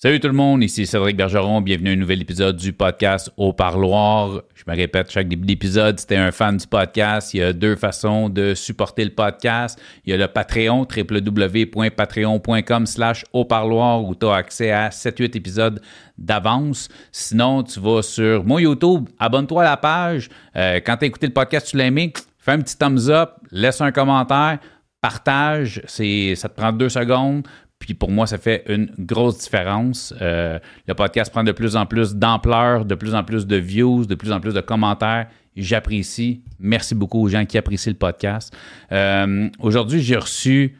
Salut tout le monde, ici Cédric Bergeron. Bienvenue à un nouvel épisode du podcast Au Parloir. Je me répète, chaque début d'épisode, si tu un fan du podcast, il y a deux façons de supporter le podcast. Il y a le Patreon, www.patreon.com slash au parloir où tu as accès à 7-8 épisodes d'avance. Sinon, tu vas sur mon YouTube, abonne-toi à la page. Euh, quand tu as écouté le podcast, tu l'as aimé, fais un petit thumbs up, laisse un commentaire partage, ça te prend deux secondes. Puis pour moi, ça fait une grosse différence. Euh, le podcast prend de plus en plus d'ampleur, de plus en plus de views, de plus en plus de commentaires. J'apprécie. Merci beaucoup aux gens qui apprécient le podcast. Euh, aujourd'hui, j'ai reçu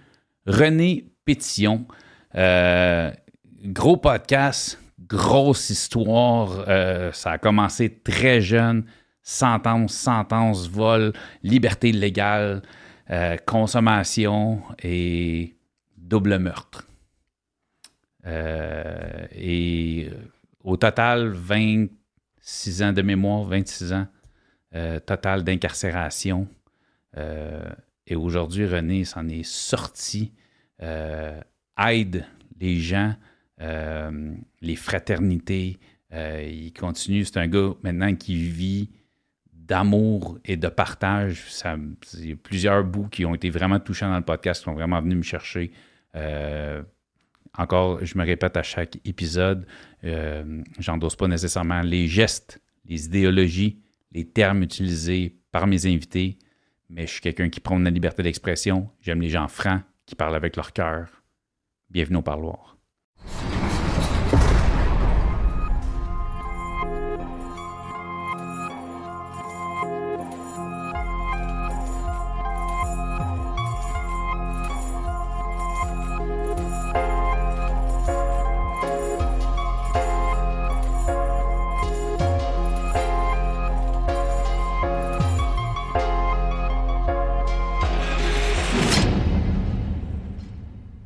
René Pétillon. Euh, gros podcast, grosse histoire. ça a commencé très jeune. Sentence, sentence, vol, liberté légale, consommation et double meurtre. Euh, et euh, au total, 26 ans de mémoire, 26 ans euh, total d'incarcération. et aujourd'hui, René s'en est sorti, aide les gens, les fraternités. il continue, c'est un gars maintenant qui vit d'amour et de partage. il y a plusieurs bouts qui ont été vraiment touchants dans le podcast, qui sont vraiment venus me chercher. Encore, je me répète à chaque épisode, euh, j'endosse pas nécessairement les gestes, les idéologies, les termes utilisés par mes invités, mais je suis quelqu'un qui prône la liberté d'expression. J'aime les gens francs qui parlent avec leur cœur. Bienvenue au parloir.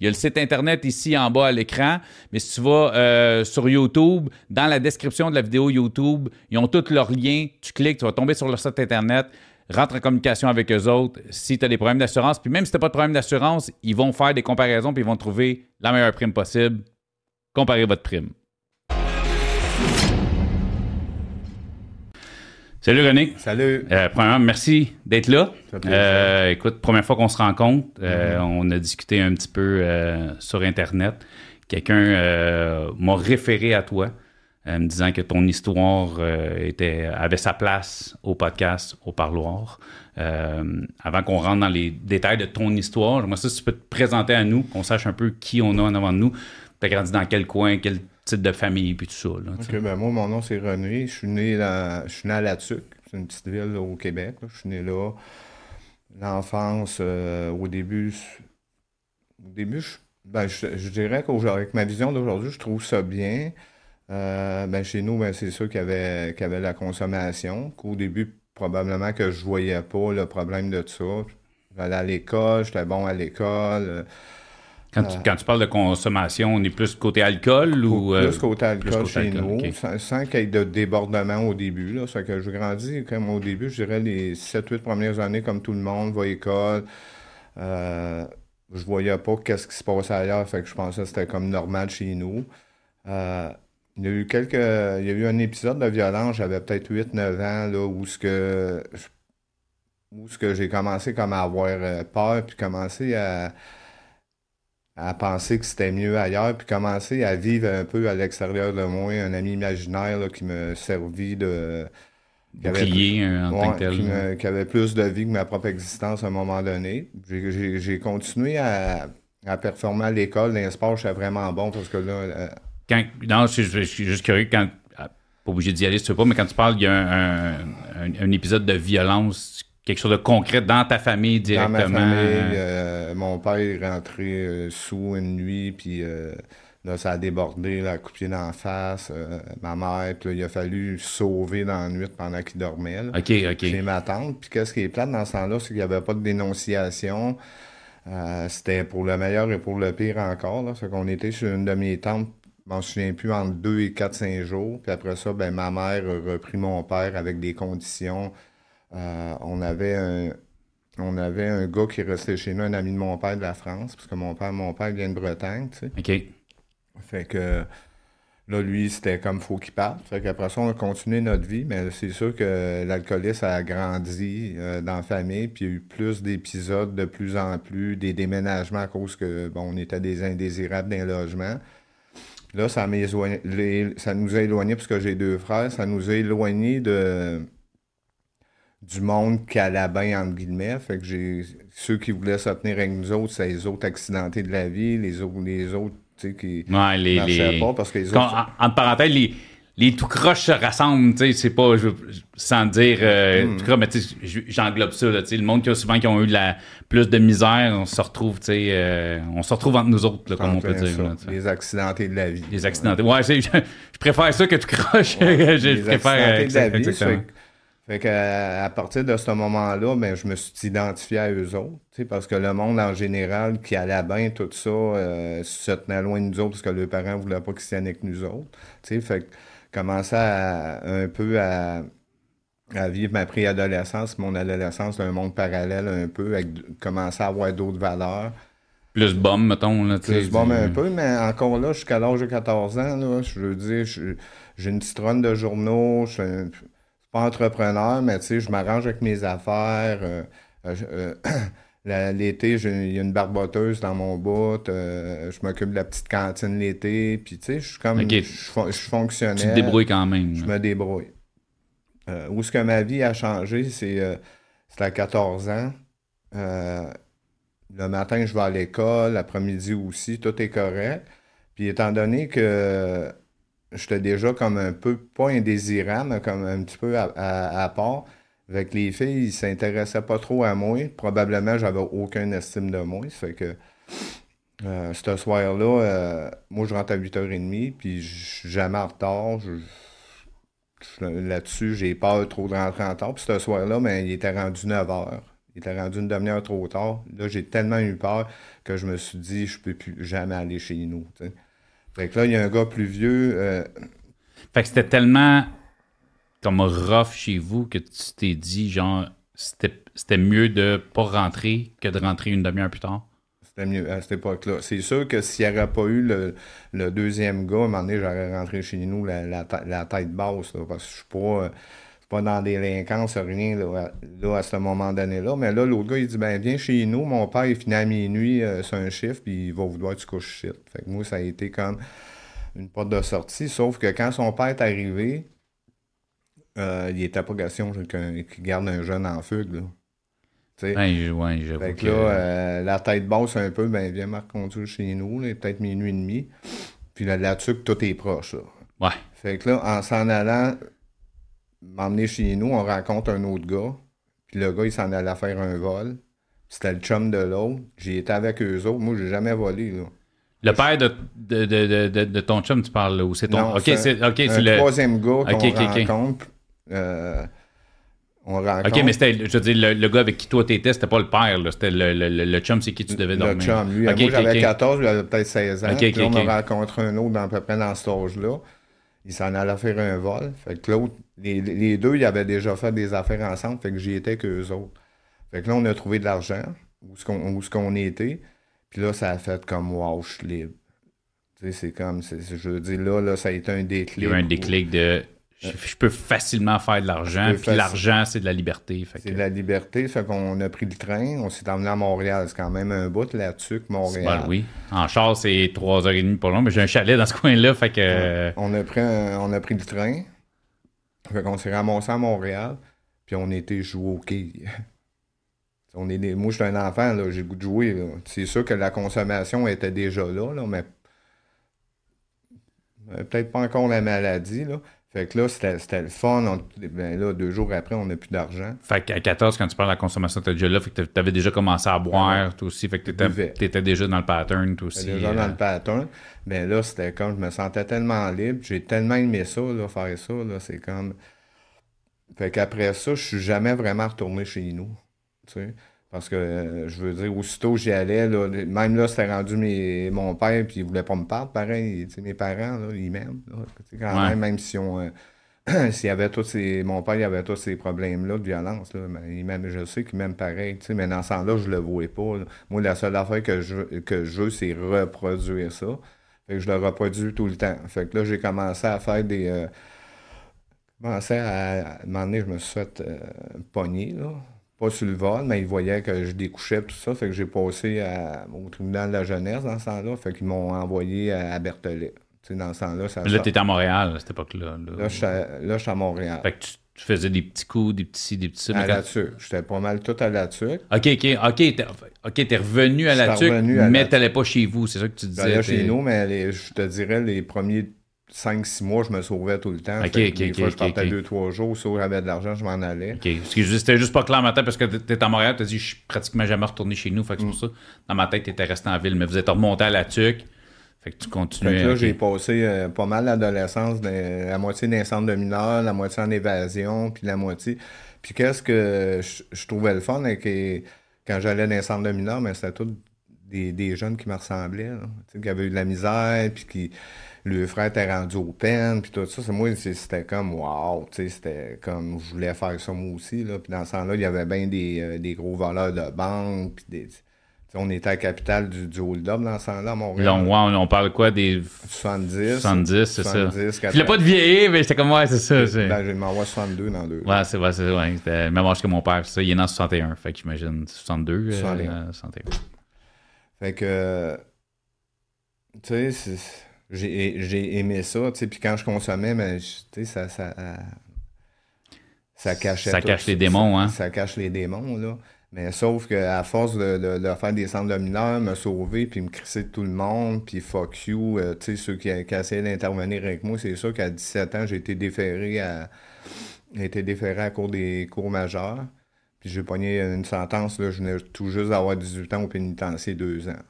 Il y a le site Internet ici en bas à l'écran, mais si tu vas euh, sur YouTube, dans la description de la vidéo YouTube, ils ont tous leurs liens. Tu cliques, tu vas tomber sur leur site Internet, rentre en communication avec eux autres si tu as des problèmes d'assurance. Puis même si tu n'as pas de problème d'assurance, ils vont faire des comparaisons puis ils vont trouver la meilleure prime possible. Comparez votre prime. Salut René. Salut. Euh, premièrement, merci d'être là. Euh, écoute, première fois qu'on se rencontre, euh, on a discuté un petit peu sur Internet. Quelqu'un m'a référé à toi, me disant que ton histoire était, avait sa place au podcast, au parloir. avant qu'on rentre dans les détails de ton histoire, moi, ça, si tu peux te présenter à nous, qu'on sache un peu qui on a en avant de nous. Tu as grandi dans quel coin, quel de famille, puis tout ça. OK, ben moi, mon nom, c'est René. Je suis né, dans, je suis né à La C'est une petite ville au Québec. Je suis né là. L'enfance, euh, au début, au début, je, ben, je, dirais qu'avec ma vision d'aujourd'hui, je trouve ça bien. Euh, ben, chez nous, ben, c'est sûr qu'il y, avait, qu'il y avait la consommation. Qu'au début, probablement que je voyais pas le problème de ça. J'allais à l'école, j'étais bon à l'école. Quand, tu, parles de consommation, on est plus côté alcool ou. Plus euh, côté alcool chez nous, sans, qu'il y ait de débordement au début. Là. Ça que je grandis comme au début, je dirais les 7-8 premières années, comme tout le monde, va à l'école. Euh, je voyais pas qu'est-ce qui se passait ailleurs, fait que je pensais que c'était comme normal chez nous. Euh, il y a eu quelques. Il y a eu un épisode de violence, j'avais peut-être 8-9 ans, là, où ce que. Où ce que j'ai commencé comme à avoir euh, peur, puis commencé à à penser que c'était mieux ailleurs, puis commencer à vivre un peu à l'extérieur de moi, un ami imaginaire qui me servit de, bouclier en tant que tel. Qui, avait plus de vie que ma propre existence à un moment donné. J'ai continué à, à, performer à l'école. Dans les sports, j'étais vraiment bon parce que là. Euh, quand, non, je, suis juste curieux quand. Pas obligé d'y aller si tu veux pas, mais quand tu parles, il y a un, un, épisode de violence, quelque chose de concret dans ta famille directement. Dans ma famille, euh, mon père est rentré euh, sous une nuit, puis Là, ça a débordé, la coupé d'en face. Euh, ma mère, puis il a fallu sauver dans la nuit pendant qu'il dormait. OK, OK. J'ai ma tante. Puis qu'est-ce qui est plate dans ce temps-là, c'est qu'il n'y avait pas de dénonciation. Euh, c'était pour le meilleur et pour le pire encore. C'est qu'on était sur une de mes tantes, je m'en souviens plus, entre deux et quatre, cinq jours. Puis après ça, ben, ma mère a repris mon père avec des conditions. Euh, on avait un, on avait un gars qui restait chez nous, un ami de mon père de la France, parce que mon père, mon père vient de Bretagne, tu sais. OK. Fait que là, lui, c'était comme faut qu'il parte. Fait qu'après ça, on a continué notre vie, mais c'est sûr que l'alcoolisme a grandi euh, dans la famille, puis il y a eu plus d'épisodes de plus en plus, des déménagements à cause que, bon, on était des indésirables d'un logement. Là, ça, ça nous a éloignés, parce que j'ai deux frères, ça nous a éloignés de du monde qui allait bien, entre guillemets. Fait que j'ai ceux qui voulaient se tenir avec nous autres, c'est les autres accidentés de la vie, les autres, les autres qui ouais, les, les... pas parce que les autres... en, parenthèse, les, les tout croches se rassemblent, tu sais, c'est pas, je, sans dire euh, hmm. tout croche, mais tu sais, j'englobe ça, là, tu sais, le monde qui a souvent qui ont eu la, plus de misère, on se retrouve, tu sais, euh, on se retrouve entre nous autres, là, comme on peut dire. Là, les accidentés de la vie. Les accidentés, ouais, je, je, préfère ça que tout croche, ouais, je, les préfère... Accidentés de la vie. Fait qu'à à partir de ce moment-là, ben, je me suis identifié à eux autres, parce que le monde en général qui allait bien, tout ça, euh, se tenait loin de nous autres parce que leurs parents ne voulaient pas qu'ils s'y avec nous autres. Fait que commençais un peu à, vivre ma préadolescence, mon adolescence un monde parallèle un peu, avec commencer à avoir d'autres valeurs. Plus bombe, mettons. Là, Plus bombe un peu, mais encore là, jusqu'à l'âge de 14 ans, là, je veux dire, j'ai une petite de journaux, je suis pas entrepreneur, mais tu sais, je m'arrange avec mes affaires. Euh, euh, euh, l'été, il y a une barboteuse dans mon bout. je m'occupe de la petite cantine l'été. Puis, tu sais, je suis comme. Je, je, fonctionnais. Tu te débrouilles quand même. Je me débrouille. où est-ce que ma vie a changé, c'est à 14 ans. le matin, je vais à l'école, l'après-midi aussi, tout est correct. Puis étant donné que j'étais déjà comme un peu, pas indésirable, mais comme un petit peu à, part. Avec les filles, ils s'intéressaient pas trop à moi. Probablement, j'avais aucune estime de moi. Ça fait que euh, ce soir-là, euh, moi, je rentre à 8h30, puis je suis jamais en retard. Là-dessus, j'ai peur trop de rentrer en retard. Puis ce soir-là, ben, il était rendu 9h. Il était rendu une demi-heure trop tard. Là, j'ai tellement eu peur que je me suis dit, je peux plus jamais aller chez nous. Fait que là, il y a un gars plus vieux. Euh, fait que c'était tellement comme rough chez vous que tu t'es dit, genre, c'était mieux de pas rentrer que de rentrer une demi-heure plus tard? C'était mieux à cette époque-là. C'est sûr que s'il n'y aurait pas eu le, deuxième gars, à un moment donné, j'aurais rentré chez nous la, la, tête basse, parce que je suis pas pas dans des délinquance, rien là, à ce moment donné-là. Mais là, l'autre gars, il dit ben viens chez nous, mon père il finit à minuit euh, sur un chiffre, puis il va vouloir que tu couches shit. Fait que moi, ça a été comme une porte de sortie. Sauf que quand son père est arrivé, euh, il était pas question qu'il garde un jeune en fugue. Là. Ouais, ouais, fait que là, euh, la tête basse un peu, ben viens me conduire chez nous, peut-être minuit et demi. Puis là, là-dessus, tout est proche. Là. Ouais. Fait que là, en s'en allant, m'emmener chez nous, on rencontre un autre gars. Puis le gars, il s'en allait faire un vol. C'était le chum de l'autre. J'ai été avec eux autres. Moi, j'ai jamais volé, là. Le père de, de, de, de, ton chum, tu parles, ou c'est ton... Non, ok, c'est le troisième gars qu'on rencontre. Euh, on rencontre. OK, mais c'était, je veux dire, le, gars avec qui toi t'étais, c'était pas le père, là. C'était le, le, le, chum, c'est qui tu devais dormir. Le chum, lui. moi, j'avais 14, lui avait peut-être 16 ans. puis on a rencontré un autre dans, à peu près dans cet âge-là. Il s'en allait faire un vol. Fait que l'autre, les, deux, ils avaient déjà fait des affaires ensemble. Fait que j'y étais qu'eux autres. Fait que là, on a trouvé de l'argent. Où est-ce qu'on, était. Puis là, ça a fait comme wow, je suis libre. Tu sais, c'est comme, je veux dire, là, là, ça a été un déclic. Il y a eu un déclic de je, peux facilement faire de l'argent. Puis l'argent, c'est de la liberté. C'est de la liberté. Fait qu'on a pris le train. On s'est emmené à Montréal. C'est quand même un bout là-dessus que Montréal. oui. En char, c'est 3h30 pour long. Mais j'ai un chalet dans ce coin-là. Fait que... On, a pris on a pris le train. Fait qu'on s'est ramassé à Montréal, puis on était joué au quai. on est Moi, je suis un enfant, là, j'ai le goût de jouer. C'est sûr que la consommation était déjà là, là mais peut-être pas encore la maladie, là. Fait que là, c'était le fun. ben là, deux jours après, on n'a plus d'argent. Fait qu'à 14, quand tu parles de la consommation, tu déjà là. Fait que tu avais déjà commencé à boire, toi aussi. Fait que tu étais, déjà dans le pattern, toi aussi. déjà dans euh. le pattern. Mais là, c'était comme, je me sentais tellement libre. J'ai tellement aimé ça, là, faire ça. Là, c'est comme. Fait qu'après ça, je suis jamais vraiment retourné chez nous. Tu sais. Parce que, euh, je veux dire, aussitôt j'y allais, là, même là, c'était rendu mes, mon père, puis il voulait pas me parler, pareil. Mes parents, là, ils m'aiment. Quand même, même si on. Euh, s'il y avait tous ces. Mon père, il avait tous ces problèmes-là de violence, là, mais je sais qu'il m'aime pareil, mais dans ce temps-là, je le voyais pas. Moi, la seule affaire que je, que je veux, c'est reproduire ça. Fait que je le reproduis tout le temps. Fait que là, j'ai commencé à faire des. Euh, commencé à, à, un moment donné, je me suis fait euh, pogner, là pas sur le vol, mais ils voyaient que je découchais tout ça. Fait que j'ai passé au tribunal de la jeunesse dans ce temps-là. Fait qu'ils m'ont envoyé à, Berthollet. dans ce temps-là, ça. Là, t'étais à Montréal à cette époque-là. Là, là je suis à Montréal. Fait que tu, faisais des petits coups, des petits, des petits. À la tuque. J'étais pas mal tout à la tuque. OK, OK, OK. T'es, revenu à la tuque, mais t'allais pas chez vous. C'est ça que tu disais. J'allais chez nous, mais je te dirais les premiers 5-6 mois, je me sauvais tout le temps. Des fois, je partais 2-3 jours, si j'avais de l'argent, je m'en allais. C'était juste pas clair dans ma tête parce que tu étais à Montréal, tu as dit, je suis pratiquement jamais retourné chez nous. Fait que c'est pour mm. ça, dans ma tête, tu étais resté en ville. Mais vous êtes remonté à la TUC. Fait que tu continues. là, j'ai passé euh, pas mal l'adolescence, la moitié d'un centre de mineurs, la moitié en évasion, puis la moitié. Puis qu'est-ce que je, trouvais le fun, et quand j'allais dans les centres de mineurs, mais c'était tous des, jeunes qui me ressemblaient, qui avaient eu de la misère, puis qui le frère était rendu au pen, puis tout ça. Moi, c'était comme, wow, c'était comme, je voulais faire ça moi aussi. Là. Puis dans ce temps-là, il y avait bien des, euh, des, gros voleurs de banque, puis des... on était à la capitale du, du hold-up dans ce temps-là, Montréal. Là, on, on, parle quoi des. 70. 70, c'est ça. Je voulais pas de vieillir, mais j'étais comme, ouais, c'est ça. Ben, j'ai m'envoie 62 dans deux. Ouais, c'est vrai, c'est ouais, C'était le même âge que mon père, ça. Il est né en 61. Fait qu'imagine, 62. 61. Euh, 61. Fait que. Tu sais, c'est j'ai aimé ça, tu sais, puis quand je consommais, mais, tu sais, ça, ça, ça cachait Ça cache les démons, hein? Ça cache les démons, là. Mais sauf qu'à force de, de, faire des centres de mineurs, me sauver, puis me crisser de tout le monde, puis fuck you, euh, tu sais, ceux qui, qui essayaient d'intervenir avec moi, c'est sûr qu'à 17 ans, j'ai été déféré à été déféré à cours des cours majeurs. Puis j'ai pogné une sentence, là, je venais tout juste d'avoir 18 ans au pénitencier deux ans.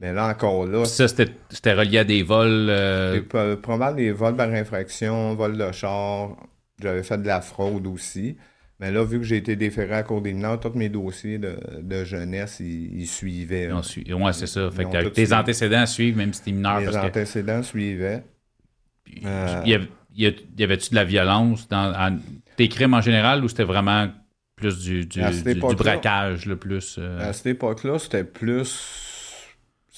Mais là, encore là. ça, c'était relié à des vols. Euh... Probablement des vols par infraction, vols de char. J'avais fait de la fraude aussi. Mais là, vu que j'ai été déféré à cours des mineurs, tous mes dossiers de, de jeunesse, ils, suivaient. Oui, c'est ça. Fait que tes antécédents suivent, même si t'es mineur. Les antécédents suivaient. Euh, y avait-tu de la violence dans tes crimes en général ou c'était vraiment plus du, du, braquage, le plus. Euh? À cette époque-là, c'était plus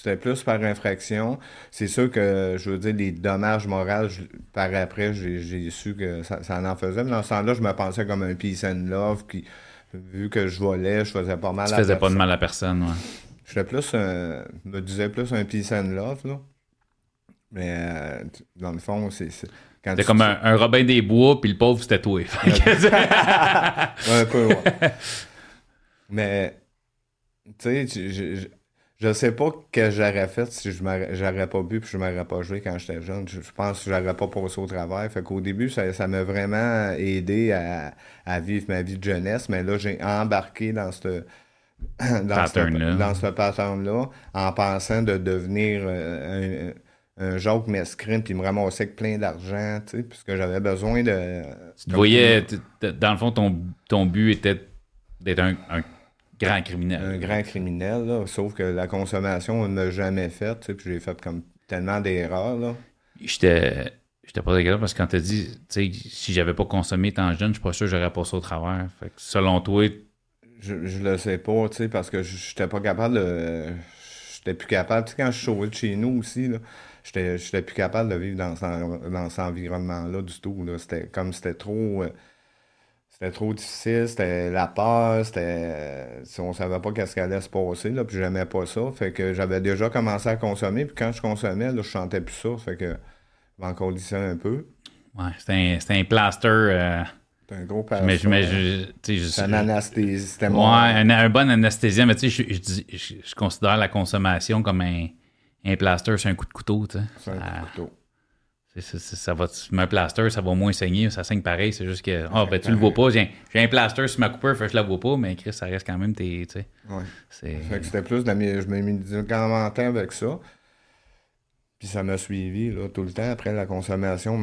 c'était plus par infraction. C'est sûr que, je veux dire, les dommages moraux, par après, j'ai su que ça, en faisait. Mais dans ce temps-là, je me pensais comme un peace and love, qui, vu que je volais, je faisais pas mal tu à faisais pas de mal à personne, ouais. J'étais plus un, je me disais plus un peace and love, là. Mais, euh, dans le fond, c'est... C'était comme un, Robin des Bois, puis le pauvre, c'était toi. un peu, ouais. Mais, tu sais, je sais pas que j'aurais fait si je j'aurais pas bu puis je m'aurais pas joué quand j'étais jeune. Je, pense que j'aurais pas passé au travail. Fait qu'au début, ça, m'a vraiment aidé à, vivre ma vie de jeunesse, mais là, j'ai embarqué dans ce dans ce pattern-là en pensant de devenir euh, un, un Jacques Mescrine puis me ramasser avec plein d'argent, tu sais, puisque j'avais besoin de... Tu voyais, dans le fond, ton, ton but était d'être un grand criminel. Un grand criminel, là, sauf que la consommation, on ne m'a jamais faite, puis j'ai fait comme tellement d'erreurs. Là. J'étais. J'étais pas d'accord parce que quand t'as dit, tu sais, si j'avais pas consommé tant jeune, je suis pas sûr que j'aurais passé au travers. Fait que selon toi. Je, je le sais pas, tu sais, parce que j'étais pas capable de. J'étais plus capable. Tu sais, quand je suis de chez nous aussi, là, j'étais plus capable de vivre dans, dans cet environnement-là du tout. C'était comme c'était trop. Euh, c'était trop difficile, c'était la peur, c'était. On savait pas qu'est-ce qui allait se passer, là, puis j'aimais pas ça. Fait que j'avais déjà commencé à consommer, puis quand je consommais, là, je chantais plus ça. Fait que je ça un peu. Ouais, c'est un, un, plaster. Euh, c'est un gros plaster. Mais, mais c'est un anesthésie. Ouais, un, un, bon anesthésien, mais tu sais, je, je, considère la consommation comme un, un plaster, c'est un coup de couteau. Tu sais. C'est un coup de couteau. Ça va, tu mets un plaster, ça va moins saigner, ça saigne pareil, c'est juste que, ah, oh, ben tu le vois pas, j'ai un plaster sur ma coupeur, fait je la vois pas, mais Chris, ça reste quand même tes, tu sais. Ouais. Fait que c'était plus, de la, je m'ai mis du temps avec ça. Puis ça m'a suivi là, tout le temps. Après la consommation,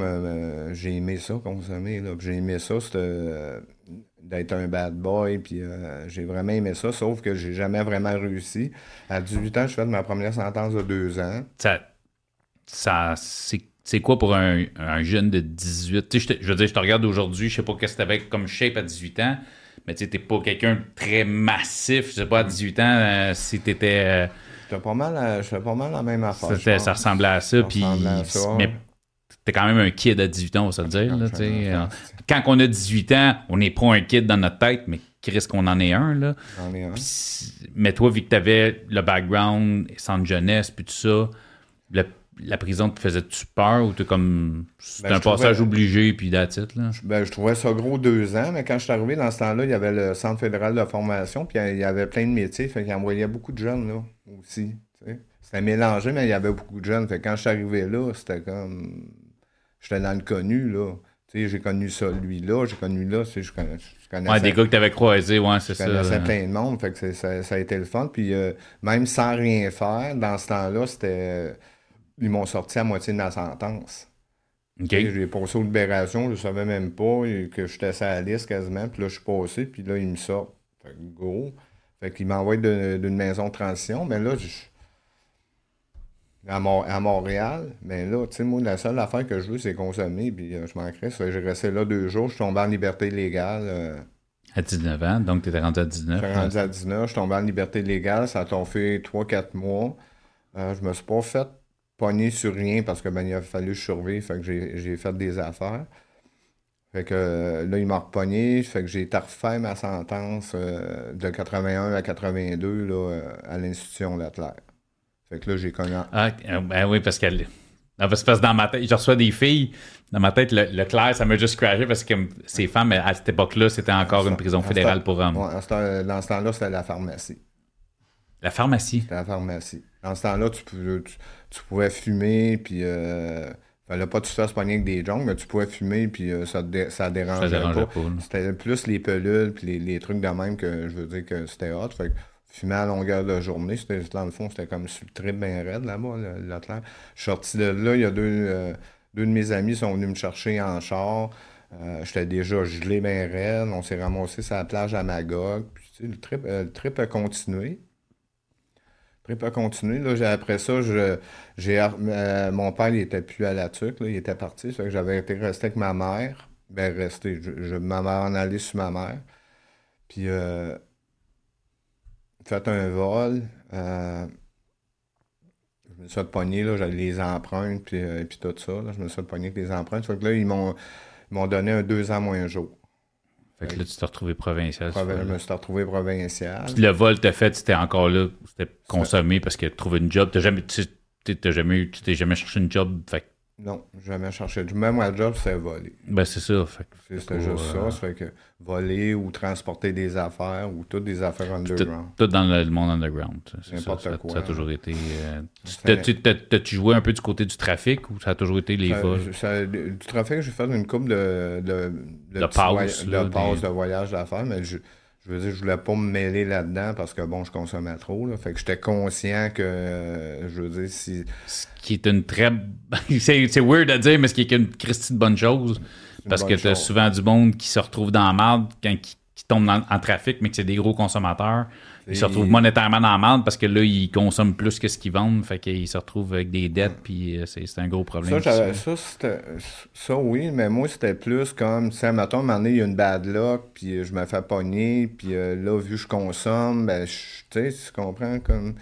j'ai aimé ça, consommer. J'ai aimé ça, euh, d'être un bad boy. Puis euh, j'ai vraiment aimé ça, sauf que j'ai jamais vraiment réussi. À 18 ans, je fais de ma première sentence de deux ans. Ça, ça c'est quoi pour un, jeune de 18? Je, je veux dire, je te regarde aujourd'hui, je sais pas qu'est-ce que t'avais comme shape à 18 ans, mais tu n'es pas quelqu'un de très massif. Je sais pas, à 18 ans, euh, si tu étais J'étais pas mal, je pas mal la même affaire. Ça ressemblait à ça, puis. Mais t'es quand même un kid à 18 ans, on va se le dire. Là, euh, quand on a 18 ans, on n'est pas un kid dans notre tête, mais risque qu'on en est un. Là. On est un. mais toi, vu que t'avais le background, centre jeunesse, puis tout ça, la prison te faisait-tu peur ou t'es comme. C'était ben, un passage obligé, puis that's là? Ben, je trouvais ça gros deux ans, mais quand je suis arrivé dans ce temps-là, il y avait le Centre fédéral de formation, puis il y avait plein de métiers, fait qu'il envoyait beaucoup de jeunes, là aussi. C'était mélangé, mais il y avait beaucoup de jeunes. Fait quand je suis arrivé là, c'était comme. J'étais dans le connu, là. j'ai connu ça, lui là, j'ai connu là, je, je connaissais. Ouais, des gars que t'avais croisés, ouais, c'est ça. Je connaissais plein de monde, fait que ça, ça, a été le fun. Puis euh, même sans rien faire, dans ce temps-là, c'était. Ils m'ont sorti à moitié de ma sentence. OK. J'ai passé aux libérations, je savais même pas que j'étais sur la liste quasiment. Puis là, je suis passé, puis là, ils me sortent. Fait que go. Fait qu'il m'envoie d'une maison de transition, mais là, je, à, Montréal, mais là, tu sais, moi, la seule affaire que je veux, c'est consommer, puis euh, je manquerais. J'ai resté là deux jours, je suis tombé en liberté légale. Euh. à 19 ans, donc tu étais rendu à 19. J'étais rendu à 19, je suis tombé en liberté légale, ça a fait 3-4 mois. Euh, je me suis pas fait pogner sur rien parce que ben, il a fallu survivre, fait que j'ai fait des affaires. Fait que là, il m'a repogné. Fait que j'ai été refait ma sentence euh, de 81 à 82 là, euh, à l'institution Leclerc. Fait que là, j'ai connu. Ah, ben oui, parce qu'elle. parce que dans ma tête, je reçois des filles. Dans ma tête, le, Leclerc, ça m'a juste crashé parce que ces femmes, à cette époque-là, c'était encore une prison fédérale pour hommes. dans ce temps-là, c'était la pharmacie. La pharmacie? C'était la pharmacie. Dans ce temps-là, tu, tu, pouvais fumer, puis Fallait pas tout ça se pogner avec des jongles, mais tu pouvais fumer, puis euh, ça, ça dérangeait, pas. c'était plus les pelules, puis les, trucs de même que je veux dire que c'était hot. Fait que fumer à longueur de journée, c'était dans le fond, c'était comme sur le trip bien raide là-bas, l'athlète. Je suis sorti de là, il y a deux, euh, deux de mes amis sont venus me chercher en char. Euh, j'étais déjà gelé bien raide. On s'est ramassé sur la plage à Magog. Puis, le, trip, le trip a continué pas continuer. Là, après ça, euh, mon père, il était plus à la tuque, il était parti. que j'avais été resté avec ma mère. Ben, resté. Je, je m'avais en sur ma mère. Puis, euh, fait un vol. Euh, je me suis pogné, là, j'avais les empreintes, puis, euh, puis tout ça. Je me suis pogné avec les empreintes. Que là, ils m'ont, donné un deux ans moins jour. Fait que là, tu t'es retrouvé provincial. je me suis retrouvé provincial. Puis le vol t'as fait, c'était encore là, c'était consommé parce que trouvé une job. T'as jamais, t'as jamais, tu t'es jamais cherché une job. Fait non, jamais cherché. Même mon job, c'était voler. Ben, c'est ça. C'était juste ça. Euh, ça fait que voler ou transporter des affaires ou toutes des affaires underground. Tout, dans le monde underground. N'importe quoi. Ça a toujours été. Euh, t'as-tu joué un peu du côté du trafic ou ça a toujours été les vols? Du trafic, j'ai fait une couple de. de, de, de passe. de voyage d'affaires, mais je je veux dire, je voulais pas me mêler là-dedans parce que bon, je consommais trop. Là. Fait que j'étais conscient que, je veux dire, si. Qui est une très. c'est weird à dire, mais ce qui est une Christie de bonne chose. Parce que t'as souvent du monde qui se retrouve dans la merde quand qui, qui tombe en trafic, mais que c'est des gros consommateurs. Ils se retrouvent monétairement dans la merde parce que là, ils consomment plus que ce qu'ils vendent. Fait qu'ils se retrouvent avec des dettes, puis euh, c'est un gros problème. Ça, ça, oui, mais moi, c'était plus comme, tu sais, mettons, à un moment donné, il y a une bad luck, puis euh, je me fais pogner, puis euh, là, vu que je consomme, ben, tu sais, tu comprends, comme,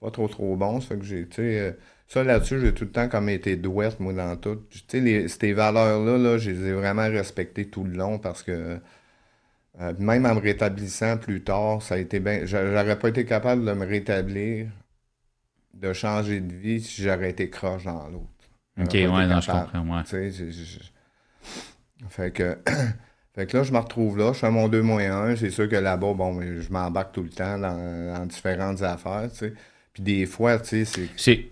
pas trop, trop bon. Ça fait que j'ai, tu sais, ça, là-dessus, j'ai tout le temps comme été douette, moi, dans tout. Tu sais, ces valeurs-là, là, je les ai vraiment respectées tout le long parce que euh, même en me rétablissant plus tard, ça a été bien. J'aurais pas été capable de me rétablir, de changer de vie si j'aurais été croche dans l'autre. Ok, ouais, non, je comprends. Ouais. Fait que, fait que là, je me retrouve là, je fais mon 2 1. C'est sûr que là-bas, bon, je m'embarque tout le temps dans, différentes affaires, tu sais. Puis des fois, tu sais, c'est.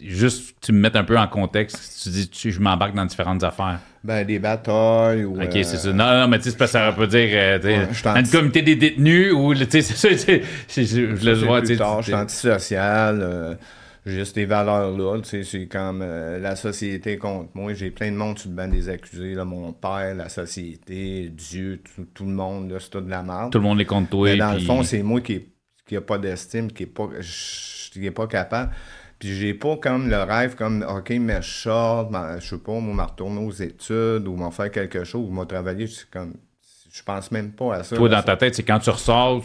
Juste tu me mets un peu en contexte, tu dis tu, je m'embarque dans différentes affaires. Ben des batailles ou. Ok, c'est ça. Non, non, mais tu sais, ça veut dire euh, dans le comité des détenus ou tu sais, c'est ça, je le vois, tu sais. Je suis antisocial. Euh, juste des valeurs là, tu sais, c'est comme euh, la société contre moi. J'ai plein de monde sur le banc des accusés, là, mon père, la société, Dieu, tout, le monde, là, c'est tout de la merde. Tout le monde est contre toi. Mais dans le fond, c'est moi qui n'a pas d'estime, qui n'est pas, qui pas capable. Puis j'ai pas comme le rêve comme OK, mais je sors, je sais pas, moi, me retourner aux études ou m'en faire quelque chose ou m'en travailler, comme je pense même pas à ça. Toi, dans ta tête, c'est quand tu ressors,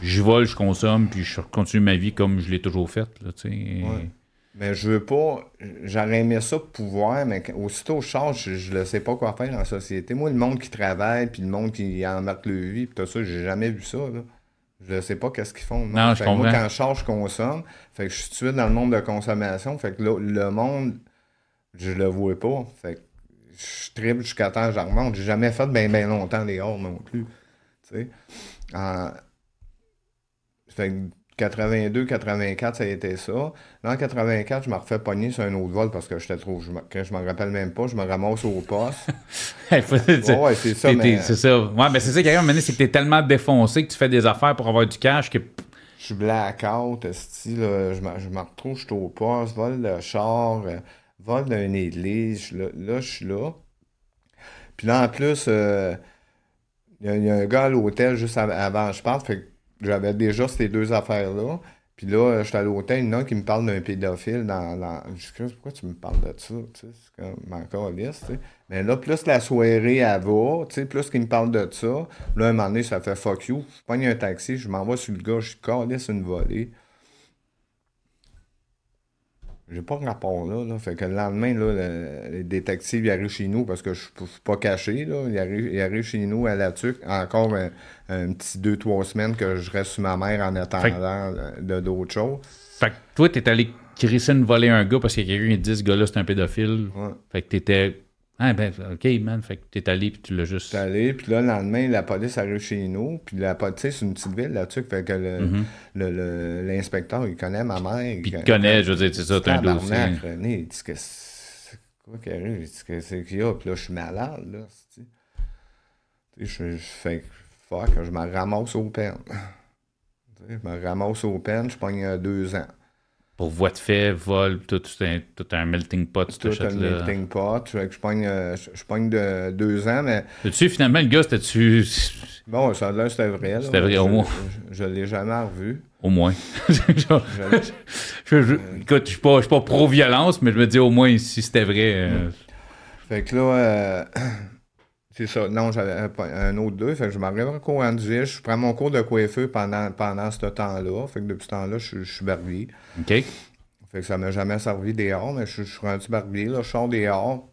je vole, je consomme, puis je continue ma vie comme je l'ai toujours faite. Ouais. Mais je veux pas. J'aurais aimé ça pouvoir, mais aussitôt je sors, je, ne sais pas quoi faire dans la société. Moi, le monde qui travaille, puis le monde qui en marque le vie, puis tout ça, j'ai jamais vu ça. Là. Je sais pas qu'est-ce qu'ils font. Non, je moi, quand je charge, je consomme. Fait que je suis tout dans le monde de consommation. Fait que le monde, je le vois pas. Fait que je triple jusqu'à temps je remonte. J'ai jamais fait bien ben longtemps dehors non plus. Tu sais. fait que 82, 84, ça a été ça. Là, en 84, je me refais pogner sur un autre vol parce que j'étais trop. Je je m'en rappelle même pas, je me ramasse au poste. ouais, c'est ça. Mais... C'est ça. Ouais, mais c'est ça arrive c'est que t'es tellement défoncé que tu fais des affaires pour avoir du cash que. Je suis blackout, style, je, me, retrouve, je suis au poste, vol de char, euh, vol d'un église. Là, là, je suis là. Puis là, en plus, euh, il y, a un gars à l'hôtel juste avant je parte. Fait j'avais déjà ces deux affaires-là. Puis là, j'étais à l'hôtel, il y en a qui me parle d'un pédophile dans, dans... Je pourquoi tu me parles de ça, c'est comme encore liste, tu sais. Mais là, plus la soirée, elle va, plus qu'il me parle de ça. Là, un moment donné, ça fait fuck you. Je prends un taxi, je m'envoie sur le gars, je calisse une volée. J'ai pas de rapport là, là. Fait que le lendemain, là, le, les détectives arrivent chez nous parce que je suis pas caché. Là. Ils, arrivent, chez nous à la tuque. Encore un, petit deux, trois semaines que je reste sur ma mère en attendant de d'autres choses. Fait que toi, t'es allé crisser une volée un gars parce qu'il y a quelqu'un qui dit ce gars-là, c'est un pédophile. Fait que t'étais ah, ben, OK, man. Fait que t'es allé, puis tu l'as juste. T'es allé, puis là, le lendemain, la police arrive chez nous. Puis la police, c'est une petite ville là-dessus. Fait que mm-hmm. l'inspecteur, il connaît ma mère. Puis il connaît, je veux dire, c'est ça, t'as un dossier. René, il dit que c'est quoi qui arrive? Il dit que c'est qu'il y a. Puis là, je suis malade, là. Tu sais, je fais fuck, je me ramasse au peine. Je me ramasse au peine, je pogne deux ans pour voie de fait, vol, tout, tout, un, tout un melting pot. Tout un melting pot. Je, je, pogne, euh, je, pogne de deux ans, mais... Tu finalement, le gars, c'était-tu... Bon, ça là, c'était vrai. C'était vrai, au moins. Je, ne l'ai jamais revu. Au moins. écoute, je ne suis pas, pas pro-violence, mais je me dis au moins si c'était vrai... Euh, fait que là... C'est ça. Non, j'avais un autre deux. Fait que je m'arrive en cours en Je prends mon cours de coiffeur pendant, pendant ce temps-là. Fait que depuis ce temps-là, je, suis barbier. OK. Fait que ça m'a jamais servi dehors, mais je, suis rendu barbier. Là, je sors dehors.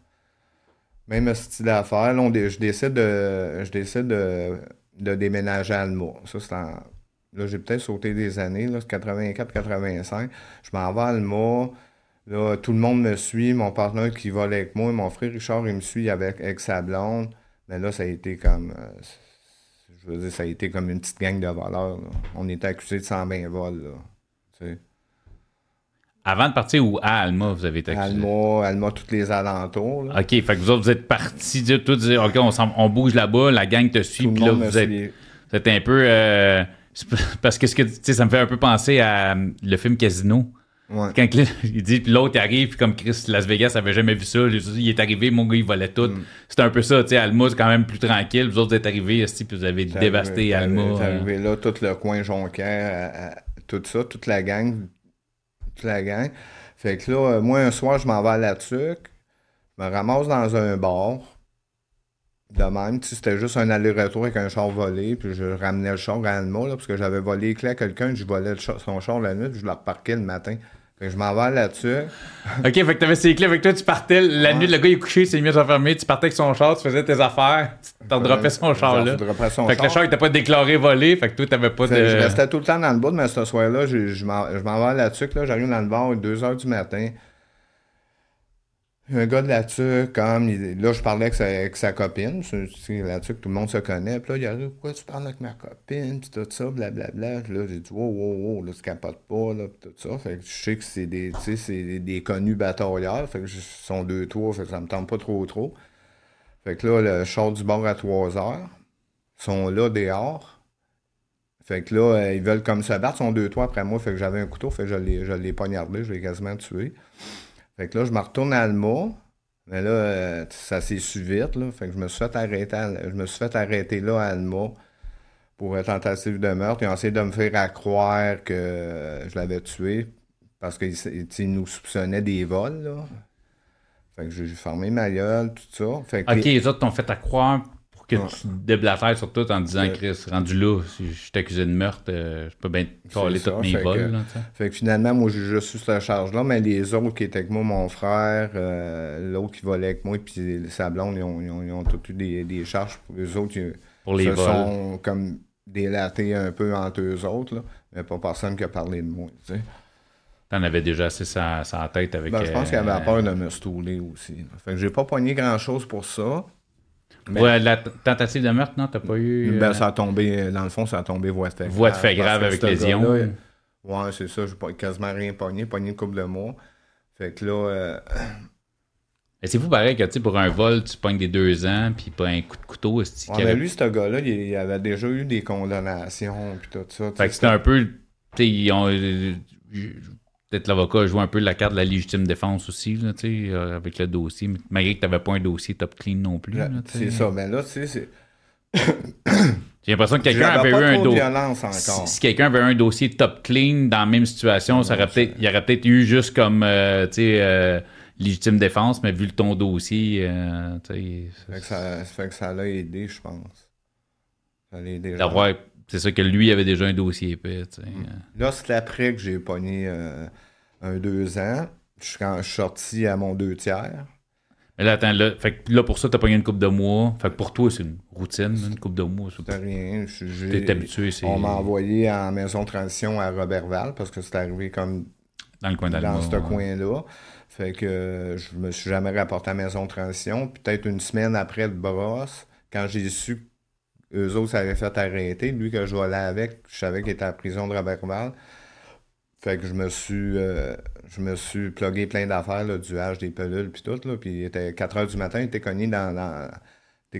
Même style d'affaires. Là, je décide de. Je décide de, de déménager à Alma. Ça, c'est en. Là, j'ai peut-être sauté des années, là, 84-85. Je m'en vais à Alma. Là, tout le monde me suit. Mon partenaire qui va avec moi, mon frère Richard, il me suit avec, avec sa blonde. Mais là, ça a été comme. Euh, je veux dire, ça a été comme une petite gang de voleurs. On était accusés de 120 vols. Là, Avant de partir ou à Alma, vous avez été accusé? Alma, Alma, tous les alentours. OK, fait que vous autres, vous êtes partis, tout dire, OK, on, on bouge là-bas, la gang te suit, puis là, vous êtes, vous êtes, un peu. Euh, parce que, ce que ça me fait un peu penser à euh, le film Casino. Quand il dit, puis l'autre arrive, puis comme Chris Las Vegas avait jamais vu ça, il est arrivé, mon gars, il volait tout. Mm. C'était un peu ça, tu sais, Alma, c'est quand même plus tranquille. Vous autres êtes arrivés, puis vous avez dévasté Alma. Vous êtes arrivé là, tout le coin Jonquière, tout ça, toute la gang. Toute la gang. Fait que là, moi, un soir, je m'en vais à la tuque, je me ramasse dans un bar. De même, c'était juste un aller-retour avec un char volé, puis je ramenais le char à Alma, là, parce que j'avais volé les clés à quelqu'un, je volais son char la nuit, puis je le reparquais le matin. Fait que je m'en vais là-dessus. OK, fait que t'avais ses clés avec toi, tu partais, la nuit, le gars il est couché, c'est mieux fermé, tu partais avec son char, tu faisais tes affaires, t'en droppais son char là. Son fait que le char il était pas déclaré volé, fait que toi t'avais pas de. Je restais tout le temps dans le bout, mais ce soir-là, je, je m'en vais là-dessus, là, j'arrive dans le bar à 2 h du matin. Un gars de là-dessus, comme, là, je parlais avec sa, copine, c'est là-dessus que tout le monde se connaît, puis là, il a dit, pourquoi tu parles avec ma copine, puis tout ça, blablabla. Là, j'ai dit, wow, wow, wow, là, tu capotes pas, là, puis tout ça. Fait que je sais que c'est des, c'est des, connus batailleurs, fait que ils sont deux tours, fait que ça me tente pas trop, trop. Fait que là, le char du bord à 3 heures, sont là dehors. Fait que là, euh, ils veulent comme se battre, ils sont deux tours après moi, fait que j'avais un couteau, fait que je l'ai, je l'ai poignardé, je l'ai quasiment tué. Fait que là, je me retourne à Alma. Mais là, euh, ça s'est su vite. Là. Fait que je me suis fait arrêter, je me suis fait arrêter là à Alma pour tentative de meurtre. Ils ont essayé de me faire croire que je l'avais tué parce qu'ils nous soupçonnaient des vols. Là. Fait que j'ai fermé ma gueule, tout ça. Fait que ok, les autres t'ont fait à croire que tu déblatères sur tout en disant, Chris, rendu là, si je t'accusais de meurtre, euh, je peux bien coller toutes mes vols. fait que finalement, moi, j'ai juste eu cette charge-là, mais les autres qui étaient avec moi, mon frère, euh, l'autre qui volait avec moi, puis sa blonde, ils ont, ils ont, tous eu des, des, charges. Pour les autres, ils, pour les se sont comme délatés un peu entre eux autres, là, mais pas personne qui a parlé de moi, tu sais. T'en avais déjà assez sa, sa tête avec... Ben, je pense qu'il avait euh, peur de me stouler aussi. Fait que j'ai pas pogné grand-chose pour ça. Ouais, la tentative de meurtre, non, t'as pas eu. Ben, euh, ça a tombé, dans le fond, ça a tombé voie de fait grave. Voie de fait grave avec lésion. Ouais, c'est ça, j'ai quasiment rien pogné, pogné une couple de mois. Fait que là. Euh... c'est fou pareil que tu sais, pour un vol, tu pognes des deux ans, puis pas un coup de couteau. Ouais, mais lui, ce gars-là, il, avait déjà eu des condamnations, puis tout ça. Fait que c'était un peu. Tu sais, ils ont peut-être l'avocat joue un peu la carte de la légitime défense aussi, là, euh, avec le dossier, malgré que tu n'avais pas un dossier top clean non plus. C'est ça, mais là, tu sais, c'est. J'ai l'impression que quelqu'un avait eu un dossier. Si, quelqu'un avait un dossier top clean dans la même situation, ça aurait peut-être, il aurait peut-être eu juste comme euh, tu sais, euh, légitime défense, mais vu le ton dossier, tu sais. Fait que ça, fait que ça l'a aidé, je pense. Ça l'a aidé. C'est ça que lui avait déjà un dossier épais. Mm. Là, c'est après que j'ai pogné euh, un deux ans. Je suis sorti à mon deux tiers. Mais là, attends, là, fait là pour ça, t'as pogné une coupe de mois. Fait que pour toi, c'est une routine, une coupe de mois. C'est rien. T'es habitué. On m'a envoyé en maison de transition à Robertval parce que c'est arrivé comme dans le coin Dans ce coin-là. Fait que je me suis jamais rapporté à maison de transition. Peut-être une semaine après de brosse, quand j'ai su eux autres, ça avait fait arrêter. Lui, que je volais avec, je savais qu'il était en prison de Robertval. Fait que je me suis euh, je me suis plugué plein d'affaires, du H, des pelules, puis tout. Là, puis il était 4 heures du matin, il était cogné dans, dans,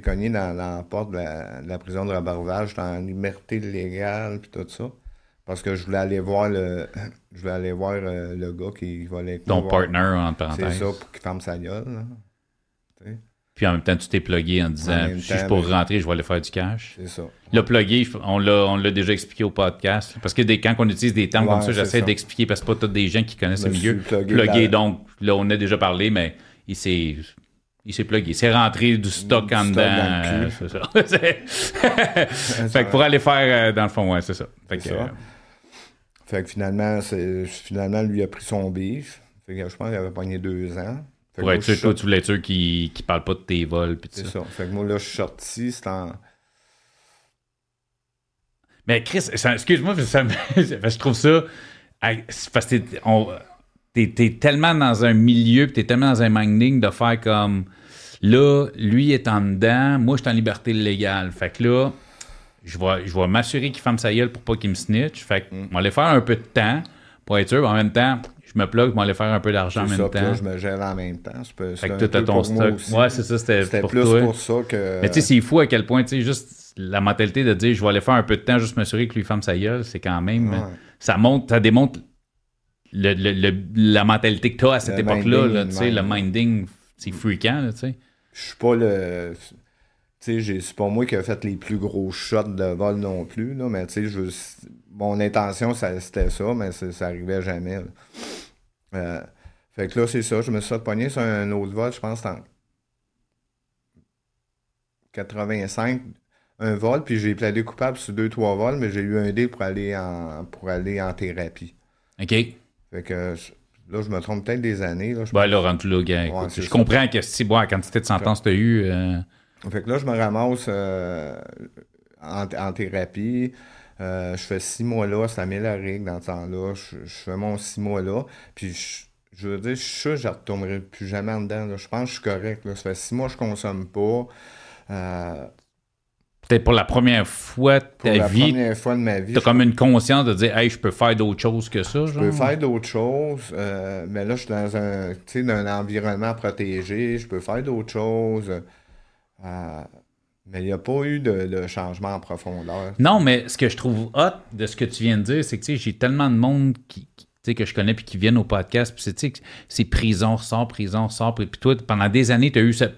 cogné dans, la porte de la, prison de Robertval. J'étais en liberté légale, puis tout ça. Parce que je voulais aller voir le je voulais aller voir euh, le gars qui volait Ton partner, en parenthèse. C'est ça, pour qu'il ferme sa gueule. Puis en même temps, tu t'es plugué en disant si je pour rentrer, je vais aller faire du cash. C'est ça. Le plugué, on l'a déjà expliqué au podcast. Parce que quand on utilise des termes comme ça, j'essaie d'expliquer parce que pas tous des gens qui connaissent le milieu. Plugué, donc là, on a déjà parlé, mais il s'est. Il s'est plugué. Il s'est rentré du stock en dedans. c'est ça. fait que pour aller faire, euh, dans le fond, ouais, c'est ça. Fait que, euh, fait que finalement, finalement, lui a pris son bif. Fait que je pense qu'il avait pogné deux ans. Pour être sûr, toi, tu voulais être sûr qu'il ne parle pas de tes vols. C'est ça. Fait que moi, là, je suis sorti, c'est en. Mais Chris, excuse-moi, je trouve ça. Parce que t'es tellement dans un milieu, t'es tellement dans un minding de faire comme. Là, lui est en dedans, moi, je suis en liberté légale. Fait que là, je vais, je vais m'assurer qu'il ferme sa gueule pour pas qu'il me snitch. Fait que, mm. on va aller faire un peu de temps pour être sûr. En même temps, je me plug, pour aller faire un peu d'argent en même ça, temps. Là, je me gère en même temps. C'est fait que tout ton stock. Ouais, c'est ça, c'était pour plus toi. pour ça que. Mais tu sais, c'est fou à quel point, tu sais, juste la mentalité de dire je vais aller faire un peu de temps, juste m'assurer que lui ferme sa gueule, c'est quand même. Ça montre, ça démontre le, le, la mentalité que tu as à cette époque-là, tu sais, le minding, c'est freakant, tu sais. Je suis pas le. Tu sais, c'est pas moi qui ai fait les plus gros shots de vol non plus, là, mais tu sais, mon intention, c'était ça, mais ça arrivait jamais. Euh, fait que là, c'est ça. Je me suis pogner sur un autre vol, je pense, en 85, un vol, puis j'ai plaidé coupable sur deux, trois vols, mais j'ai eu un dé pour aller en, pour aller en thérapie. OK. Fait que là, je me trompe peut-être des années. Là, je ben là, rentre là, gars. je comprends que si, bon, la quantité de sentences tu as eu. Euh, fait que là, je me ramasse euh, en, thérapie. Euh, je fais six mois là, ça met la règle dans ce temps-là. Je, fais mon six mois là, puis je veux dire, je suis sûr que je ne retournerai plus jamais en dedans. Je pense que je suis correct. Là. Ça fait six mois que je ne consomme pas. Euh, Peut-être pour la première fois de ta la vie. première fois de ma vie. Tu as je- comme une conscience de dire, hey, je peux faire d'autres choses que ça. Je peux faire d'autres choses, euh, mais là, je suis dans un, dans un environnement protégé. Je peux faire d'autres choses. euh, mais il n'y a pas eu de, de changement en profondeur. Non, mais ce que je trouve hot de ce que tu viens de dire, c'est que tu sais, j'ai tellement de monde qui, qui- que je connais puis qui viennent au podcast, puis c'est, prison, ressort, prison, ressort, puis puis toi, pendant des années, tu as eu ça.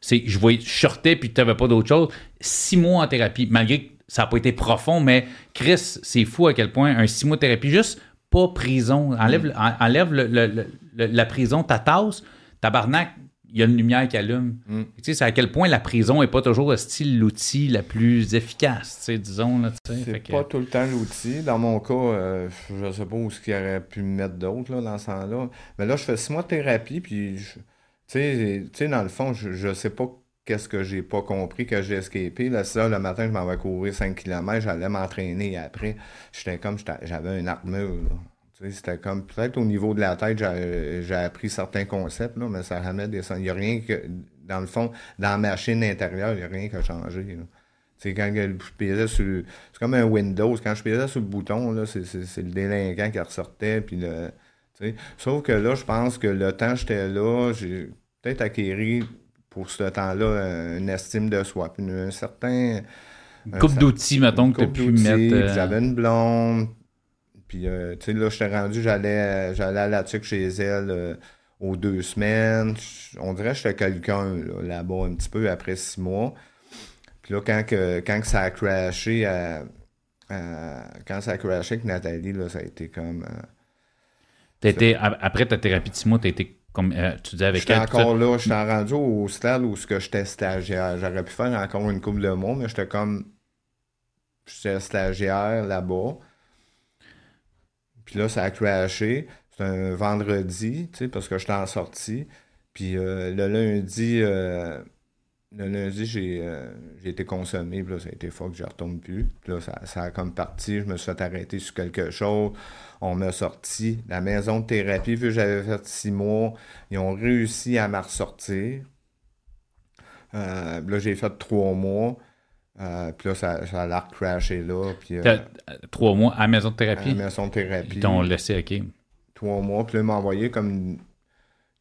C'est, je voyais, je sortais puis tu n'avais pas d'autre chose. Six mois en thérapie, malgré que ça n'a pas été profond, mais Chris, c'est fou à quel point un six mois de thérapie, juste pas prison, enlève, en- enlève le- le- le- le- la prison, ta tasse, tabarnak, il y a une lumière qui allume. Mm. Tu sais, c'est à quel point la prison n'est pas toujours style l'outil la plus efficace, tu sais, disons. Là, tu sais. C'est que- pas tout le temps l'outil. Dans mon cas, euh, je sais pas où ce qu'il aurait pu me mettre d'autre là, dans ce temps-là. Mais là, je fais six mois de thérapie, puis je- tu sais, tu sais, dans le fond, je, je sais pas qu'est-ce que j'ai pas compris, que j'ai escapé. Là, ça, le matin, je m'en vais courir 5 km, j'allais m'entraîner après. J'étais comme, j'étais- j'avais une armure. là. C'était comme, peut-être au niveau de la tête, j'ai appris certains concepts, là, mais ça ramène des Il n'y a rien que, dans le fond, dans la machine intérieure, il n'y a rien qui a changé. là. Quand je pesais sur. C'est comme un Windows. Quand je pesais sur le bouton, là, c'est, le délinquant qui ressortait. Puis le. Sauf que là, je pense que le temps que j'étais là, j'ai peut-être acquéri pour ce temps-là une estime de soi. Puis un certain. Une un coupe d'outils, mettons, que tu as pu mettre. euh, J'avais une blonde. Puis, euh, tu sais, là, j'étais rendu, j'allais, j'allais à la tuque chez elle euh, aux deux semaines. On dirait que j'étais quelqu'un là, là-bas un petit peu après six mois. Puis là, quand, que, quand que ça a crashé, à- à- quand ça a crashé avec Nathalie, là, ça a été comme. euh, après ta thérapie de six mois, tu été comme euh, tu disais avec J'étais elle. encore là, j'étais rendu au stade où j'étais stagiaire. J'aurais pu faire encore une couple de mois, mais j'étais comme. J'étais stagiaire là-bas. Puis là, ça a crashé. C'était un vendredi, tu sais, parce que j'étais en sortie. Puis euh, le lundi, euh, le lundi, j'ai euh, j'ai été consommé. Puis là, ça a été fort que je ne retourne plus. Puis là, ça, a comme parti. Je me suis fait arrêter sur quelque chose. On m'a sorti. La maison de thérapie, vu que j'avais fait six mois, ils ont réussi à m'en ressortir. Là, j'ai fait trois mois. Euh, puis là, ça, ça a l'air crashé là. Puis euh, euh, trois mois à la maison de à la thérapie. maison de thérapie Ils t'ont laissé, OK. trois mois. Puis là, il m'a envoyé comme.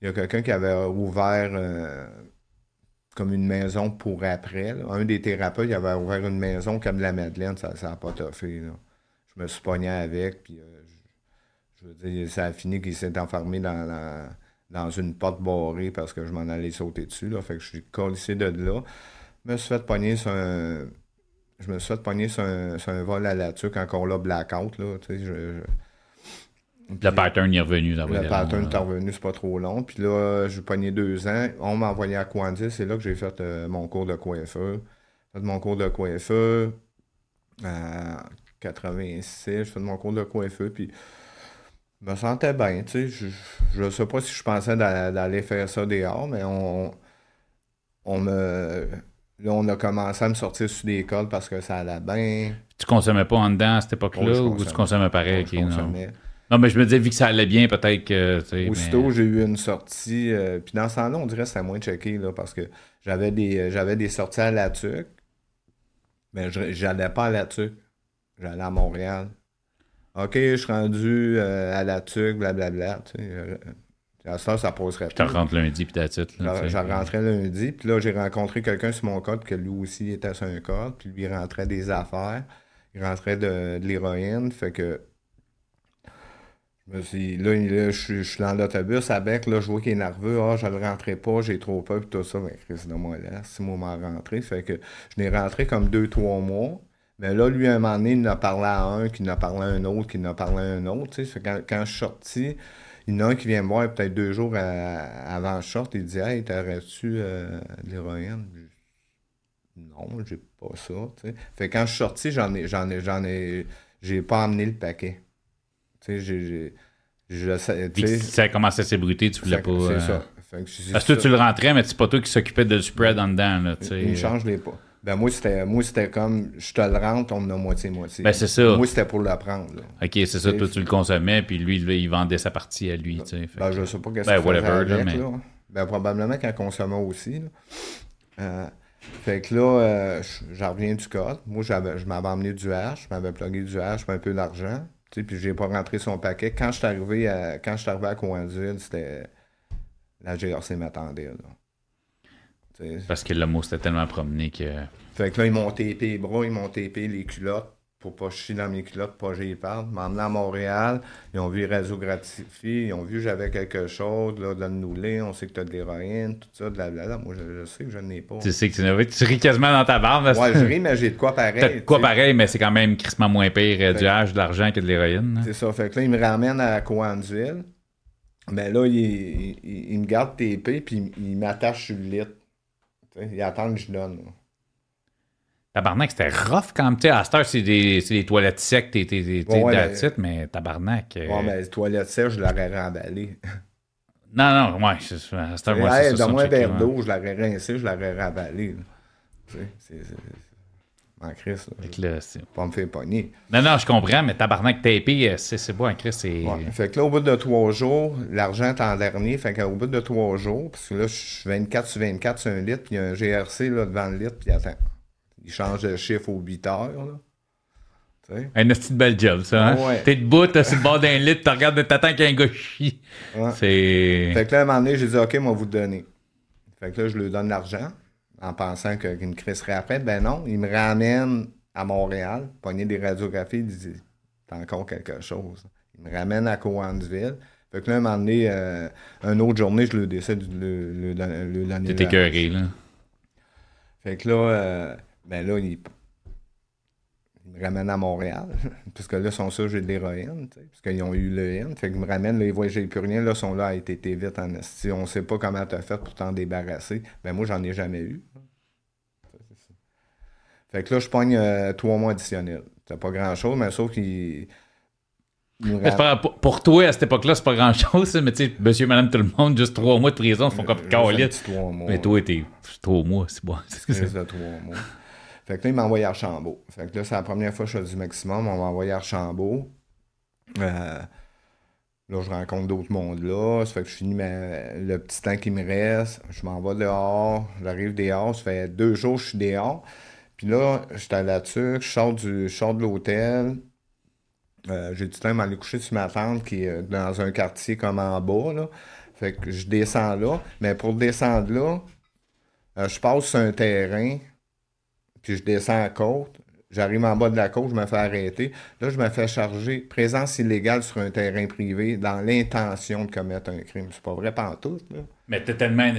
Il y a quelqu'un qui avait ouvert euh, comme une maison pour après. là. Un des thérapeutes, il avait ouvert une maison comme la Madeleine. Ça n'a pas toffé. Là. Je me suis pogné avec. Puis, je, je veux dire, ça a fini qu'il s'est enfermé dans, la- dans une porte barrée parce que je m'en allais sauter dessus. Là. Fait que je suis collé de là. Je me suis fait pogner sur un. Je me suis fait pogner sur un, sur un vol à la tuque, encore là, blackout. Là, je- Le pattern est revenu. dans le pattern là. est revenu, c'est pas trop long. Puis là, j'ai pogné deux ans. On m'a envoyé à Coandis. C'est là que j'ai fait euh, mon cours de coiffeur. J'ai fait mon cours de coiffeur en 86. J'ai fait mon cours de coiffeur. Puis je me sentais bien. Tu sais, je, je sais pas si je pensais d'a- d'aller faire ça dehors, mais on, on me. Là, on a commencé à me sortir sur des cols parce que ça allait bien. Tu consommais pas en dedans à cette époque-là Oh, ou tu consommais. pareil? Je non. consommais. non, mais je me disais, vu que ça allait bien, peut-être que. Aussitôt, mais- j'ai eu une sortie. euh, puis dans ce temps-là, on dirait que c'était moins checké, là, parce que j'avais des, euh, j'avais des sorties à la TUC. Mais j'allais pas à la TUC. J'allais à Montréal. OK, je suis rendu euh, à la TUC, blablabla. Sais, euh, à ça, ça passerait Je te rentre lundi, puis t'as titre. là, Je tu je sais. rentrais lundi, puis là, j'ai rencontré quelqu'un sur mon code, que lui aussi était sur un code, puis lui, il rentrait des affaires, il rentrait de, de l'héroïne, fait que... Je me suis, là, là, je, suis- je suis dans l'autobus avec, là, je vois qu'il est nerveux, ah, je le rentrais pas, j'ai trop peur, puis tout ça, mais Chris, de moi là, six mois m'en rentré, fait que je n'ai rentré comme deux, trois mois, mais là, lui, à un moment donné, il en a parlé à un, qui en a parlé à un autre, qui en a parlé à un autre, quand, quand je suis sorti, il y en a un qui vient me voir peut-être deux jours à- avant le short, il dit Hey, t'aurais-tu euh, de l'héroïne? Non, j'ai pas ça. Fait que quand je suis sorti, j'en ai, j'en ai, j'en ai, j'ai pas emmené le paquet. Tu sais, j'ai, je ça a commencé à s'ébruiter, tu voulais pas. c'est euh, ça. Fait que Parce que ça. tu le rentrais, mais c'est pas toi qui s'occupais de le spread en dedans. Là. Il me change les pas. Ben moi, c'était moi c'était comme je te le rentre, on me a moitié-moitié. Ben c'est ça. Moi, c'était pour le prendre. OK, c'est ça. Toi, tu le consommais, puis lui, il vendait sa partie à lui. Ben, ben je sais pas qu'est-ce ben, avec, mais... là. Ben probablement qu'un consommait aussi. Là. Euh, fait que là, euh, j'en reviens du code. Moi, je m'avais emmené du hash, je m'avais plugué du hash, un peu d'argent. Puis j'ai pas rentré son paquet. Quand je suis arrivé à, quand je arrivé à c'était. La GRC m'attendait. Parce que le mot s'était tellement promené que. Fait que là, ils m'ont TP les bras, ils m'ont TP les culottes pour pas chier dans mes culottes, pas j'ai parle. M'emmener à Montréal, ils ont vu réseau gratifié, ils ont vu que j'avais quelque chose, là, donne-nous on sait que tu as de l'héroïne, tout ça, de la blabla. Moi, je, sais que je n'ai pas. Tu sais que tu, tu ris quasiment dans ta barbe. Ouais, je ris, mais j'ai de quoi pareil. T'as de quoi pareil, mais c'est quand même crissement moins pire euh, du âge, de l'argent que de l'héroïne. C'est ça. Fait que là, ils me ramènent à Coansville. Mais là, ils, il, me gardent TP, puis ils m'attachent sur le lit. Ils attendent que je donne. Tabarnak, c'était rough quand même. Tu sais, à cette heure, c'est des, des, toilettes secs, t'es t'es, t'es ouais, mais tabarnak. Euh... Ouais, mais les toilettes sèches, je l'aurais remballé. Non, non, ouais, c'est à cette heure, moi, c'est ça. Dans un verre d'eau, je l'aurais rincé, je l'aurais remballé. Tu sais, c'est en Chris. Là, c'est pas me faire pogner. Non, non, je comprends, mais tabarnak tapé, euh, c'est beau en Chris. C'est... Ouais. Fait que là, au bout de trois jours, l'argent est en dernier. Fait qu'au bout de trois jours, parce que là, je suis 24 sur 24 sur un litre, puis il y a un GRC là, devant le litre, puis attends. Il change de chiffre aux 8 heures. Là. T'sais? Un petit bel job, ça. Hein? Ouais. T'es debout, t'es sur le bord d'un litre, tu regardes, t'attends qu'un gars chie. Ouais. C'est. Fait que là, à un moment donné, j'ai dit, OK, moi, vous donner. Fait que là, je lui donne l'argent en pensant qu'il me crisserait après. Ben non, il me ramène à Montréal, pogner des radiographies, il dit T'as encore quelque chose. Il me ramène à Cowansville. Fait que là, un moment donné, euh, une autre journée, je le décide le, le, le, le T'es écœuré, là. Fait que là, euh, ben là, il, ramène à Montréal. parce que là, sont ça, j'ai de l'héroïne, parce qu'ils ont eu le N. Fait qu'ils me ramènent, là, ils voient j'ai plus rien. Là, sont là, été vite en esti. On sait pas comment t'as fait pour t'en débarrasser. Ben moi, j'en ai jamais eu. Fait que là, je pogne euh, trois mois additionnels. C'est pas grand-chose, mais sauf qu'il... pour, toi, à cette époque-là, c'est pas grand-chose, mais tu sais, monsieur, madame, tout le monde, juste trois mois de prison, ils font comme calice. Mais toi, t'es trois mois, c'est bon. C'est ça, trois mois. Fait que là, il m'a à Archambault. Fait que là, c'est la première fois que je fais du maximum. On m'a envoyé à Archambault. Euh, là, je rencontre d'autres mondes là. Ça fait que je finis le petit temps qui me reste. Je m'en vais dehors. J'arrive dehors. Ça fait deux jours que je suis dehors. Puis là, j'étais là-dessus. Je sors, du, je de l'hôtel. Euh, j'ai du temps à m'aller coucher sur ma tante qui est dans un quartier comme en bas. Là. Fait que je descends là. Mais pour descendre là, euh, je passe sur un terrain puis je descends à côte. J'arrive en bas de la côte, je me fais arrêter. Là, je me fais charger présence illégale sur un terrain privé dans l'intention de commettre un crime. C'est pas vrai tout. là. Mais t'as tellement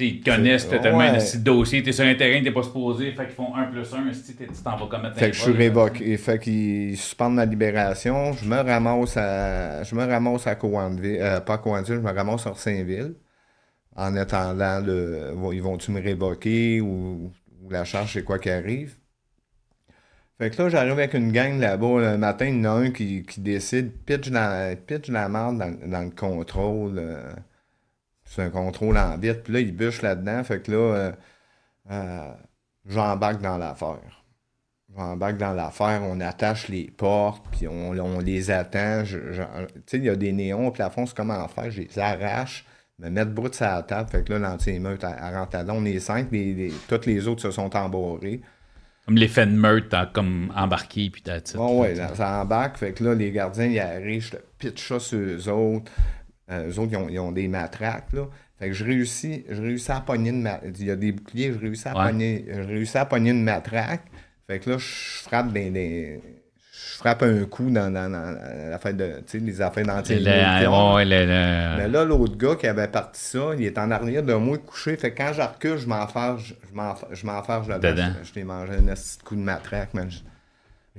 ils te connaissent, t'as tellement un de dossier, t'es sur un terrain, t'es pas supposé, fait qu'ils font un plus un, tu t'en vas commettre fait un que je suis révoqué, fait qu'ils suspendent ma libération, je me ramasse à, je me ramasse à Coandville, euh, pas Coandville, je me ramasse sur Saint-Ville, en attendant, le, ils vont-tu me révoquer ou la charge, c'est quoi qui arrive. Fait que là, j'arrive avec une gang là-bas. Le matin, il y en a un qui, décide, pitch, dans, pitch la merde dans, le contrôle. Euh, c'est un contrôle en vite. Puis là, il bûche là-dedans. Fait que là, euh, euh, j'embarque dans l'affaire. J'embarque dans l'affaire. On attache les portes, puis on, les attend. Tu sais, il y a des néons au plafond. C'est comment faire. Je les arrache me mettre brut de sa table. Fait que là, l'anti-émeute, rentre là. On est cinq, les, toutes les autres se sont embarrés. Comme l'effet de meute, comme embarqué, puis t'as Oh, ouais, ça embarque. Fait que là, les gardiens, ils arrivent, je pitch ça sur eux autres. Euh, eux autres, ils ont, des matraques, là. Fait que je réussis, je réussis à pogner une matraque. Il y a des boucliers, je réussis à, pogner, je réussis à pogner une matraque. Fait que là, je frappe des frappe un coup dans, dans, dans l'affaire de, les affaires d'anti Mais là, l'autre gars qui avait parti ça, il est en arrière de moi couché. Fait que quand je recule, je m'en farge, je m'en farge là-dedans. Je, t'ai mangé un petit coup de matraque, man.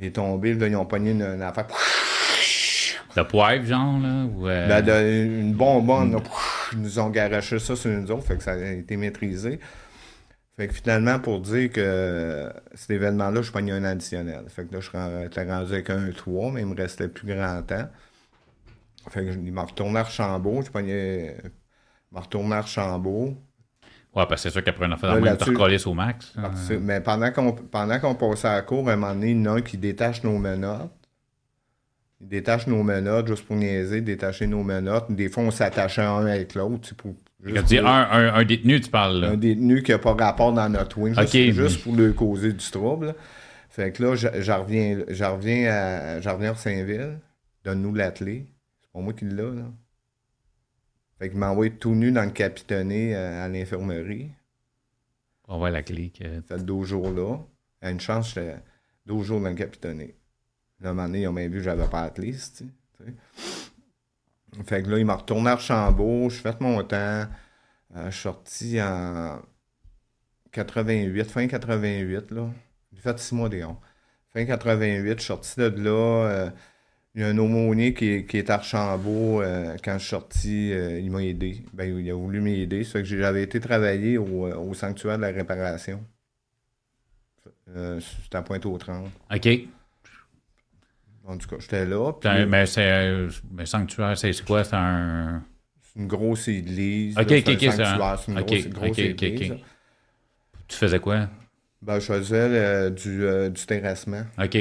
J'ai tombé, là, ils ont pogné une, affaire. De poivre, genre, là? Ou euh... ben, de, une bonbonne, ils nous ont garoché ça sur nous autres, fait que ça a été maîtrisé. Fait que finalement, pour dire que cet événement-là, je pognais un additionnel. Fait que là, je suis rendu avec un 3, mais il me restait plus grand temps. Fait que il m'a retourné à Archambault. Je pognais. Il m'a retourné à Archambault. Ouais, parce que c'est sûr qu'après un affaire de même, tu au max. Mais pendant qu'on pendant qu'on passait à la cour, à un moment donné, il y en a un qui détache nos menottes. Il détache nos menottes juste pour niaiser, détacher nos menottes. Des fois, on s'attachait un avec l'autre. Pour, juste un, un, un, détenu, tu parles là. Un détenu qui n'a pas rapport dans notre wing, juste, pour lui causer du trouble. Fait que là, j'en reviens, reviens, à, reviens à Saint-Ville. Donne-nous l'atelier. C'est pas moi qui l'ai, là. Fait qu'il m'a envoyé tout nu dans le capitonné euh, à, l'infirmerie. On voit la clé. Que... Fait 12 jours là. À une chance, j'étais 12 jours dans le capitonné. Là, un moment donné, ils ont bien vu que j'avais pas de liste. Fait que là, il m'a retourné à Archambault. Je fait mon temps. Euh, je suis sorti en 88, fin 88, là. J'ai fait six mois d'éon. Fin 88, je suis sorti de là. Euh, il y a un aumônier qui, qui est à Archambault. Euh, quand je suis sorti, euh, il m'a aidé. Ben, il a voulu m'aider. Ça que j'avais été travailler au, au, sanctuaire de la réparation. C'était à Pointe-aux-Trembles. OK. En tout cas, j'étais là. mais c'est un sanctuaire, c'est quoi? C'est un. C'est une grosse église. OK, OK, OK. C'est une grosse, grosse église. Tu faisais quoi? Ben, je faisais du, euh, du terrassement. OK.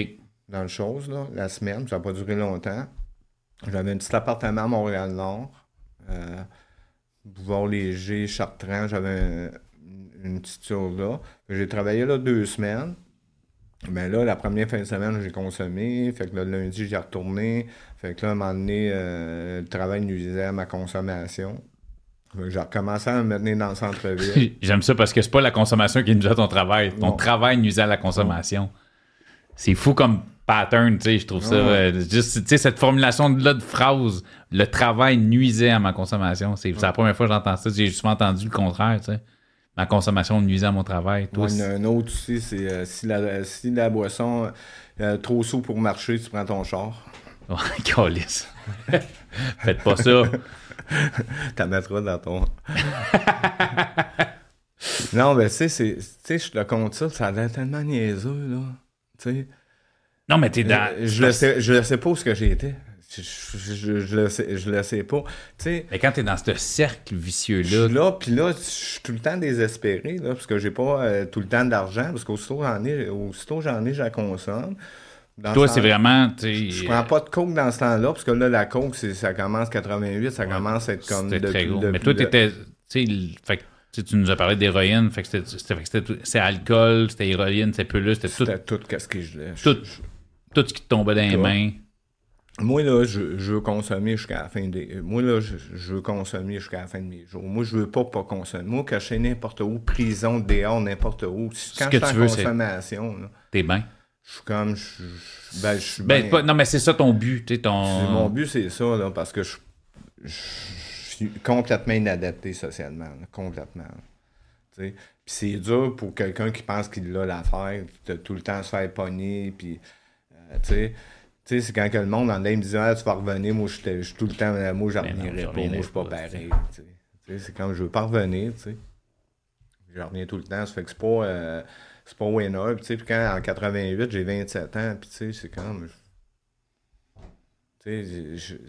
Dans le chose, là, la semaine. Ça n'a pas duré longtemps. J'avais un petit appartement à Montréal-Nord. Euh, Bouvard léger, Chartrand. J'avais une petite tour là. J'ai travaillé là deux semaines. Mais là, la première fin de semaine, j'ai consommé. Fait que le lundi, j'ai retourné. Fait que là, à un moment donné, euh, le travail nuisait à ma consommation. J'ai recommencé à me mettre dans le centre-ville. J'aime ça parce que c'est pas la consommation qui nuisait à ton travail. Ton travail nuisait à la consommation. C'est fou comme pattern, tu sais, je trouve ça. Euh, juste, tu sais, cette formulation-là de phrase, le travail nuisait à ma consommation. C'est la première fois que j'entends ça. J'ai justement entendu le contraire, tu sais. Ma consommation nuisait à mon travail. Toi, un autre aussi, c'est euh, si, la, si la boisson euh, trop sous pour marcher, tu prends ton char. Ouais, calice. Faites pas ça. T'en mettras dans ton. non, mais tu sais, je te compte ça, ça a l'air tellement niaiseux, là. Tu sais. Non, mais t'es dans. Je, le sais, je le sais pas où ce que j'ai été. Je, je, je, le sais, je le sais pas. sais mais quand t'es dans ce cercle vicieux-là. Je suis là, puis là, je suis tout le temps désespéré, là, parce que j'ai pas euh, tout le temps d'argent, parce qu'aussitôt j'en ai, aussitôt j'en ai, je la consomme. Toi, c'est vraiment. Je prends pas de coke dans ce temps-là, parce que là, la coke, ça commence 88, ça commence à être comme. Très gros. Mais toi, t'étais. Tu tu nous as parlé d'héroïne, fait que c'était alcool, c'était héroïne, c'était plus c'était tout. C'était tout qu'est-ce que je Tout, tout ce qui te tombait dans les mains. Moi, là, je, je veux consommer jusqu'à la fin des. Moi, là, je, je, veux consommer jusqu'à la fin de mes jours. Moi, je veux pas pas consommer. Moi, cacher n'importe où, prison, dehors, n'importe où. Quand je suis en consommation. T'es bien. Je suis comme. ben, je suis ben, non, mais c'est ça ton but. Ton... Mon but, c'est ça, là, parce que je, suis complètement inadapté socialement. complètement. Puis c'est dur pour quelqu'un qui pense qu'il a l'affaire, de tout le temps se faire pogner. Puis, euh, tu sais. Tu sais, c'est quand que le monde en me disait ah, tu vas revenir, moi je suis tout le temps, moi je reviendrai pas, moi je suis pas pareil. Tu sais, c'est comme je veux pas revenir, tu sais. Je reviens tout le temps, ça fait que c'est pas. Euh, c'est pas winner. Puis, puis quand en 88, j'ai 27 ans, puis tu sais, c'est comme. Tu sais,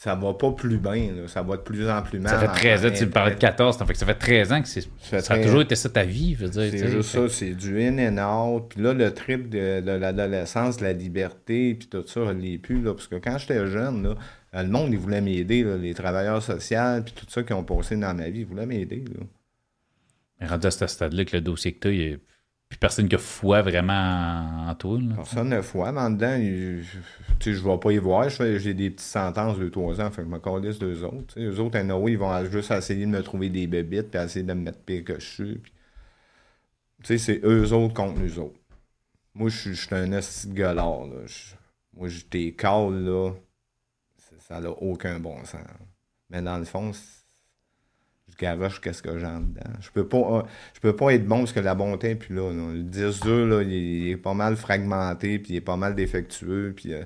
ça va pas plus bien, là. ça va de plus en plus mal. Ça fait 13 ans, tu me parlais de 14, ça fait que ça fait 13 ans que c'est, ça, a toujours été ça ta vie, je veux dire. C'est juste ça, c'est du in and out. Puis là, le trip de, de l'adolescence, de la liberté, puis tout ça, je l'ai plus, là, parce que quand j'étais jeune, là, le monde, il voulait m'aider, les travailleurs sociaux, puis tout ça qui ont passé dans ma vie, ils voulaient m'aider. Là. Mais rendu à ce stade-là, que le dossier que tu as, il est puis personne qui a foi vraiment en, toi. Personne n'a foi, mais en dedans, je, ne vais pas y voir. J'ai des petites sentences de 3 ans, fait que je me calisse deux autres. Les autres, à ils vont juste essayer de me trouver des bébites, puis essayer de me mettre pire que je suis. sais, c'est eux autres contre nous autres. Moi, je suis un esti de. Là. moi, je t'ai là. Ça n'a aucun bon sens. Mais dans le fond, gavoche qu'est-ce que j'ai dedans. Je peux pas euh, je peux pas être bon parce que la bonté puis là, Le 10-2, là, il, est pas mal fragmenté, puis il est pas mal défectueux, puis euh,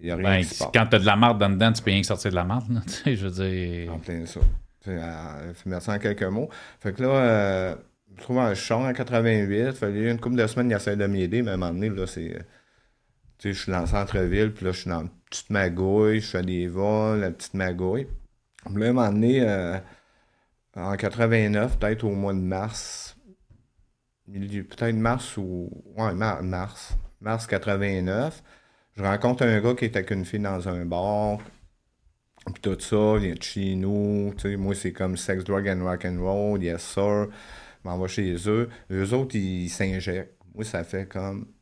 il y a rien ben, qui Quand t'as de la marde dans dedans, tu peux rien sortir de la marde, je veux dire... En plein ça. Euh, merci en quelques mots. Fait que là, euh, je trouve un champ en 88, fallait une couple de semaines, il essaie de m'aider, mais à un moment donné, là, c'est... Tu sais, je suis dans le centre-ville, puis là, je suis dans une petite magouille, je fais des vols, la petite magouille. Là, un moment donné, euh, en 89, peut-être au mois de mars, peut-être mars ou. Ouais, mars. Mars 89. Je rencontre un gars qui est avec une fille dans un bar. Puis tout ça, il vient de chez nous. Moi, c'est comme sex, drug and rock and roll. Yes, sir. Je m'en vais chez eux. Eux autres, ils s'injectent. Moi, ça fait comme.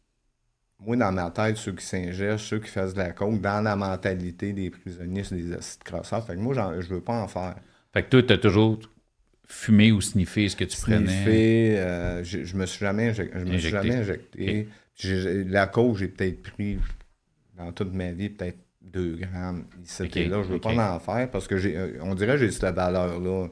Moi, dans ma tête, ceux qui s'injectent, ceux qui fassent de la coke, dans la mentalité des prisonniers, c'est des acides crosseurs. Fait que moi, je veux pas en faire. Fait que toi, t'as toujours fumé ou sniffé ce que tu sniffé, prenais? Euh, je, je me suis jamais, je me suis jamais injecté. La coke, j'ai peut-être pris dans toute ma vie peut-être 2 grammes ici là. Je veux pas en faire parce que j'ai, euh, on dirait que j'ai cette valeur-là.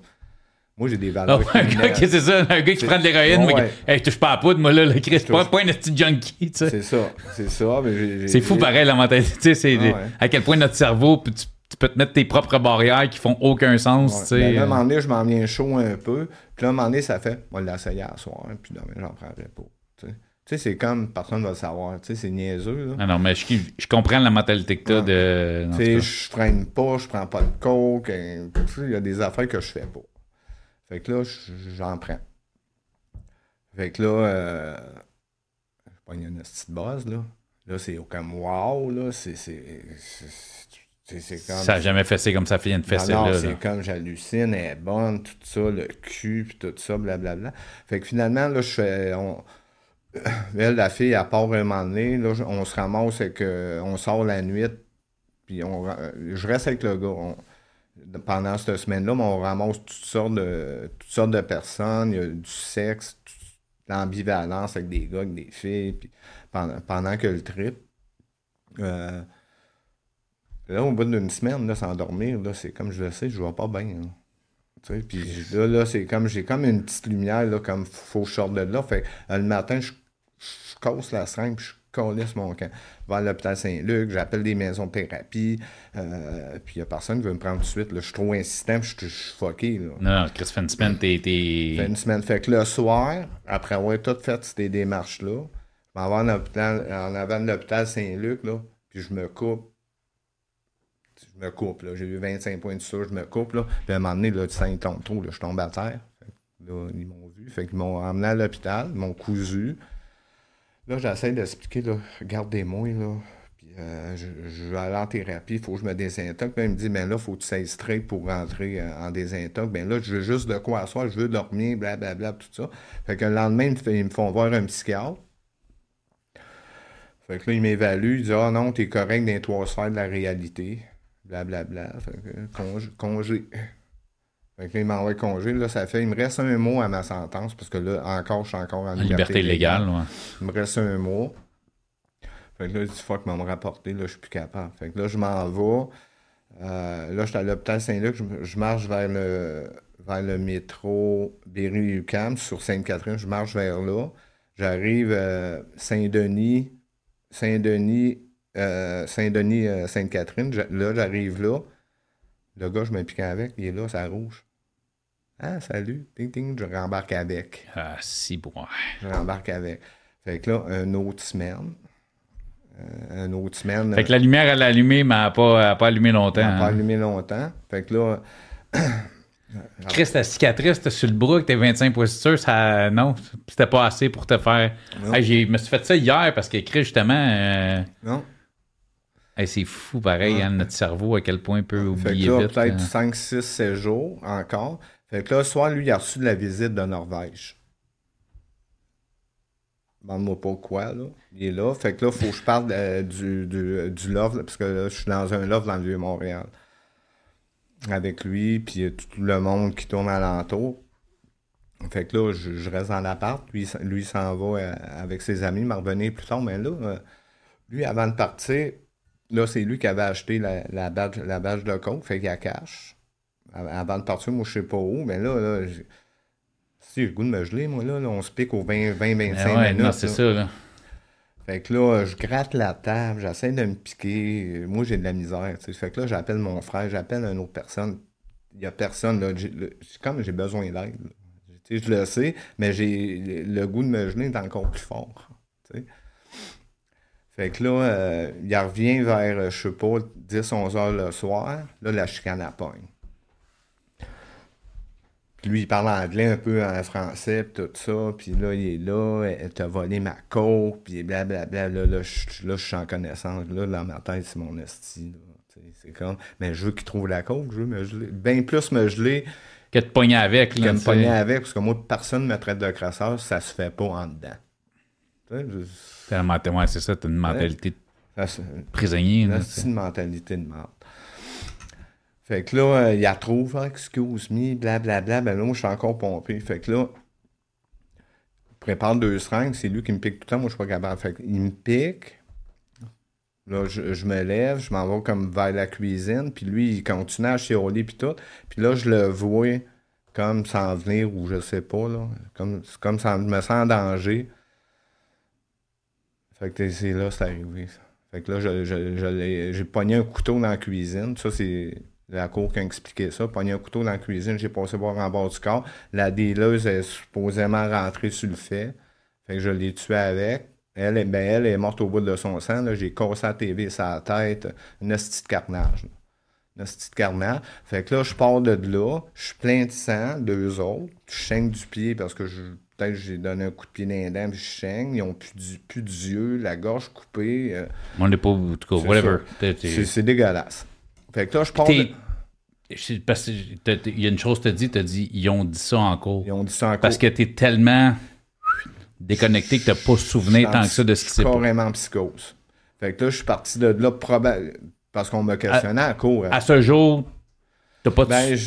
Moi, j'ai des valeurs. Oh, un gars, c'est ça, un gars qui prend de l'héroïne, mais hey, je touche pas à poudre, moi, là, le Chris, pas, pas un petit junkie, tu sais. C'est ça, c'est ça. c'est fou, pareil, la mentalité, c'est ah, à quel point notre cerveau, tu, tu, peux te mettre tes propres barrières qui font aucun sens, tu sais. Ben, à un moment donné, je m'en viens chaud un peu, puis là, à un moment donné, ça fait, on va l'essayer à soir, puis demain, j'en prendrai pas, tu sais. Tu sais, c'est comme personne ne va le savoir. Tu sais, c'est niaiseux. Là. Ah non, mais je, je comprends la mentalité que tu as de. Tu sais, je freine pas, je prends pas de coke. Hein, il y a des affaires que je fais pas. Fait que là, j'en prends. Fait que là, euh, je pas une petite base, là. Là, c'est comme wow, là. C'est. Comme, ça n'a jamais fessé comme ça vient de fesser. Non, non c'est comme j'hallucine, elle est bonne, tout ça, le cul, puis tout ça, blablabla. Fait que finalement, là, je fais. On, elle, la fille, à part un moment donné, là, on se ramasse et que on sort la nuit, puis on, je reste avec le gars. Pendant cette semaine-là, on ramasse toutes sortes de toutes sortes de personnes, il y a du sexe, l'ambivalence avec des gars, avec des filles, puis pendant, que le trip. Euh, là, au bout d'une semaine, là, sans dormir, là, c'est comme je le sais, je vois pas bien. Puis là, là c'est comme j'ai comme une petite lumière, là, comme faut que je sorte de là. Fait le matin, je je la seringue, puis je calisse mon camp. Je vais à l'hôpital Saint-Luc, j'appelle des maisons de thérapie, euh, puis il n'y a personne qui veut me prendre tout de suite. Là. Je suis trop insistant, puis je suis fucké. Là. Non, Chris, fait une semaine, t'es. Fait une semaine. Fait que le soir, après avoir tout fait ces démarches-là, je m'en vais en, hôpital, en avant de l'hôpital Saint-Luc, là, puis je me coupe. Je me coupe, là. J'ai eu 25 points de sucre, je me coupe, là. Puis à un moment donné, là, saint tombe trop, là, je tombe à terre. là, ils m'ont vu. Fait qu'ils m'ont emmené à l'hôpital, m'ont cousu. Là, j'essaie d'expliquer, là, gardez-moi, là. Puis, euh, je, vais aller en thérapie, il faut que je me désintoque. Là, il me dit, ben là, il faut que tu straight pour rentrer euh, en désintox. Ben là, je veux juste de quoi asseoir, je veux dormir, blablabla, tout ça. Fait que le lendemain, ils me font voir un psychiatre. Fait que là, il m'évalue, il dit, ah non, t'es correct dans les trois sphères de la réalité. Blablabla. Fait que, congé. congé. Fait que là, il m'envoie congé. Là, ça fait, il me reste un mois à ma sentence, parce que là, encore, je suis encore en, liberté, légale. Il me reste un mois. Fait que là, il dit, fuck, m'a me rapporté, là, je suis plus capable. Fait que là, je m'en vais. Euh, là, je suis à l'hôpital Saint-Luc, je, marche vers le, vers le métro Berry-UQAM sur Sainte-Catherine, je marche vers là. J'arrive à Saint-Denis, Saint-Denis, euh, Saint-Denis, euh, Sainte-Catherine. Là, j'arrive là. Le gars, je m'implique avec, il est là, ça rouge. Ah, salut, ting ting, je rembarque avec. Ah, si, bon. Je rembarque avec. Fait que là, une autre semaine. Euh, une autre semaine. Fait que la lumière, elle a allumé, mais elle n'a pas, pas, allumé longtemps. Elle n'a pas hein. allumé longtemps. Fait que là. Chris, la cicatrice, sur le bras, que t'es 25 postures, ça. Non, c'était pas assez pour te faire. je me suis fait ça hier parce que Chris, justement. Euh, non c'est fou, pareil, hein, notre cerveau, à quel point peut oublier fait peut-être 5, 6, 7 jours encore. Fait que là, soit lui, il a reçu de la visite de Norvège. Demande-moi pas quoi, là. Il est là. Fait que là, il faut que je parle euh, du, du, du, love, parce que là, je suis dans un love dans le Vieux-Montréal. Avec lui, puis tout le monde qui tourne alentour. Fait que là, je, reste dans l'appart. Lui, lui s'en va euh, avec ses amis, m'a revenu plus tard. Mais là, euh, lui, avant de partir, Là, c'est lui qui avait acheté la, la, badge, la badge de coke, fait qu'il a cash. Avant de partir, moi, je sais pas où, mais là, là si j'ai le goût de me geler, moi, là, on se pique aux 20-25 minutes. Non, c'est ça, là. Fait que là, je gratte la table, j'essaie de me piquer. Moi, j'ai de la misère. Fait que là, j'appelle mon frère, j'appelle une autre personne. Il y a personne, là. Comme j'ai besoin d'aide. Je le sais, mais j'ai le goût de me geler est encore plus fort. Fait que là, euh, il revient vers, je sais pas, 10-11 heures le soir. Là, la chicane à pogne. Puis lui, il parle anglais un peu en français, puis tout ça. Puis là, il est là, elle t'a volé ma coke, puis blablabla. Là, là, je, là, je suis en connaissance. Là, dans ma tête, c'est mon esti. C'est comme. Mais je veux qu'il trouve la coke, je veux me geler. Bien plus me geler. Que te pogner avec, là. Que me pogner avec, parce que moi, personne ne me traite de crasseur, ça se fait pas en dedans. Tu sais, ouais, c'est ça, t'as une mentalité de prisonnier. C'est une mentalité de merde. Fait que là, euh, il a trop, excuse me, blablabla. Ben là, moi, je suis encore pompé. Fait que là, il prépare deux seringues, c'est lui qui me pique tout le temps, moi, je suis pas capable. Fait qu'il me pique. Là, je, me lève, je m'en vais comme vers la cuisine, puis lui, il continue à chialer, puis tout. Puis là, je le vois comme s'en venir, ou je sais pas, là. Comme, comme ça, je me sens en danger. Fait que c'est là, c'est arrivé, ça. Fait que là, j'ai je, pogné un couteau dans la cuisine. Ça, c'est la cour qui a expliqué ça. Pogné un couteau dans la cuisine, j'ai passé voir en bas du corps. La déleuse est supposément rentrée sur le fait. Fait que je l'ai tué avec. Elle, ben, elle est morte au bout de son sang. J'ai cassé la TV sa tête. Une hostie de carnage. Une hostie de carnage. Fait que là, je pars de là. Je suis plein de sang, deux autres. Je saigne du pied parce que je peut-être j'ai donné un coup de pied dans les dents, puis je saigne. Ils ont plus, plus d'yeux, la gorge coupée. Euh. On n'est pas, en tout cas, whatever. C'est dégueulasse. Fait que là, je pars. Parce qu'il y a une chose que tu as dit, tu as dit, ils ont dit ça en cours. Ils ont dit ça en cours. Parce que tu es tellement déconnecté que tu n'as pas souvenir tant que ça de ce qui s'est passé. carrément psychose. Fait que là, je suis parti de là parce qu'on me questionnait en cours. Hein. À ce jour, tu n'as pas de ben,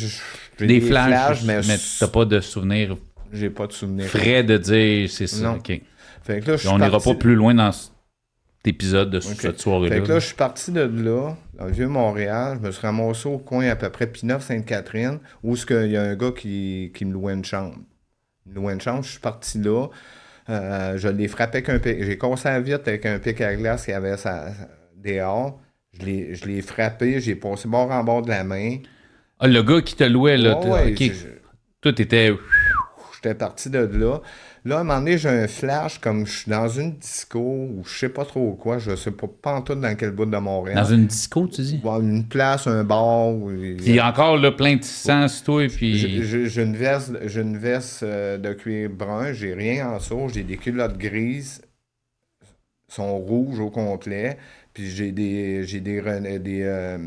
des, flashs, mais, tu n'as pas de souvenir. J'ai pas de souvenir. Frais de dire c'est ça. Fait que là, on n'ira pas plus loin dans cet épisode de cette soirée-là. Fait que là, je suis parti de là, dans le Vieux-Montréal. Je me suis ramassé au coin à peu près Pinot-Sainte-Catherine, où il y a un gars qui, qui me louait une chambre. Il me louait une chambre, je suis parti là. Euh, je l'ai frappé avec un pic. J'ai commencé vite avec un pic à glace qui avait sa, dehors. Je l'ai frappé, j'ai passé bord en bord de la main. Ah, le gars qui te louait, là. Tout était. J'étais parti de là. Là, à un moment donné, j'ai un flash comme je suis dans une disco ou je sais pas trop quoi, je sais pas, pas en tout dans quel bout de Montréal. Dans une disco, tu dis? une place, un bar. Il y a encore là, plein de sens, toi, et puis... J'ai une veste, une veste euh, de cuir brun, j'ai rien en dessous, j'ai des culottes grises, sont rouges au complet, puis j'ai des, j'ai des, des, euh,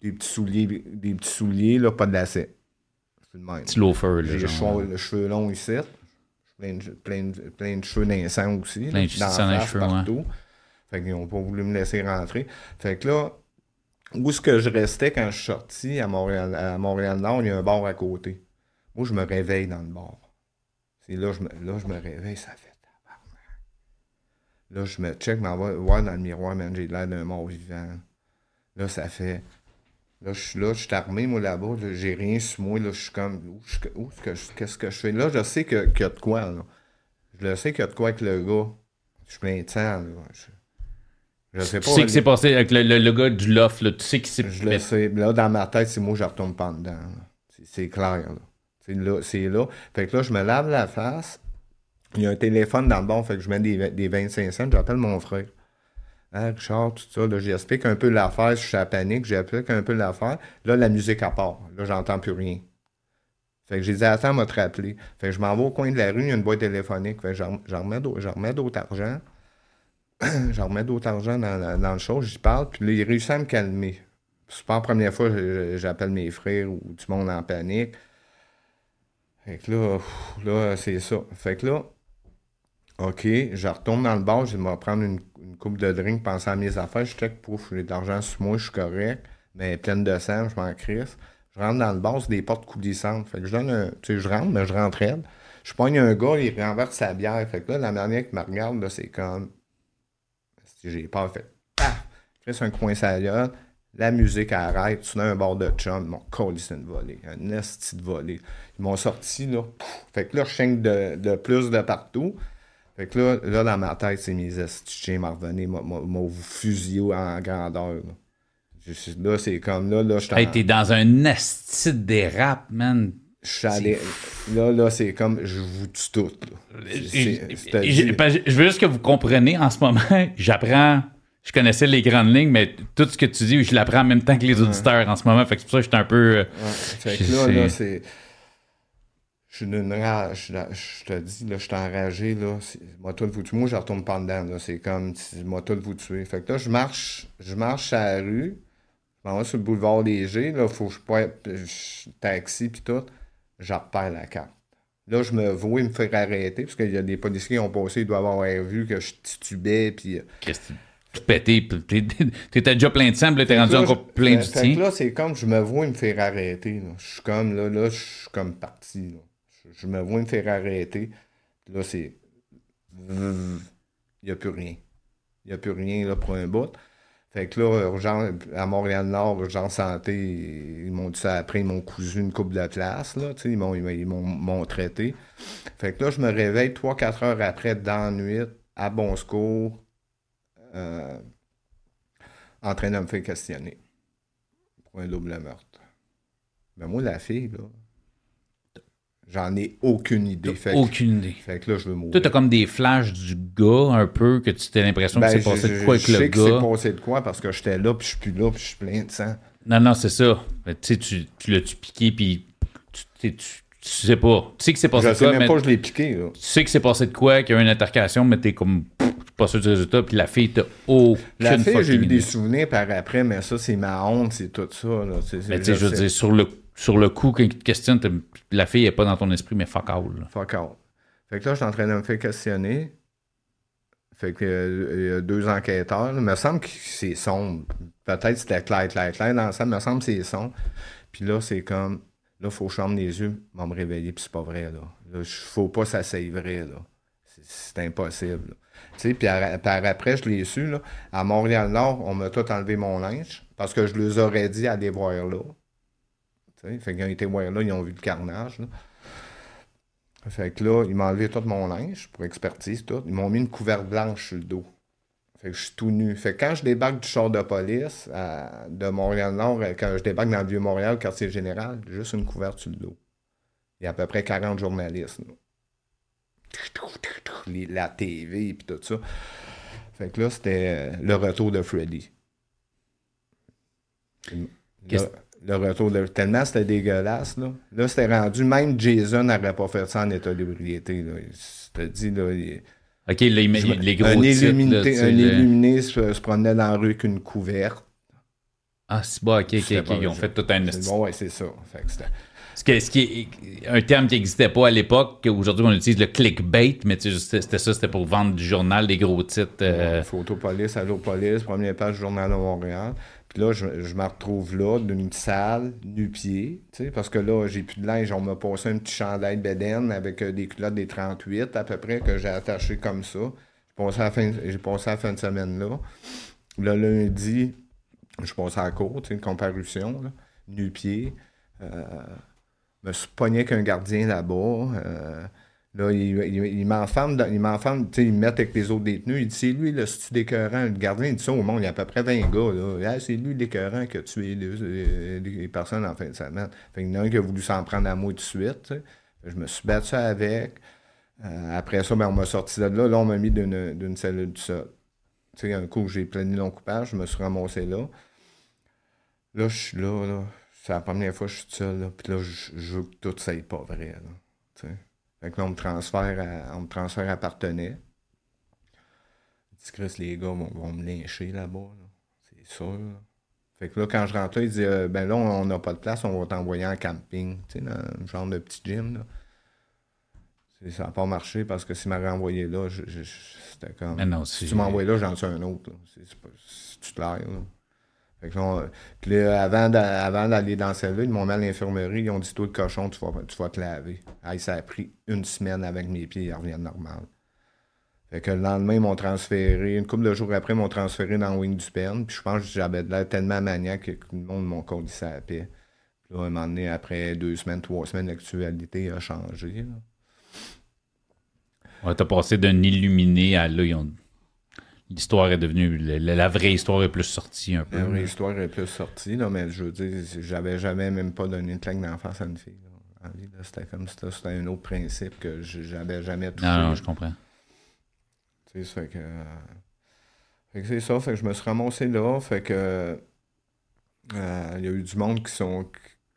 des, petits souliers, des petits souliers, là, pas de lacets. C'est le même. Petit loafer, J'ai le cheveu long ici plein de, plein plein de cheveux d'incendie aussi. Plein de cheveux dans les cheveux, partout. Fait qu'ils n'ont pas voulu me laisser rentrer. Fait que là, où est-ce que je restais quand je suis sorti? À Montréal, à Montréal-Nord, il y a un bar à côté. Moi, je me réveille dans le bar. C'est là, je me, là, je me réveille, ça fait Là, je me check, m'en vais voir dans le miroir, man, j'ai l'air d'un mort vivant. Là, ça fait Là, je suis là, je suis armé, moi, là-bas. j'ai rien sur moi. Là, je suis comme, où, qu'est-ce que je fais? Là, je sais qu'il y a de quoi, là. Je sais qu'il y a de quoi avec le gars. Je suis plein de temps, là. Je, sais pas. Tu sais ce qui s'est passé avec le, gars du loft, là. Tu sais qui s'est... Je le sais. Là, dans ma tête, c'est moi, je retourne pas dedans. C'est clair, là. C'est là, c'est là. Fait que là, je me lave la face. Il y a un téléphone dans le bon, fait que je mets des, des 25 cents. J'appelle mon frère. Hein, Richard, tout ça. Là, j'explique un peu l'affaire, je suis à panique, j'explique un peu l'affaire. Là, la musique à part. Là, j'entends plus rien. Fait que j'ai dit, attends, m'a te rappeler. Fait que je m'en vais au coin de la rue, il y a une boîte téléphonique. Fait que j'en remets d'autres argent. j'en remets d'autres argent dans, le show, j'y parle, puis là, il réussit à me calmer. C'est pas la première fois que j'appelle mes frères ou du monde en panique. Fait que là, là, c'est ça. Fait que là, OK, je retourne dans le bar, je vais me prendre une, coupe de drink, penser à mes affaires, je check, pouf, j'ai de l'argent sur moi, je suis correct, mais pleine de sang, je m'en crisse. Je rentre dans le bar, c'est des portes coulissantes. Fait que je donne un. Tu sais, je rentre, mais je rentre raide. Je pogne un gars, il renverse sa bière. Fait que là, la manière qu'il me regarde, là, c'est comme. Si j'ai peur, fait. Paf! un coin salade. La musique arrête. Tu as un bord de chum. Mon colis, c'est une volée. Un esti de volée. Ils m'ont sorti, là. Fait que là, je chaîne de, de plus de partout. Fait que là, là dans ma tête, c'est mes estichés m'en revenaient, m'ont fusillé en grandeur. Là, là c'est comme là, là, je Hey, t'es dans un esti des rap, man. Je allé... Là, là, c'est comme je vous tue tout. Je, veux juste que vous compreniez en ce moment, j'apprends. Je connaissais les grandes lignes, mais tout ce que tu dis, je l'apprends en même temps que les auditeurs en ce moment. Fait que c'est pour ça que j'étais un peu. Fait que là, là, c'est je suis d'une rage. Je te dis, là, je suis enragé, là. Moi, tout vous tuer. Moi, je retourne pas dedans, là. C'est comme, moi, tout vous tuer. Fait que là, je marche, je marche à la rue. Je m'en vais sur le boulevard léger, là. Faut que je pointe, taxi, puis tout. Je repère la carte. Là, je me vois me faire arrêter, parce qu'il y a des policiers qui ont passé, ils doivent avoir vu que je titubais, puis... Euh, Qu'est-ce que tu pété, t'étais déjà plein de sang, là, t'es rendu encore plein de tien. là, c'est comme, je me vois me faire arrêter, là. Je suis comme, là, là, je suis comme parti, là je me vois me faire arrêter. Là, c'est. Il n'y a plus rien. Il n'y a plus rien là, pour un bout. Fait que là, à Montréal-Nord, urgence santé, ils m'ont dit ça après, ils m'ont cousu une coupe de classe, là, ils m'ont, ils m'ont, traité. Fait que là, je me réveille 3-4 heures après, dans la nuit, à bon secours, euh, en train de me faire questionner pour un double meurtre. Mais moi, la fille, là, J'en ai aucune idée. Fait aucune idée. Fait que là, je veux mourir. Toi, t'as comme des flashs du gars, un peu, que tu t'as l'impression que c'est ben, passé de quoi avec le gars. Je sais que c'est passé de quoi parce que j'étais là, puis je suis plus là, puis je suis plein de sang. Non, non, c'est ça. Tu sais, tu, tu l'as-tu piqué, puis tu, tu, sais pas. Tu sais que c'est passé de quoi. Je sais même pas je l'ai piqué, là. Tu sais que c'est passé de quoi, qu'il y a eu une altercation, mais t'es comme pas sûr du résultat, puis la fille, t'as aucune La fille, j'ai eu des souvenirs par après, mais ça, c'est ma honte, c'est tout ça, là. mais tu sais, je veux dire, sur le sur le coup, quand il te questionne, la fille n'est pas dans ton esprit, mais fuck all. Fuck all. Fait que là, je suis en train de me faire questionner. Fait que euh, il y a deux enquêteurs. Il me semble que c'est sombre. Peut-être c'était clair, clair, clair dans ça. Il me semble que c'est sombre. Puis là, c'est comme. Là, il faut que je ferme les yeux, va me réveiller, puis c'est pas vrai, là. Là, faut pas ça c'est vrai, là. C'est impossible. Tu sais, puis après, je l'ai su, là. À Montréal-Nord, on m'a tout enlevé mon linge parce que je leur aurais dit d'aller voir là. Fait qu'ils ont été voir là, ils ont vu le carnage. Fait que là, ils m'ont enlevé tout mon linge pour expertise, tout. Ils m'ont mis une couverte blanche sur le dos. Fait que je suis tout nu. Fait que quand je débarque du char de police de Montréal-Nord, euh, quand je débarque dans le Vieux-Montréal, quartier général, juste une couverte sur le dos. Il y a à peu près 40 journalistes. la TV et tout ça. Fait que là, c'était euh, le retour de Freddy le retour de. Tellement c'était dégueulasse, là. Là, c'était rendu. Même Jason n'aurait pas fait ça en état d'ébriété, là. C'était dit, là. OK, les, les gros un illuminé, un illuminé se, promenait dans la rue avec une couverte. Ah, c'est bon, OK, OK, OK. Ils ont fait tout un... Bon, ouais, c'est ça. Fait que ce, ce qui est un terme qui n'existait pas à l'époque, aujourd'hui on utilise le clickbait, mais c'était ça, c'était pour vendre du journal, des gros titres. Euh... Photopolice, Allopolice, première page du Journal de Montréal là, je, me retrouve là, d'une salle, nu-pied, parce que là, j'ai plus de linge. On m'a passé un petit chandail bédaine avec euh, des culottes des 38 à peu près que j'ai attaché comme ça. J'ai passé, la fin, la fin de semaine là. Le lundi, je passé à la cour, une comparution, nu-pied. Euh, me suis pogné avec un gardien là-bas. Euh, Là, il, il, il m'enferme, tu sais, il me met avec les autres détenus. Il dit, c'est lui le style d'écœurant. Le gardien, dit ça au monde, il y a à peu près 20 gars, là. C'est lui l'écœurant qui a tué les, personnes en fin de semaine. Fait qu'il y en a un qui a voulu s'en prendre à moi tout de suite, Je me suis battu avec. Euh, après ça, ben, on m'a sorti de là. Là, on m'a mis d'une cellule du sol. Tu sais, un coup, j'ai plaigné mon coupage, je me suis ramassé là. Là, je suis là, là. C'est la première fois que je suis seul, là. Puis là, je, veux que tout ça n'est pas vrai, là. Fait que là, on me transfère à, on me transfère à Partenay. Chris, les gars vont, me lyncher là-bas. C'est sûr. Fait que là, quand je rentre là, il dit euh, Ben là, on n'a pas de place, on va t'envoyer en camping. Tu sais, dans un genre de petit gym. Là. Ça n'a pas marché parce que s'il m'avait envoyé là, c'était comme. si tu m'envoies là, j'en suis un autre. C'est Là. Puis avant, d'aller dans celle-là, ils m'ont mis à l'infirmerie. Ils ont dit Toi, le cochon, tu vas, te laver. ça a pris une semaine avec mes pieds, ils reviennent normal. Fait que le lendemain, ils m'ont transféré. Une couple de jours après, ils m'ont transféré dans Wing du Spen. Puis je pense que j'avais l'air tellement maniaque que tout le monde m'a condissé à la paix. Puis là, un moment donné, après deux semaines, trois semaines, l'actualité a changé. Ouais, t'as passé d'un illuminé à là, l'histoire est devenue. La, vraie histoire est plus sortie un peu. La vraie histoire est plus sortie, là, mais je veux dire, j'avais jamais même pas donné une claque d'enfance à une fille. C'était comme c'était un autre principe que j'avais jamais touché. Non, non, je comprends. Tu sais, fait que. Fait que c'est ça, fait que je me suis ramassé là, fait que. Euh, il y a eu du monde qui sont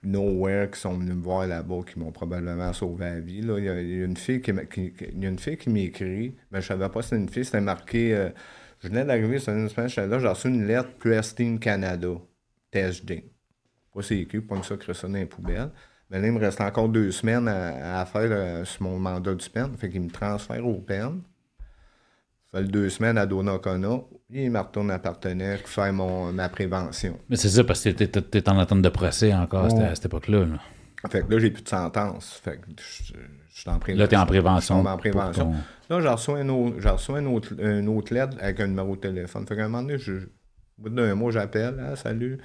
Nowhere qui sont venus me voir là-bas, qui m'ont probablement sauvé la vie. Là. Il, y a, une fille qui, m'écrit, mais je savais pas si c'était une fille, c'était marqué. Euh, je venais d'arriver sur une semaine, j'étais là, j'ai reçu une lettre Pristine Canada, TSD. Pas écrit, pas que ça, crée ça dans les poubelles. Mais là, il me reste encore deux semaines à, faire euh, sur mon mandat du PEN. Fait qu'il me transfère au PEN. Ça fait deux semaines à Donnacona. Il me retourne à Partenaire pour faire mon, ma prévention. Mais c'est ça, parce que tu étais en attente de procès encore à cette époque-là. Fait que là, j'ai plus de sentence. Fait que je, suis en prévention. Là, tu es en prévention. en prévention. Là, j'ai reçu, un autre, une, autre, une autre lettre avec un numéro de téléphone. Fait qu'à un moment donné, je, au bout d'un mois, j'appelle. Ah, salut.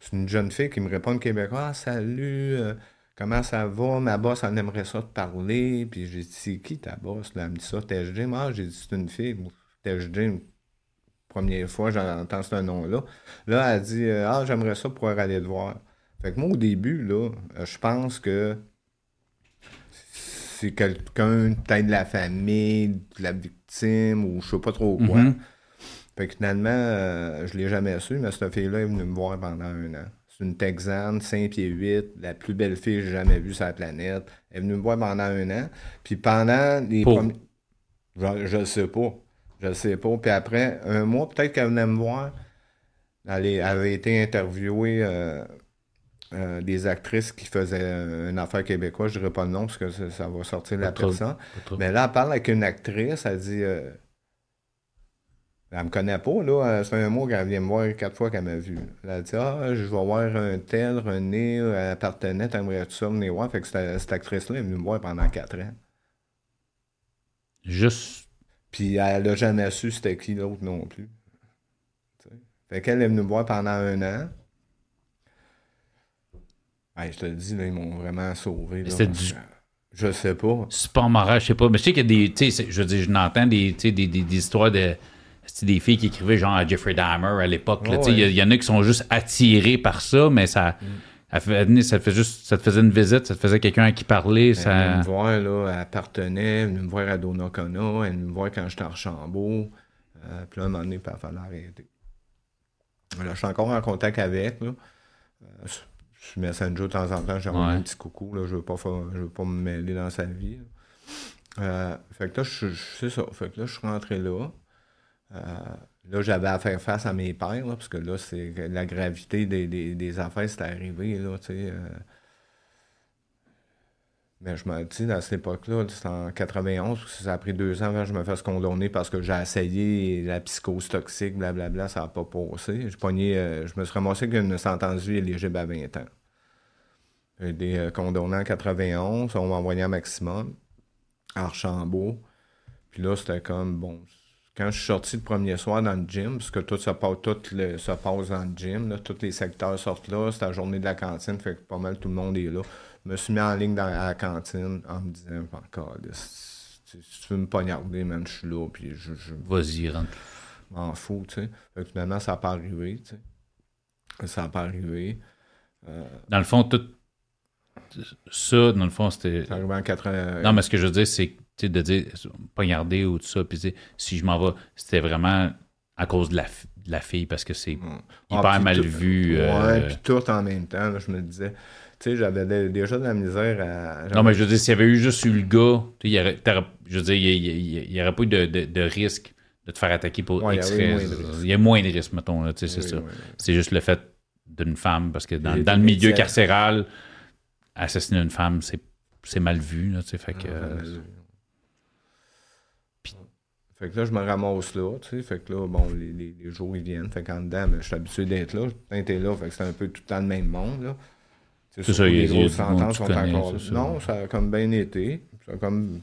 C'est une jeune fille qui me répond québécois. Ah, salut. Euh, comment ça va? Ma boss, elle aimerait ça te parler. Puis j'ai dit, c'est qui ta boss? elle me dit ça, THD. Moi, j'ai dit, c'est une fille. THD, première fois, j'entends ce nom-là. Là, elle dit, euh, ah, j'aimerais ça pouvoir aller te voir. Fait que moi, au début, là, euh, je pense que c'est quelqu'un, peut-être de la famille, de la victime, ou je sais pas trop quoi. Mm-hmm. Fait que finalement, euh, je l'ai jamais su, mais cette fille-là est venue me voir pendant un an. Une Texane, 5 pieds 8, la plus belle fille que j'ai jamais vue sur la planète. Elle est venue me voir pendant un an. Puis pendant les premiers. Je ne sais pas. Je ne sais pas. Puis après, un mois, peut-être qu'elle venait me voir. Elle, avait été interviewée euh, euh, des actrices qui faisaient une affaire québécoise. Je ne dirais pas le nom parce que ça, va sortir de la personne. Mais là, elle parle avec une actrice. Elle dit. Euh, elle me connaît pas, là. C'est un mot qu'elle vient me voir quatre fois qu'elle m'a vu. Elle a dit Ah, je vais voir un tel, René, elle appartenait, t'aimerais ça venir voir? Fait que cette, actrice-là est venue me voir pendant quatre ans. Juste. Puis elle a jamais su c'était qui l'autre non plus. Fait qu'elle est venue me voir pendant un an. je te le dis, là, ils m'ont vraiment sauvé. Là, du... Je sais pas. C'est pas en je sais pas. Mais je sais qu'il y a des. Je veux dire, je n'entends des, des, des, des histoires de c'était des filles qui écrivaient genre à Jeffrey Dahmer à l'époque. Il y, en a qui sont juste attirés par ça, mais ça, mm. ça, te fait juste, ça te faisait une visite, ça te faisait quelqu'un à qui parler. Elle ça... venait me voir, là, elle appartenait, elle venait me voir à Donnacona, elle venait me voir quand j'étais à Archambault. Euh, puis là, à un moment donné, il fallait arrêter. Là, je suis encore en contact avec. Là. Euh, je suis messenger de temps en temps, j'ai un petit coucou. Là, je ne veux, veux, pas me mêler dans sa vie. Euh, fait que là, c'est ça. Fait que là, je suis rentré là. Euh, là, j'avais à faire face à mes pères, parce que là, c'est la gravité des, des, affaires, c'était arrivé, là, tu sais. Euh. Mais je me dis, à cette époque-là, c'était en 91, ça a pris deux ans avant que je me fasse condamner parce que j'ai essayé la psychose toxique, blablabla, ça n'a pas passé. Je, euh, je me suis ramassé qu'une sentence de vie éligible à 20 ans. J'ai été condamné en 91, on m'a envoyé maximum Archambault. Puis là, c'était comme, bon, quand je suis sorti le premier soir dans le gym, parce que tout ça passe, tout passe dans le gym, tous les secteurs sortent là, c'est la journée de la cantine, fait que pas mal tout le monde est là. Je me suis mis en ligne dans la cantine en me disant encore si tu veux me poignarder, man, je suis là, puis je. Vas-y, rentre. M'en fous, tu sais. Fait que finalement, ça n'a pas arrivé, tu sais. Ça n'a pas arrivé. Euh, dans le fond, tout ça, dans le fond, c'était. Arrivé en 80. Non, mais ce que je veux dire, c'est de dire poignarder ou tout ça, puis si je m'en vais, c'était vraiment à cause de la, de la fille parce que c'est mm. hyper ah, mal vu. Euh, ouais, puis tout en même temps, je me disais. Tu sais, j'avais déjà de la misère à. Non, mais je veux dire, s'il y avait eu juste eu le gars, il y aurait, je veux dire, il n'y aurait pas eu de, de, risque de te faire attaquer pour X Il y a moins de risques, mettons, tu sais, c'est ça. C'est juste le fait d'une femme, parce que dans, dans le milieu carcéral, assassiner une femme, c'est mal vu, là, tu sais, fait que. Ah, fait que là, je me ramasse là, tu sais. Fait que là, bon, les, les, jours, ils viennent. Fait qu'en dedans, ben, je suis habitué d'être là. T'es là, fait que c'est un peu tout le temps le même monde, là. C'est ça, les grosses sentences sont encore là. Non, ça a comme bien été. Ça a comme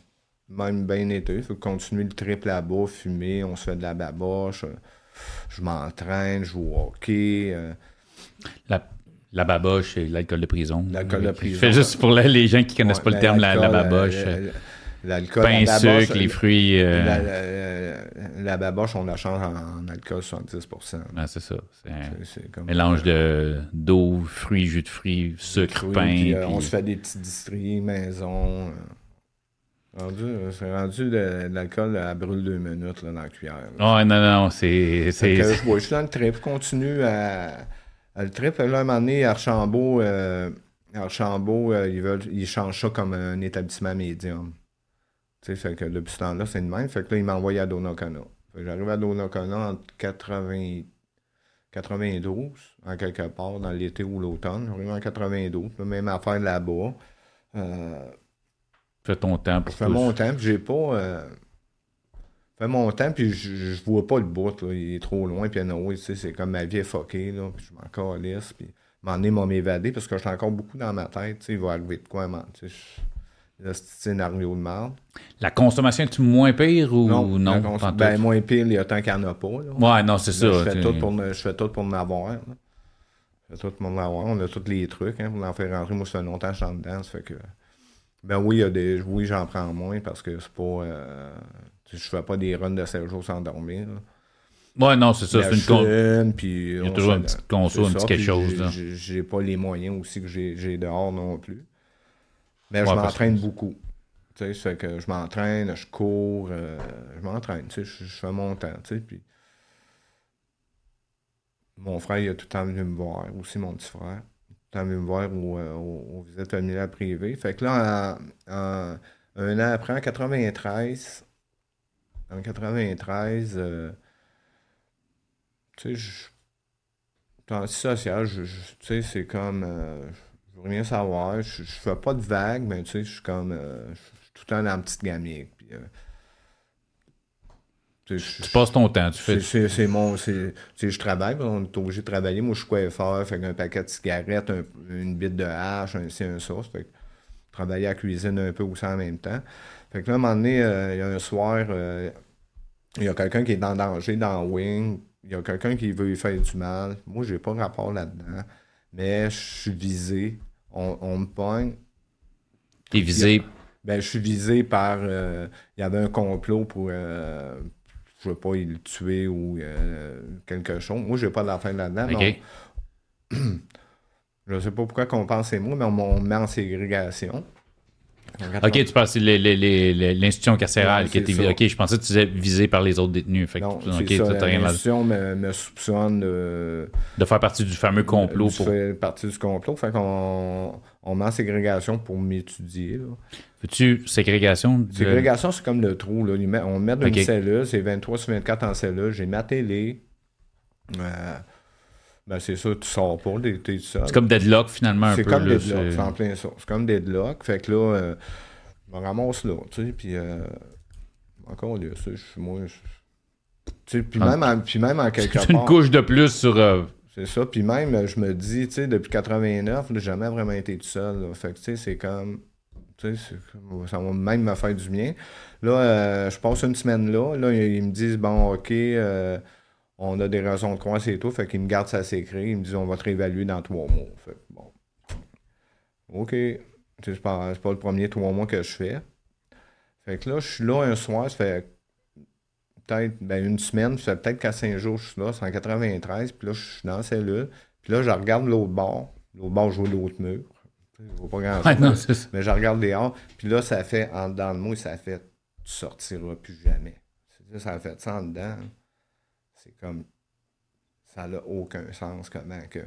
même bien été. Il faut continuer le trip là-bas, fumer, on se fait de la baboche. Je m'entraîne, je joue au hockey. Euh. La, la baboche, c'est l'alcool de prison. L'alcool de prison. Je fais juste pour les gens qui connaissent pas le terme, la, la baboche. Euh, L'alcool. Pain, sucre, les fruits. Euh, la, baboche, on la change en, alcool 70% ah, C'est ça. C'est un mélange d'eau, fruits, jus de fruits, sucre, pain. Euh, on se fait des petits distries maison. Euh. c'est rendu de, l'alcool à brûle deux minutes là, dans la cuillère. Oh, non, non, c'est. Je, vois, suis dans le trip, continue à, à le trip. Là, un moment donné, Archambault, Archambault, euh, ils, veulent, ils changent ça comme un établissement médium. Tu sais, fait que depuis ce temps-là, c'est le même. Fait que là, ils m'envoient à Donnacona. J'arrive à Donnacona en 80, 92, en quelque part, dans l'été ou l'automne. J'arrive en 92, même affaire là-bas. Euh, fais ton temps pour Je fais mon temps, puis j'ai pas. Euh, fais mon temps, puis je, je vois pas le bout, là. Il est trop loin, puis tu sais, c'est comme ma vie est fuckée, là, puis je m'en calisse, puis m'en est m'évader parce que j'ai encore beaucoup dans ma tête, il va arriver de quoi, man, le scénario de merde. La consommation est moins pire ou non? non ben, moins pire, il y a tant qu'il n'y en a pas. Ouais, non, c'est ça. Je fais, tout pour, je fais tout pour m'avoir. Je fais tout pour m'avoir. On a tous les trucs hein, pour en faire rentrer. Moi, ça fait longtemps que je suis en dedans. Ça fait que. Ben oui, il y a des. Oui, j'en prends moins parce que c'est pas. Euh, je fais pas des runs de 7 jours sans dormir. Ouais, non, c'est ça. C'est une con... puis Il y a toujours une petite console, un petit quelque chose. J'ai pas les moyens aussi que j'ai dehors non plus. Mais je m'entraîne beaucoup. Tu sais, que je m'entraîne, je cours, euh, je m'entraîne, tu sais, je, fais mon temps, tu sais, puis mon frère, il a tout le temps venu me voir, aussi mon petit frère, tout le temps venu me voir euh, au, au visite familiale privée. Fait que là, un an après, en 93, en 93, euh, tu sais, je, social, tu sais, c'est comme, je veux rien savoir. Je, je fais pas de vagues, mais tu sais, je suis comme. Euh, je suis tout le temps dans la petite gamique. Puis, euh, tu passes ton temps, tu fais. C'est mon. Je travaille, on est obligé de travailler. Moi, je suis coiffeur, fait un paquet de cigarettes, une bite de hache, un ci, un ça. Fait que travailler à la cuisine un peu aussi en même temps. Fait que là, à un moment donné, euh, il y a un soir, il y a quelqu'un qui est en danger dans Wing. Il y a quelqu'un qui veut lui faire du mal. Moi, j'ai pas rapport là-dedans. Mais je suis visé on, me pogne. T'es visé? ben, je suis visé par. Euh, il y avait un complot pour. Euh, je veux pas le tuer ou euh, quelque chose. Moi, j'ai pas d'affaire là-dedans. OK. je sais pas pourquoi qu'on pense c'est moi, mais on, me met en ségrégation. Ok, tu parles de l'institution carcérale qui était Ok, je pensais que tu disais visé par les autres détenus. Fait non, ça, l'institution me, me, soupçonne de... De faire partie du fameux complot. De, pour... faire partie du complot. Fait qu'on on met en ségrégation pour m'étudier. Veux-tu ségrégation? Ségrégation, c'est comme le trou. Là. On met dans une cellule, c'est 23 sur 24 en cellule. J'ai ma télé. Euh, ben c'est ça, tu sors pas, t'es seul. C'est comme Deadlock finalement un peu. C'est comme Deadlock, c'est en plein ça. C'est comme Deadlock. Fait que là, euh, je me ramasse là, tu sais, puis euh, encore là, ça, je suis moi. Tu sais, puis même, en, puis même en quelque part. C'est une couche de plus sur. Euh, c'est ça, puis même, je me dis, tu sais, depuis 89, j'ai jamais vraiment été tout seul. Fait que, tu sais, c'est comme. Tu sais, ça va même me faire du bien. Là, je passe une semaine là. Là, ils me disent, bon, OK on a des raisons de croire, c'est tout. Fait qu'il me garde ça secret. Il me dit on va te réévaluer dans trois mois. Fait bon. OK. C'est pas, pas le premier trois mois que je fais. Fait que là, je suis là un soir, ça fait peut-être ben, une semaine, ça fait peut-être qu'à cinq jours, je suis là, c'est en 93, puis là, je suis dans la cellule. Puis là, je regarde l'autre bord. L'autre bord, je vois l'autre mur. Je vois pas grand-chose. mais je regarde dehors. Puis là, ça fait, en dedans de moi, ça fait tu sortiras plus jamais. Ça a fait ça en dedans. C'est comme. Ça n'a aucun sens comment que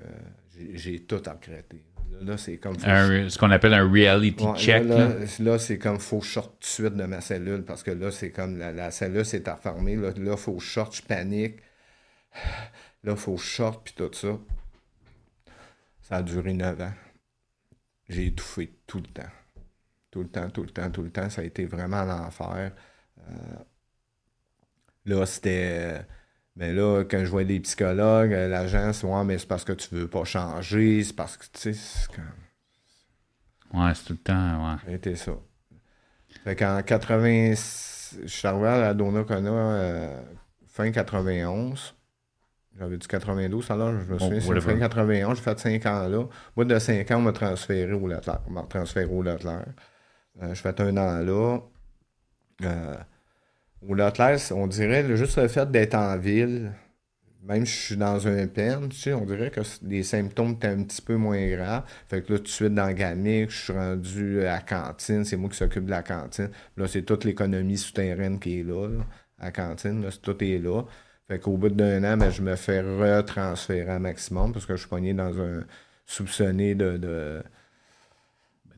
j'ai tout regretté. Là, c'est comme. ce qu'on appelle un reality check. Là, c'est comme faut que je sorte tout de suite de ma cellule parce que là, c'est comme la, cellule s'est affermée. Là, il faut que je sorte, je panique. Là, faut que je sorte, puis tout ça. Ça a duré neuf ans. J'ai étouffé tout le temps. Tout le temps, tout le temps, tout le temps. Ça a été vraiment l'enfer. Euh, là, c'était mais là, quand je vois des psychologues, euh, l'agent, c'est ouais, mais c'est parce que tu veux pas changer, c'est parce que, tu sais, c'est comme. Ouais, c'est tout le temps, ouais. C'était ça. Fait qu'en 80. Je suis arrivé à la Donnacona euh, fin 91. J'avais dit 92, alors je me souviens, c'est fin 91, j'ai fait 5 ans là. Au bout de 5 ans, on m'a transféré au Leclerc. On m'a transféré au Leclerc. Euh, je fais un an là. Euh, au Leclerc, on dirait juste le fait d'être en ville, même si je suis dans un pen, tu sais, on dirait que les symptômes étaient un petit peu moins graves. Fait que là, tout de suite dans Gamic, je suis rendu à la cantine, c'est moi qui s'occupe de la cantine. Là, c'est toute l'économie souterraine qui est là, à la cantine, là, tout est là. Fait qu'au bout d'un an, ben, je me fais retransférer à maximum parce que je suis pogné dans un soupçonné de,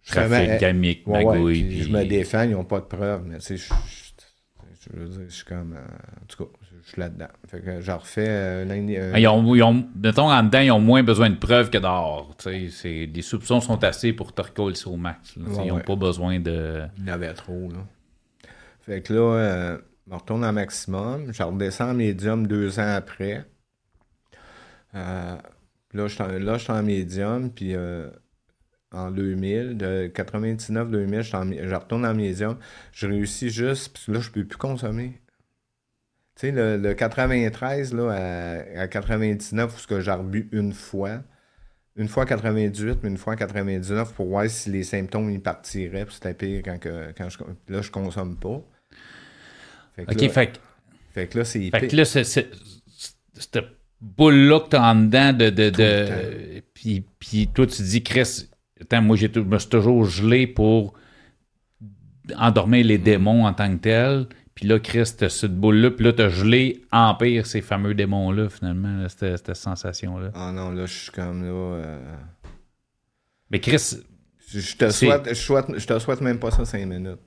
trafic, gamique, magouille. Je me défends, ils n'ont pas de preuves, mais tu sais, je, je, veux dire, je suis comme. en tout cas, je suis là-dedans. Fait que j'en refais euh, ils, ont, ils ont, mettons, en dedans, ils ont moins besoin de preuves que dehors. Les soupçons sont assez pour te recoller au max. ils n'ont pas besoin de. Il y avait trop, là. Fait que là, euh, je retourne en maximum. Je redescends en médium deux ans après. Euh, là, je suis en médium, puis euh, en 2000, de 99-2000, je retourne en médium. Je réussis juste, puis là, je ne peux plus consommer. Tu sais, le, 93 là, à, 99, où ce que j'ai rebu une fois, une fois à 98, mais une fois à 99 pour voir si les symptômes y partiraient. Puis c'était pire quand, que, quand je, là, je consomme pas. OK, là, fait, fait que là, c'est Fait que là, c'est, cette boule-là que t'as en dedans de. de, de puis, puis toi, tu dis, Chris, attends, moi, je me suis toujours gelé pour endormir les démons en tant que tel. Puis là, Chris, t'as cette boule-là, puis là, t'as gelé empire ces fameux démons-là, finalement, cette, sensation-là. Ah non, là, je suis comme là. Euh, Mais Chris. Je te, souhaite, je, souhaite, je te souhaite même pas ça cinq minutes.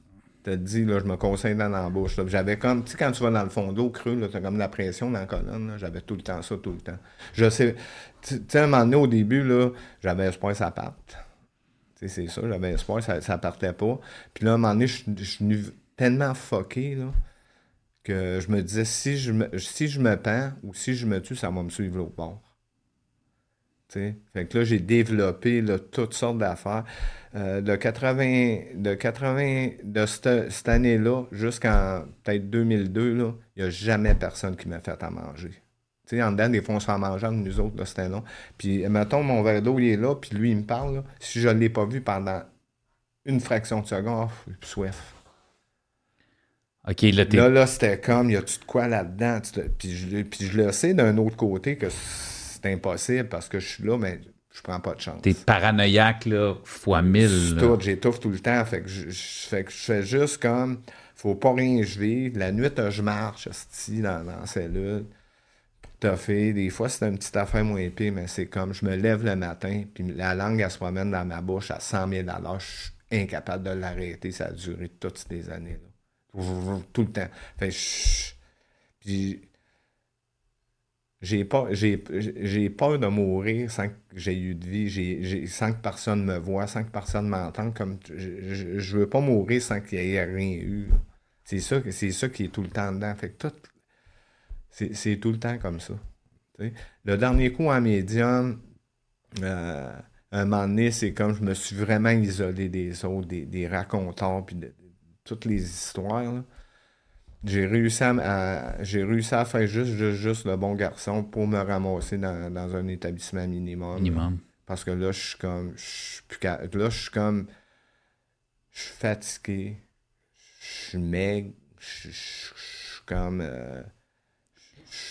T'as dit, là, je me conseille dans l'embauche. J'avais comme, tu sais, quand tu vas dans le fond d'eau creux, t'as comme la pression dans la colonne. J'avais tout le temps ça, tout le temps. Je sais, tu sais, à un moment donné, au début, là, j'avais espoir que ça parte. C'est ça, j'avais espoir que ça, ça partait pas. Puis là, à un moment donné, je suis tellement fucké là, que je me disais si je me, si je me pends ou si je me tue, ça va me suivre au bord. Fait que là, j'ai développé là, toutes sortes d'affaires. Euh, de 80, de 80, de cette, année-là jusqu'en peut-être 2002, il n'y a jamais personne qui m'a fait à manger. Sais, en dedans, des fois, on se fait manger entre nous autres, c'était long. Puis, mettons, mon verre d'eau, il est là, puis lui, il me parle. si je ne l'ai pas vu pendant une fraction de seconde, oh, soif. OK, là, là, là c'était comme, y a-tu de quoi là-dedans? Puis je, puis je le sais d'un autre côté que c'est impossible parce que je suis là, mais je prends pas de chance. T'es paranoïaque, là, fois mille. J'étouffe tout le temps. Fait que je, fais que je fais juste comme, faut pas rien je vive. La nuit, je marche, dans, dans la cellule. Fait, des fois, c'est une petite affaire moins épée, mais c'est comme, je me lève le matin, puis la langue, elle se promène dans ma bouche à 100 000 Je suis incapable de l'arrêter. Ça a duré toutes ces années-là tout le temps. Fait puis j'ai peur, j'ai, de mourir sans que j'ai eu de vie, sans que personne me voit, sans que personne m'entende. Je, je, veux pas mourir sans qu'il y ait rien eu. C'est ça, c'est ça qui est tout le temps dedans. Fait que tout, c'est, tout le temps comme ça. Le dernier coup en médium, euh, un moment donné, c'est comme je me suis vraiment isolé des autres, des, des racontants, puis de, toutes les histoires. J'ai réussi à, j'ai réussi à faire juste, juste, le bon garçon pour me ramasser dans, un établissement minimum. Minimum. Parce que là, je suis comme. Je suis plus Là, je suis comme. Je suis fatigué. Je suis maigre. Je suis comme. Euh,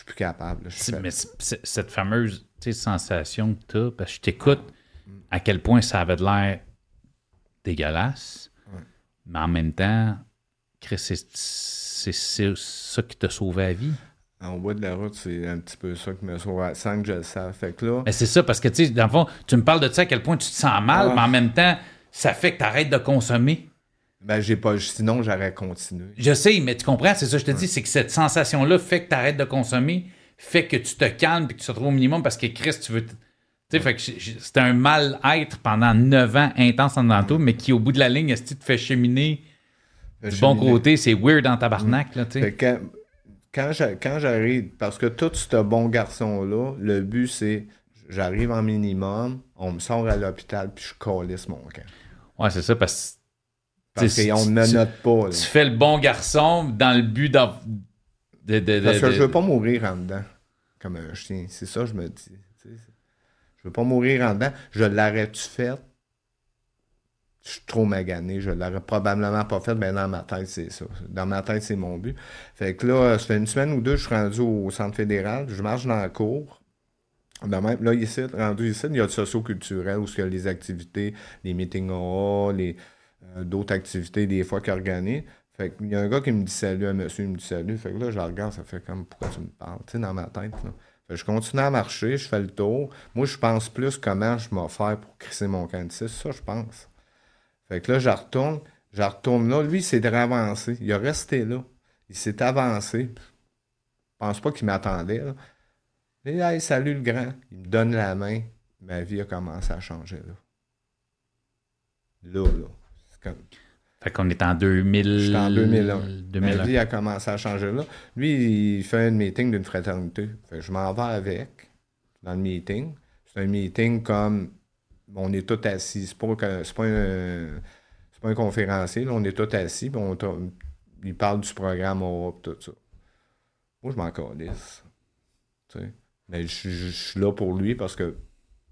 je suis plus capable. mais cette fameuse sensation que tu as, parce que je t'écoute à quel point ça avait de l'air dégueulasse. Mais en même temps, c'est ça qui t'a sauvé la vie. En bout de la route, c'est un petit peu ça qui m'a sauvé, sans que je le sache. Fait que là... Mais c'est ça, parce que, tu sais, dans le fond, tu me parles de ça à quel point tu te sens mal, mais en même temps, ça fait que tu arrêtes de consommer. Ben, j'ai pas. Sinon, j'aurais continué. Je sais, mais tu comprends, c'est ça que je te dis, c'est que cette sensation-là fait que tu arrêtes de consommer, fait que tu te calmes et que tu te retrouves au minimum parce que Christ, tu veux sais, fait que c'était un mal-être pendant neuf ans intense en dedans mais qui, au bout de la ligne, est-ce que tu te fais cheminer du bon côté? C'est weird dans tabarnak, là, tu sais. Quand, quand j'arrive, parce que tout ce bon garçon-là, le but, c'est j'arrive en minimum, on me sort à l'hôpital, puis je calisse mon camp. Ouais, c'est ça, parce que. Parce qu'on ne note pas. Tu fais le bon garçon dans le but de. de, parce que je veux pas mourir en dedans, comme un chien. C'est ça, je me dis. Je veux pas mourir en dedans. Je l'aurais-tu fait? Je suis trop magané. Je l'aurais probablement pas fait, mais dans ma tête, c'est ça. Dans ma tête, c'est mon but. Fait que là, ça fait une semaine ou deux, je suis rendu au centre fédéral. Je marche dans la cour. Même, là, ici, rendu ici, il y a le socio-culturel où il y a les activités, les meetings OA, les, euh, d'autres activités des fois qu'ils organisent. Fait qu'il y a un gars qui me dit salut, un monsieur, il me dit salut. Fait que là, je regarde, ça fait comme pourquoi tu me parles, tu sais, dans ma tête. Là. Je continue à marcher, je fais le tour. Moi, je pense plus comment je vais faire pour crisser mon candidat. Ça, je pense. Fait que là, je retourne, je retourne là. Lui, il s'est avancé. Il a resté là. Il s'est avancé. Je pense pas qu'il m'attendait. Et hey, salut le grand. Il me donne la main. Ma vie a commencé à changer là. Là, là. Comme... Fait qu'on est en 2000... J'étais en 2001. 2001. Ma vie a commencé à changer là. Lui, il fait un meeting d'une fraternité. Fait que je m'en vais avec dans le meeting. C'est un meeting comme on est tous assis. C'est pas, pas, un, pas un conférencier. on est tous assis. On, il parle du programme Europe, tout ça. Moi, je m'en calisse. Mais je, suis là pour lui parce que,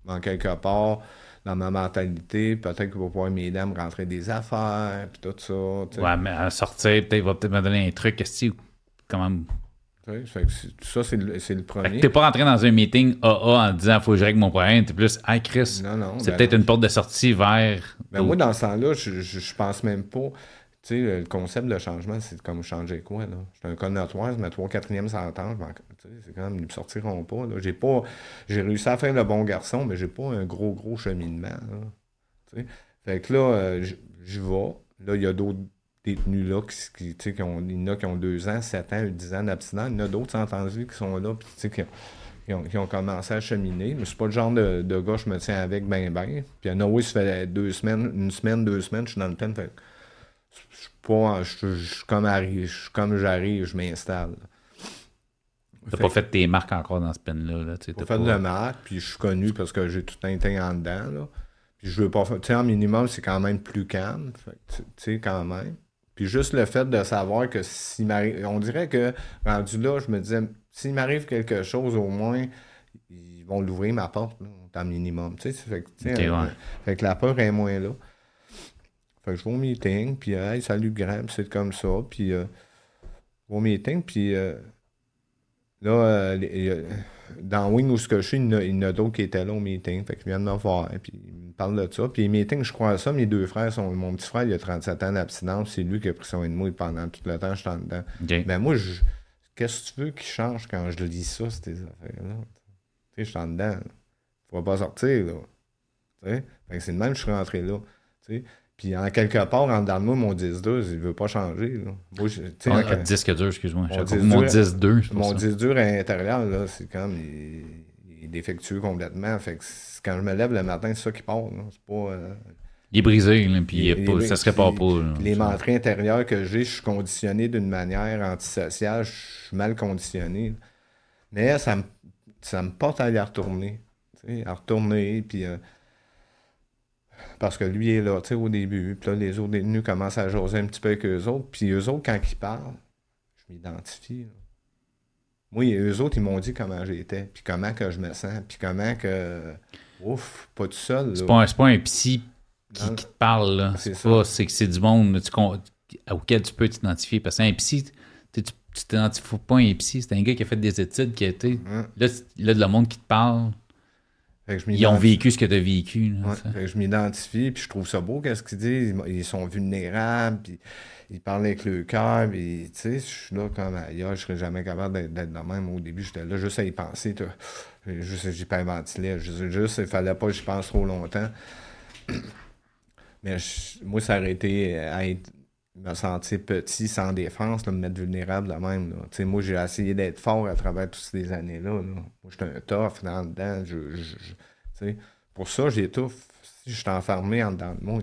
en quelque part, dans ma mentalité, peut-être qu'il va pouvoir m'aider à me rentrer des affaires, puis tout ça. Ouais, mais à sortir, peut-être, il va peut-être me donner un truc, comment ça, c'est le, le, premier. T'es pas rentré dans un meeting AA en disant faut que je règle mon problème. T'es plus, hey Chris, c'est ben peut-être une porte de sortie vers. Ben moi, dans ce temps-là, je, je, pense même pas. Tu sais, le concept de changement, c'est comme changer quoi, là? J'étais un connotoire, mais trois quatrièmes s'entendent. C'est quand même, ils me sortiront pas, J'ai pas. J'ai réussi à faire le bon garçon, mais j'ai pas un gros, gros cheminement, là. Fait que là, euh, je vais. Là, il y a d'autres détenus-là, qui, qui, qui ont, il y en a qui ont 2 ans, 7 ans, 10 ans d'abstinence. Il y en a d'autres, sans entendu, qui sont là, puis qui, qui, ont, qui ont commencé à cheminer. Mais c'est pas le genre de, de gars je me tiens avec ben ben. Puis il y en a, oui, ça fait deux semaines, une semaine, deux semaines, je suis dans le thème. Fait, je je, je, comme, j'arrive, je m'installe. T'as pas fait tes marques encore dans ce pen-là. Là, pas fait de marques, puis je suis connu parce que j'ai tout un temps en dedans. Là. Puis je veux pas faire. Tu sais, en minimum, c'est quand même plus calme. Tu sais, quand même. Puis juste le fait de savoir que s'il m'arrive. On dirait que rendu là, je me disais, s'il m'arrive quelque chose, au moins, ils vont l'ouvrir ma porte, là, minimum. Tu sais, fait, que, fait que la peur est moins là. Fait que je vais au meeting, puis hey, salut Graham, c'est comme ça. Puis euh, au meeting, puis euh, là, euh, dans Wing où je suis, il y en a, d'autres qui étaient là au meeting. Fait qu'ils viennent me voir, puis ils me parlent de ça. Puis les meetings, je crois à ça, mes deux frères sont. Mon petit frère, il a 37 ans d'abstinence, c'est lui qui a pris soin de moi pendant tout le temps, je suis en dedans. Mais ben, moi, je... qu'est-ce que tu veux qu'il change quand je lis ça, ces affaires-là? Tu sais, je suis en dedans. Faut pas sortir, là. Tu sais? c'est le même que je suis rentré là. Tu sais? Puis en quelque part, en dedans de moi, mon 10-2, il veut pas changer. Là. Moi, je, ah, disque dur, excuse-moi. Mon 10-2. Mon 10-2 à l'intérieur, là, c'est comme. Il, est défectueux complètement. Fait que quand je me lève le matin, c'est ça qui part. C'est pas. Euh, il est brisé, là, puis il, pas, ça se répare pas. les mentrées intérieures que j'ai, je suis conditionné d'une manière antisociale, je suis mal conditionné. Mais ça me, ça me porte à y retourner. À retourner, puis. Euh, parce que lui est là, tu sais, au début. Puis là, les autres détenus commencent à jaser un petit peu avec eux autres. Puis eux autres, quand ils parlent, je m'identifie. Moi, eux autres, ils m'ont dit comment j'étais, puis comment que je me sens, puis comment que. Ouf, pas tout seul. C'est pas, pas, un psy qui, te parle, là. C'est pas, c'est que c'est du monde auquel tu peux t'identifier. Parce qu'un psy, tu t'identifies pas un psy, c'est un gars qui a fait des études, qui a été. Là, là, de le monde qui te parle ils ont vécu ce que tu as vécu. je m'identifie, puis je trouve ça beau, qu'est-ce qu'ils disent. Ils sont vulnérables, puis ils parlent avec le cœur, puis tu sais, je suis là comme ailleurs, je serais jamais capable d'être de même. Au début, j'étais là juste à y penser. Juste, j'ai pas inventé Juste, juste, il fallait pas que je pense trop longtemps. Mais moi, ça aurait été à être me sentir petit, sans défense, me mettre vulnérable de même. Moi, j'ai essayé d'être fort à travers toutes ces années-là. Moi, j'étais un tough dans le dedans. Je, pour ça, j'étouffe. Si je suis enfermé en dedans de moi.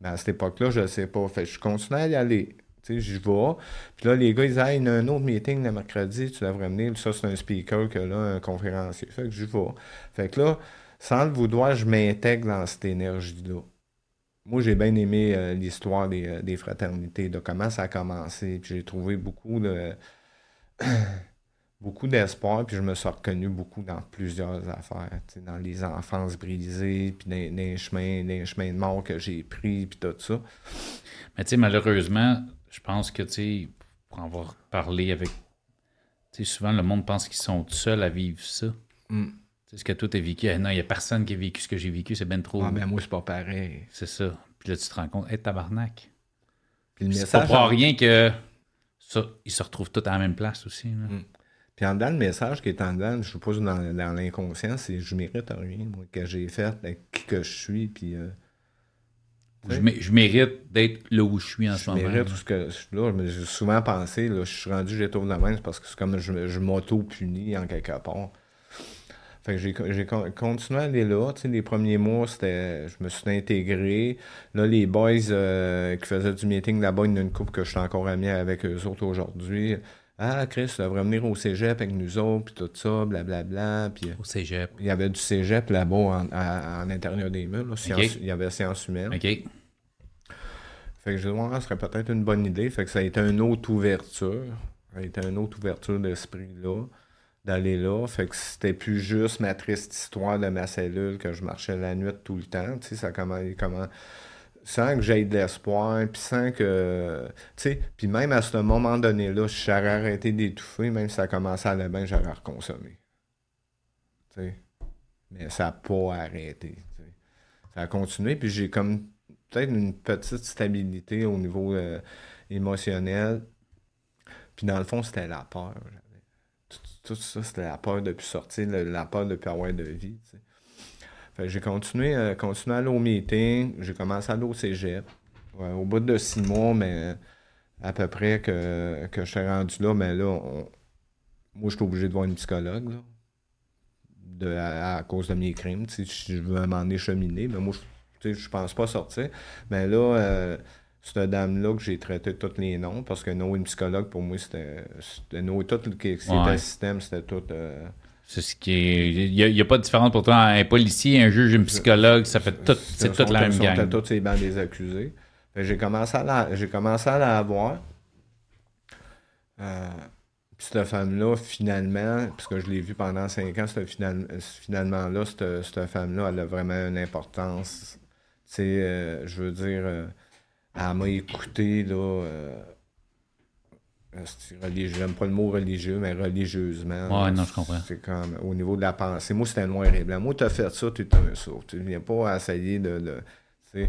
Mais à cette époque-là, je ne sais pas. Fait je continue à y aller. Je vais. Puis là, les gars, ils disent il y a un autre meeting le mercredi, tu devrais venir. Ça, c'est un speaker que là, un conférencier. Fait que je vais. Fait que là, sans le vouloir, je m'intègre dans cette énergie-là moi, j'ai bien aimé euh, l'histoire euh, des, fraternités, de comment ça a commencé. Puis j'ai trouvé beaucoup de beaucoup d'espoir, puis je me suis reconnu beaucoup dans plusieurs affaires, dans les enfances brisées, puis dans, les chemins, les chemins de mort que j'ai pris, puis tout ça. Mais tu sais, malheureusement, je pense que, tu sais, pour avoir parlé avec... Tu sais, souvent, le monde pense qu'ils sont seuls à vivre ça. Mm. C'est ce que toi, t'as vécu. Eh non, il n'y a personne qui a vécu ce que j'ai vécu, c'est ben trop. Ah, ben moi, c'est pas pareil. C'est ça. Puis là, tu te rends compte, hé, tabarnak. Puis le C'est pas pour rien que ça, ils se retrouvent tous à la même place aussi. Mm. Puis en dedans, le message qui est en dedans, je suppose dans, dans l'inconscient, c'est je mérite rien, moi, que j'ai fait, qui que je suis, puis. Euh, Je, mérite d'être là où je suis en ce moment. Je mérite tout ce que là. J'ai souvent pensé, là, je suis rendu, j'ai de la main, parce que c'est comme je, je m'auto-punis en quelque part. Fait que j'ai continué à aller là. les premiers mois, c'était je me suis intégré. Là, les boys euh, qui faisaient du meeting là-bas, il y a une couple que je suis encore ami avec eux autres aujourd'hui. Ah, Chris, tu devrais venir au cégep avec nous autres, puis tout ça, blablabla. Puis, au cégep. Il y avait du cégep là-bas en, en, intérieur des murs. il y avait sciences humaines. OK. Fait que je me ce serait peut-être une bonne idée. Fait que ça a été une autre ouverture. Ça a été une autre ouverture d'esprit là d'aller là. Fait que c'était plus juste ma triste histoire de ma cellule que je marchais la nuit tout le temps. Tu sais, ça comment, comment sans que j'aie de l'espoir, puis sans que. Tu sais, puis même à ce moment donné-là, si j'aurais arrêté d'étouffer, même si ça commençait à aller bien, j'aurais reconsommé. Tu sais. Mais ça n'a pas arrêté. Ça a continué, puis j'ai comme peut-être une petite stabilité au niveau euh, émotionnel. Puis dans le fond, c'était la peur tout ça, c'était la peur de plus sortir, la peur de plus avoir de vie. j'ai continué, euh, continué à aller au meeting, j'ai commencé à aller au cégep. au bout de six mois, mais à peu près que, que je suis rendu là, mais là, moi, je suis obligé de voir une psychologue, à, cause de mes crimes. Je veux m'en écheminer, mais moi, je, je pense pas sortir. Mais là, euh, cette dame-là que j'ai traité tous les noms, parce que nous, une psychologue, pour moi, c'était. Nous, tout le qui était système, c'était tout. Euh, c'est ce qui est. Il n'y a, pas de différence pour toi. Un policier, un juge, une psychologue, ça fait tout. C'est toute la même gang. C'était tous bancs des accusés. J'ai commencé à la, j'ai commencé à la voir. Euh, puis cette femme-là, finalement, puisque je l'ai vue pendant cinq ans, finalement là, cette, cette femme-là, elle a vraiment une importance. Tu sais, euh, je veux dire elle m'a écouté, là. Euh, j'aime pas le mot religieux, mais religieusement. Ouais, non, je comprends. C'est comme au niveau de la pensée. Moi, c'était noir et blanc. Moi, tu as fait ça, tu es un saut. Tu viens pas essayer de. de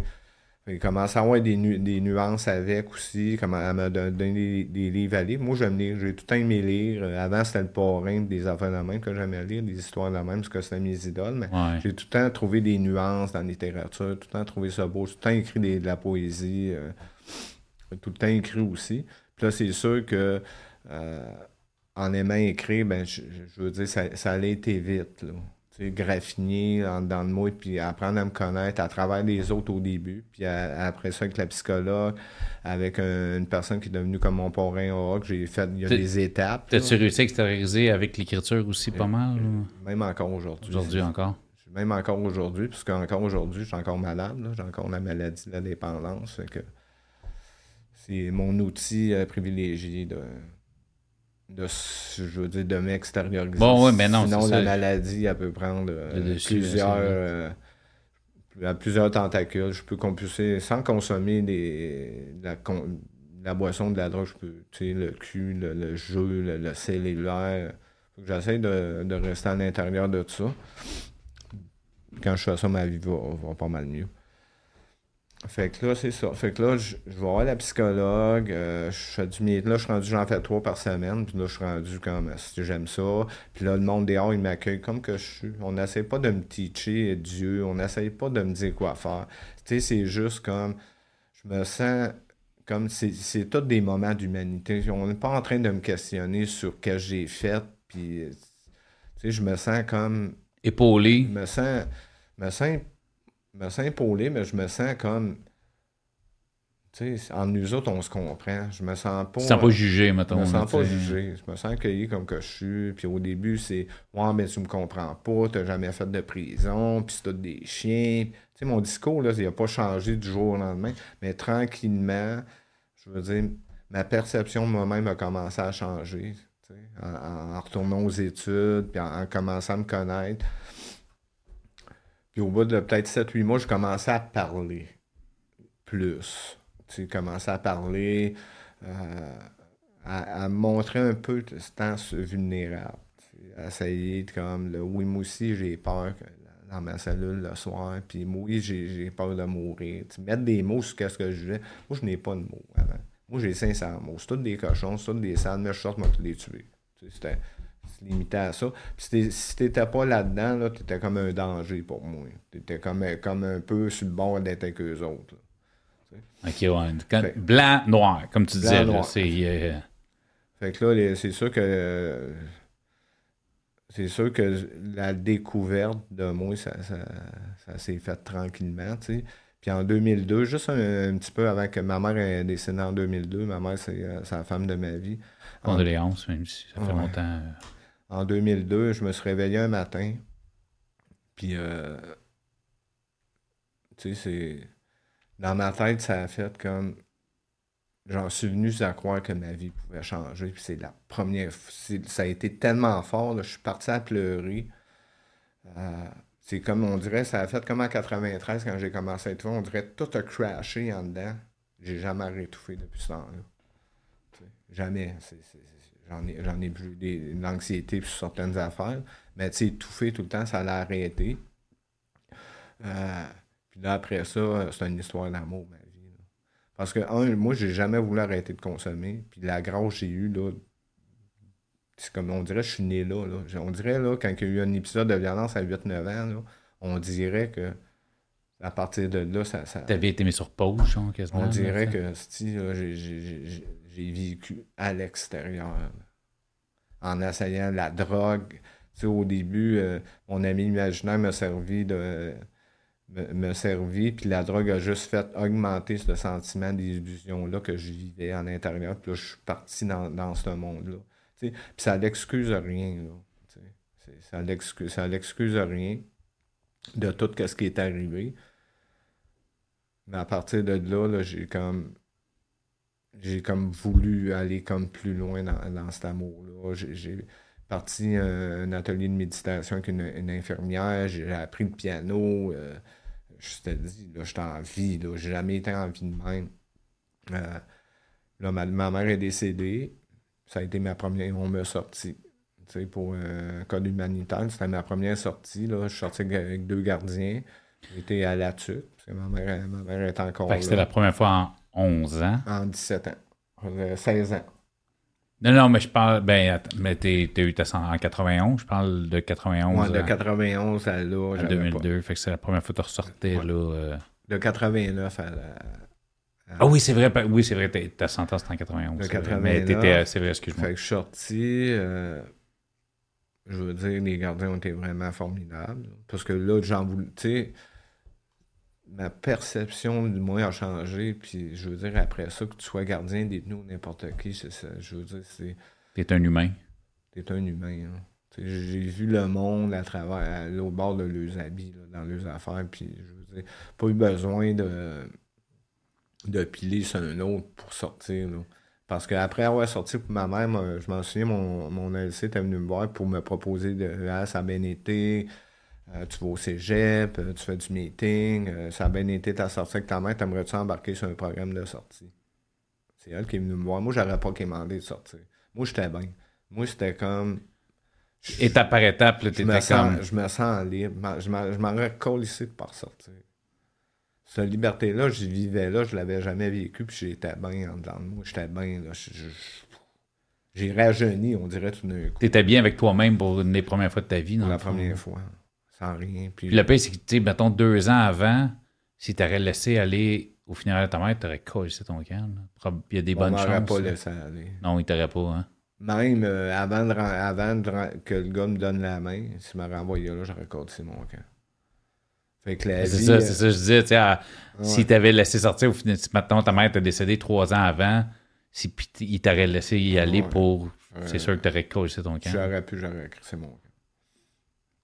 il commence à avoir des, des nuances avec aussi, comme elle m'a donné des, livres à lire. Moi, j'aime lire, j'ai tout le temps aimé lire. Avant, c'était le parrain des affaires de même que j'aimais lire, des histoires de même, parce que c'était mes idoles. Mais j'ai tout le temps trouvé des nuances dans la littérature, tout le temps trouvé ça beau, tout le temps écrit de la poésie, euh, tout le temps écrit aussi. Puis là, c'est sûr que euh, en aimant écrire, ben, je, veux dire, ça, ça allait été vite. Là graffiner dans, le mot, puis apprendre à me connaître à travers les autres au début. Puis après ça, avec la psychologue, avec une personne qui est devenue comme mon parrain au que j'ai fait, il y a des étapes. T'as-tu réussi à extérioriser avec l'écriture aussi pas mal? Même encore aujourd'hui. Aujourd'hui encore? Même encore aujourd'hui, parce qu'encore aujourd'hui, je suis encore malade. J'ai encore la maladie de la dépendance. que c'est mon outil euh, privilégié de de, je veux dire, de m'extérioriser. Bon, mais non, Sinon, la maladie, elle peut prendre euh, plusieurs, euh, plusieurs tentacules. Je peux compulser, sans consommer des, la, la, boisson, de la drogue, je peux, tu sais, le cul, le, jeu, le, cellulaire. J'essaie de, de, rester à l'intérieur de tout ça. Quand je fais ça, ma vie va pas mal mieux. Fait que là, c'est ça. Fait que là, je, vais voir la psychologue. Euh, je fais du Là, je suis rendu, j'en fais trois par semaine. Puis là, je suis rendu comme, si j'aime ça. Puis là, le monde dehors, il m'accueille comme que je suis. On n'essaie pas de me teacher Dieu. On n'essaie pas de me dire quoi faire. Tu sais, c'est juste comme, je me sens comme, c'est tous des moments d'humanité. On n'est pas en train de me questionner sur ce que j'ai fait. Puis, tu sais, je me sens comme... Épaulé. Je me sens, me sens me sens épaulé, mais je me sens comme. Tu sais, en nous autres, on se comprend. Je me sens pas. Tu sens pas jugé, mettons. Je me sens pas jugé. Je me sens accueilli comme que je suis. Puis au début, c'est Ouais, mais tu me comprends pas, t'as jamais fait de prison, puis c'est des chiens. Tu sais, mon discours, là, il a pas changé du jour au lendemain. Mais tranquillement, je veux dire, ma perception de moi-même a commencé à changer. En, en, retournant aux études, puis en commençant à me connaître. Puis au bout de peut-être 7-8 mois, je commençais à parler plus. Tu commençais à parler, euh, à, montrer un peu ce vulnérable. À essayer de comme, le, oui, moi aussi, j'ai peur dans ma cellule le soir, puis moi, oui, j'ai peur de mourir. Tu mettre des mots sur ce que je veux. Moi, je n'ai pas de mots avant. Moi, j'ai 500 mots. C'est tous des cochons, c'est tous des salles, mais je sors, moi, les tuer. C'était limité à ça. Puis si t'étais pas là-dedans, là, t'étais comme un danger pour moi. T'étais comme, comme un peu sur le bord d'être avec eux autres. OK, ouais. blanc, noir, comme tu disais. c'est, euh, Fait que là, c'est sûr que. c'est sûr que la découverte de moi, ça, ça, s'est fait tranquillement, tu sais. Puis en 2002, juste un, petit peu avant que ma mère ait décédé en 2002, ma mère, c'est, euh, la femme de ma vie. Condoléances, même si ça fait longtemps. En 2002, je me suis réveillé un matin, puis, euh, tu sais, c'est dans ma tête, ça a fait comme. J'en suis venu à croire que ma vie pouvait changer. Puis c'est la première. Ça a été tellement fort. je suis parti à pleurer. Euh, c'est comme on dirait, ça a fait comme en 93 quand j'ai commencé à être On dirait tout a crashé en dedans. J'ai jamais rétouffé depuis ce temps-là. Jamais. J'en ai, j'en ai vu de l'anxiété sur certaines affaires. Mais tu sais, étouffé tout le temps, ça l'a arrêté. Euh, puis là, après ça, c'est une histoire d'amour, ma vie. Parce que, un, moi, j'ai jamais voulu arrêter de consommer. Puis la grâce que j'ai eue, là, c'est comme, on dirait, je suis né là, On dirait, là, quand il y a eu un épisode de violence à 8-9 ans, là, on dirait que à partir de là, ça. ça T'avais été mis sur pause, genre, quasiment. On dirait que, j'ai vécu à l'extérieur. En essayant la drogue. Tu sais, au début, euh, mon ami imaginaire m'a servi me, servi, puis la drogue a juste fait augmenter ce sentiment d'illusion-là que je vivais en intérieur, puis là, je suis parti dans, ce monde-là. Puis ça l'excuse rien, là. Ça l'excuse, ça rien de tout ce qui est arrivé. Mais à partir de là, j'ai comme j'ai comme voulu aller comme plus loin dans, cet amour-là. J'ai parti un, atelier de méditation avec une, infirmière, j'ai appris le piano. Euh, je te dis, là, j'étais en vie, là, j'ai jamais été en vie de même. Euh, là, ma, mère est décédée. Ça a été ma première. On m'a sorti. Tu sais, pour un code humanitaire, c'était ma première sortie. Là. Je suis sorti avec deux gardiens. J'étais à la tuque, parce que ma mère, ma mère est encore. Fait que c'était la première fois en 11 ans. En 17 ans. 16 ans. Non, non, mais je parle. Ben, mais t'as eu ta en 91, je parle de 91. Ouais, de 91 à là. À 2002, fait que c'est la première fois que tu ressortais, là. Euh... De 89 à la. Ah oui, c'est vrai, oui, c'est vrai, ta sentence c'était en 91. De 89. Mais t'étais, c'est vrai, excuse-moi. Fait que je suis sorti, euh, je veux dire, les gardiens ont été vraiment formidables. Parce que là, j'en voulais, tu sais, ma perception du moi a changé. Puis je veux dire, après ça, que tu sois gardien, détenu ou n'importe qui, c'est ça. Je veux dire, c'est. T'es un humain. T'es un humain. Hein. J'ai vu le monde à travers, au bord de leurs habits, dans leurs affaires. Puis je veux dire, pas eu besoin de, de piler sur un autre pour sortir. Parce qu'après avoir sorti pour ma mère, je m'en souviens, mon, mon LC était venu me voir pour me proposer de ah, ça a bien été. Euh, tu vas au cégep, euh, tu fais du meeting, euh, ça a bien été ta sortie avec ta mère, t'aimerais-tu embarquer sur un programme de sortie? C'est elle qui est venue me voir. Moi, j'aurais pas demandé de sortir. Moi, j'étais bien. Moi, c'était comme. Étape par étape, tu étais comme. Je me sens libre. Je m'en ici de pas sortir. Cette liberté-là, je vivais là, je l'avais jamais vécu, puis j'étais bien en dedans de moi. J'étais bien, là. J'ai rajeuni, on dirait tout d'un coup. T'étais bien avec toi-même pour une des premières fois de ta vie, non? la première fois rien. Puis, le pire, c'est que, tu sais, mettons, deux ans avant, si tu aurais laissé aller au funérail de ta mère, tu aurais collé ton camp. Il y a des bonnes chances. pas laissé aller. Non, il t'aurait pas, hein. Même euh, avant, de, avant que le gars me donne la main, s'il m'a renvoyé là, j'aurais collé mon camp. Fait que la C'est ça, c'est ça, je disais, tu sais, si tu avais laissé sortir, au final, maintenant ta mère était décédée trois ans avant, si il t'aurait laissé y aller pour. C'est sûr que tu aurais collé ton camp. J'aurais pu, j'aurais crissé mon camp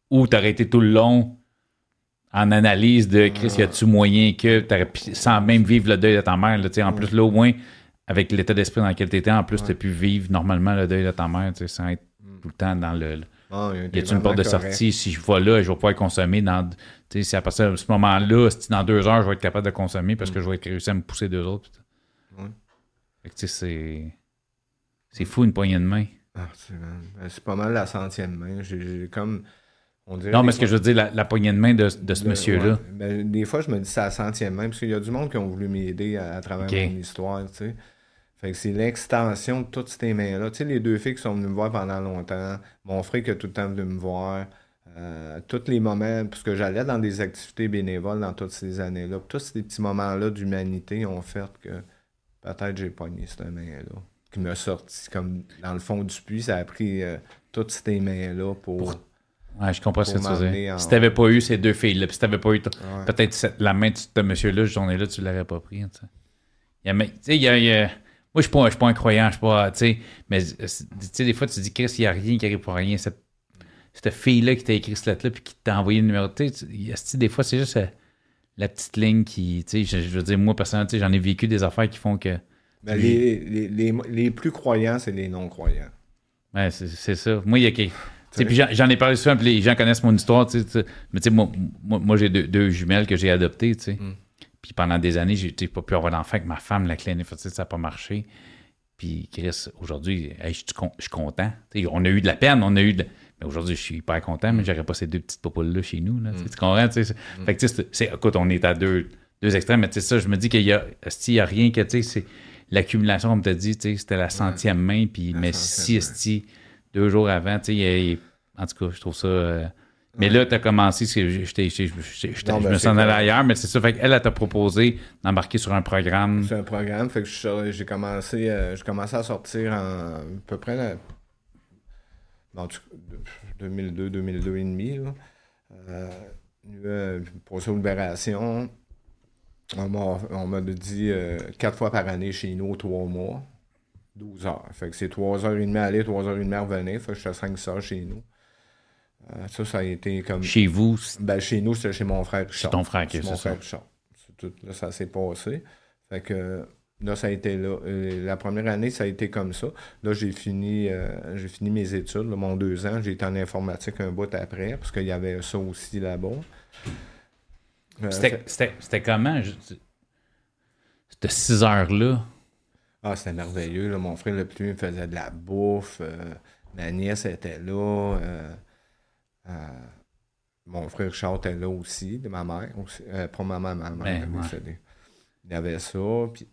ou t'aurais été tout le long en analyse de Chris, y a-tu moyen que t'aurais sans même vivre le deuil de ta mère, là, en plus là au moins avec l'état d'esprit dans lequel tu étais, en plus tu as pu vivre normalement le deuil de ta mère, sans être mm. tout le temps dans le. Ah, y a-tu une porte de sortie? Si je vais là, je vais pouvoir consommer dans. Si à partir de ce moment-là, si dans deux heures, je vais être capable de consommer parce mm. que je vais être réussi à me pousser deux autres. Fait que c'est. C'est fou une poignée de main. Ah, ben, c'est pas mal la centième main. J'ai comme non, mais ce que je veux dire, la, poignée de main de, ce monsieur-là. Ben, des fois, je me dis la centième main, parce qu'il y a du monde qui ont voulu m'aider à, travers mon histoire, tu sais. Fait que c'est l'extension de toutes ces mains-là. Tu sais, les deux filles qui sont venues me voir pendant longtemps, mon frère qui a tout le temps venu me voir, Euh, tous les moments, parce que j'allais dans des activités bénévoles dans toutes ces années-là. Tous ces petits moments-là d'humanité ont fait que peut-être j'ai pogné cette main-là. Qui m'a sorti comme dans le fond du puits. Ça a pris euh, toutes ces mains-là pour. Ouais, je comprends ce que tu faisais. Si t'avais pas eu ces deux filles-là, si t'avais pas eu peut-être la main de ce monsieur-là, ce journée-là, tu l'aurais pas pris. Tu sais, il y a, moi, je suis pas, suis pas un croyant, je suis pas, tu sais, mais tu sais, des fois, tu te dis, Chris, il n'y a rien qui arrive pour rien. Cette, cette fille-là qui t'a écrit cette lettre-là, puis qui t'a envoyé le numéro, tu sais, des fois, c'est juste euh, la petite ligne qui, tu sais, je, veux dire, moi, personnellement, j'en ai vécu des affaires qui font que. Ben, les, les, les, plus croyants, c'est les non-croyants. Ouais, c'est ça. Moi, il y a puis j'en ai parlé souvent, puis les gens connaissent mon histoire. mais tu sais, moi, moi, j'ai deux, jumelles que j'ai adoptées. tu sais. Mm. Puis pendant des années, j'ai pas pu avoir d'enfant avec ma femme, la clinique, ça n'a pas marché. Puis Chris, aujourd'hui, je suis content. on a eu de la peine, on a eu de... Mais aujourd'hui, je suis hyper content, mais j'aurais pas ces deux petites popoules-là chez nous. Là, Tu comprends? Mm. Fait que, c'est, écoute, on est à deux, deux extrêmes, mais tu sais, ça, je me dis qu'il y a, y a rien que, tu sais, c'est l'accumulation, comme tu as dit, c'était la centième main, puis mais si, deux jours avant, tu sais, en tout cas, je trouve ça. Euh, mais là, tu as commencé, je, je, me sens allé ailleurs, mais c'est ça. Fait qu'elle, elle t'a proposé d'embarquer sur un programme. C'est un programme, fait que j'ai commencé, euh, commencé à sortir en à peu près en 2002, 2002 et demi. Euh, euh, pour sa libération, on m'a dit quatre fois par année chez nous, trois mois, 12 heures. Fait que c'est trois heures et demie aller, trois heures et demie revenir. Fait que j'étais cinq heures chez nous. Euh, ça, ça a été comme. Chez vous ben, Chez nous, c'était chez mon frère Richard. C'est ton frère qui est mon frère Richard. Tout, là, ça s'est passé. Fait que là, ça a été là. Euh, la première année, ça a été comme ça. Là, j'ai fini, euh, j'ai fini mes études, mon deux ans. J'ai été en informatique un bout après, parce qu'il y avait ça aussi là-bas. C'était comment? C'était six heures-là? Ah, c'était merveilleux. Mon frère le plus faisait de la bouffe. ma nièce était là. Euh, mon frère Charles était là aussi, de ma mère. Aussi, euh, pas ma mère, ma mère ben, Il y avait ça. Puis,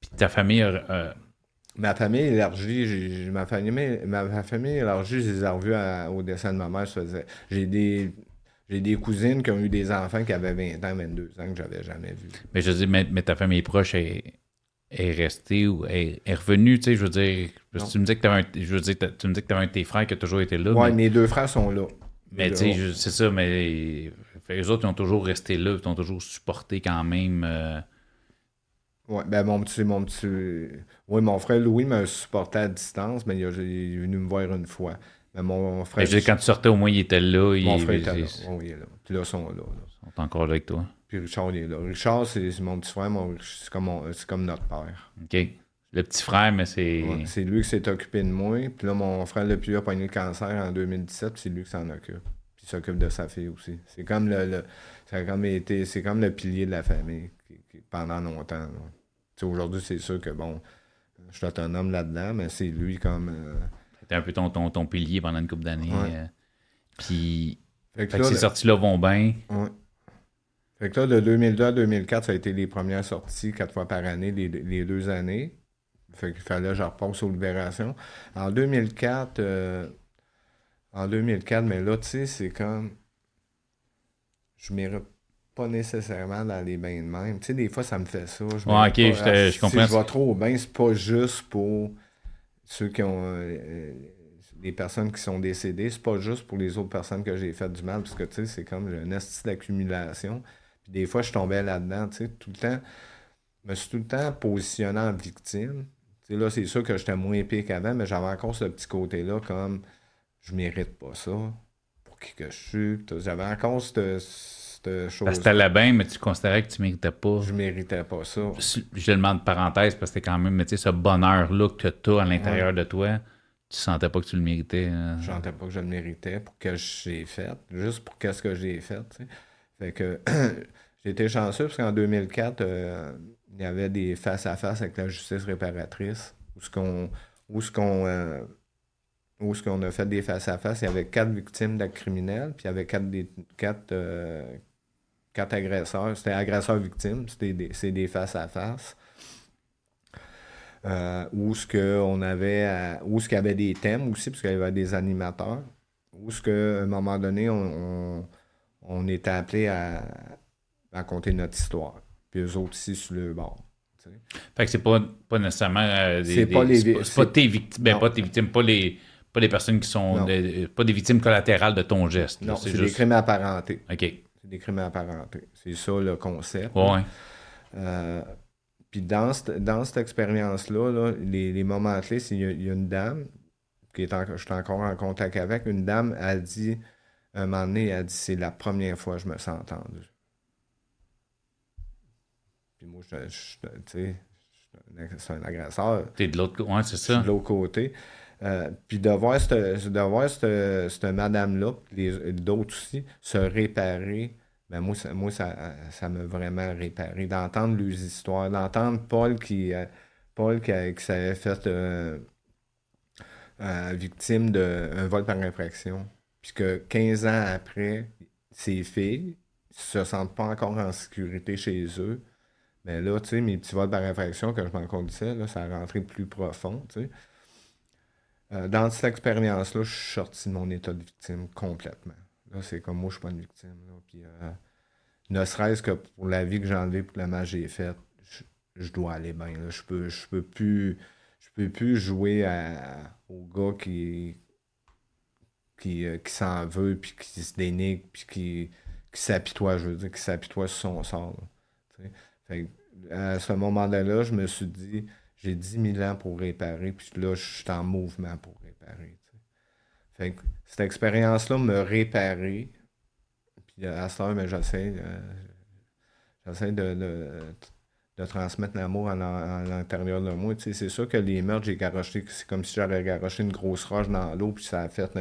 puis ta famille. Euh, ma famille élargie, ma famille, ma, famille élargie, je les ai revus au dessin de ma mère. J'ai des. J'ai des cousines qui ont eu des enfants qui avaient 20 ans, 22 ans que j'avais jamais vu. Mais je dis, mais, ta famille proche est, est restée ou est, revenue, tu sais, je veux dire, tu me dis que tu un, je veux dire, tu me dis que tu avais un de tes frères qui a toujours été là. Oui, mes deux frères sont là. Mais tu sais, c'est ça, mais les autres, ils ont toujours resté là, ils ont toujours supporté quand même. Euh, ouais, ben mon petit, mon petit. Oui, mon frère Louis m'a supporté à distance, mais il, est venu me voir une fois. Mais mon frère. Mais quand tu sortais, au moins, il était là. Mon frère était là. Oui, il est là. Puis là, ils sont là, Ils sont encore là avec toi. Puis Richard, il est là. Richard, c'est mon petit frère, c'est comme, comme notre père. OK. Le petit frère, mais c'est. c'est lui qui s'est occupé de moi. Puis là, mon frère le plus a pogné le cancer en 2017, puis c'est lui qui s'en occupe. Puis il s'occupe de sa fille aussi. C'est comme le, comme été, c'est comme le pilier de la famille pendant longtemps. Aujourd'hui, c'est sûr que bon, je suis autonome là-dedans, mais c'est lui comme. Euh, C'était un peu ton, ton, ton, pilier pendant une couple d'années. Euh, puis. Fait que, ces sorties-là vont bien. Ouais. Fait que là, de 2002 à 2004, ça a été les premières sorties, quatre fois par année, les, les deux années. Fait qu'il fallait que je repasse aux libérations. En 2004, euh, en 2004, mais là, tu sais, c'est comme. Je mérite pas nécessairement dans les bains de même. Tu sais, des fois, ça me fait ça. Je ouais, ok, je, comprends. Si je vais trop au bain, c'est pas juste pour ceux qui ont. Euh, les personnes qui sont décédées, c'est pas juste pour les autres personnes que j'ai fait du mal, parce que, tu sais, c'est comme une astuce d'accumulation. Puis des fois, je tombais là-dedans, tu sais, tout le temps. Je me suis tout le temps positionné en victime là, c'est sûr que j'étais moins épais qu'avant, mais j'avais encore ce petit côté-là, comme je mérite pas ça. Pour qui que je suis? J'avais encore cette, chose. Parce que t'allais bien, mais tu considérais que tu méritais pas. Je méritais pas ça. Je demande parenthèse parce que quand même, mais tu sais, ce bonheur-là que tu as à l'intérieur de toi, tu sentais pas que tu le méritais. Hein? Je sentais pas que je le méritais pour que j'ai fait, juste pour qu'est-ce que j'ai fait. Fait que j'ai été chanceux parce qu'en 2004, il y avait des face-à-face avec la justice réparatrice, où ce qu'on euh, où ce qu'on a fait des face-à-face, il y avait quatre victimes d'actes criminels, puis il y avait quatre, des, quatre, euh, quatre agresseurs. C'était des, c'est des face-à-face. Euh, où ce qu'on avait où ce qu'il y avait des thèmes aussi, parce qu'il y avait des animateurs où ce qu'à un moment donné, on, on, était appelé à, raconter notre histoire. Puis eux autres aussi sur le bord. Fait que c'est pas, pas nécessairement euh, des, c'est pas, les, pas, tes victimes, ben, pas tes victimes, pas les, pas les personnes qui sont pas des victimes collatérales de ton geste. Non, c'est, des crimes apparentés. OK. C'est des crimes apparentés. C'est ça le concept. Ouais. Euh, puis dans, dans cette expérience-là, les, les, moments clés, c'est qu'il y, a une dame qui est je suis encore en contact avec, une dame a dit, un moment donné, elle a dit c'est la première fois que je me sens entendu. Puis moi, je, tu sais, c'est un agresseur. T'es de l'autre côté, ouais, c'est ça. de l'autre côté. Euh, puis de voir cette, cette, madame-là, d'autres aussi, se réparer, ben moi, ça, moi ça, ça m'a vraiment réparé. D'entendre leurs histoires, d'entendre Paul qui, euh, Paul qui, s'avait fait euh, victime d'un vol par infraction. Puis que 15 ans après, ses filles ne se sentent pas encore en sécurité chez eux. Mais là, tu sais, mes petits vols par infraction, quand je m'en conduisais, là, ça a rentré plus profond, tu sais. Euh, dans cette expérience-là, je suis sorti de mon état de victime complètement. Là, c'est comme moi, je suis pas une victime. Puis, euh, ne serait-ce que pour la vie que j'ai enlevée, pour la magie que j'ai faite, je, dois aller bien. Je peux, je peux plus. Peux plus jouer au gars qui, qui, euh, qui s'en veut, puis qui se dénigre, puis qui, qui s'apitoie, je veux dire, qui s'apitoie sur son sort. À ce moment-là, je me suis dit, j'ai 10 000 ans pour réparer, puis là, je suis en mouvement pour réparer. Fait que cette expérience-là me réparer. Puis à ce mais j'essaie, euh, j'essaie de, de, transmettre l'amour à, l'intérieur de moi. c'est sûr que les meurtres, j'ai garoché, c'est comme si j'avais garoché une grosse roche dans l'eau, puis ça a fait.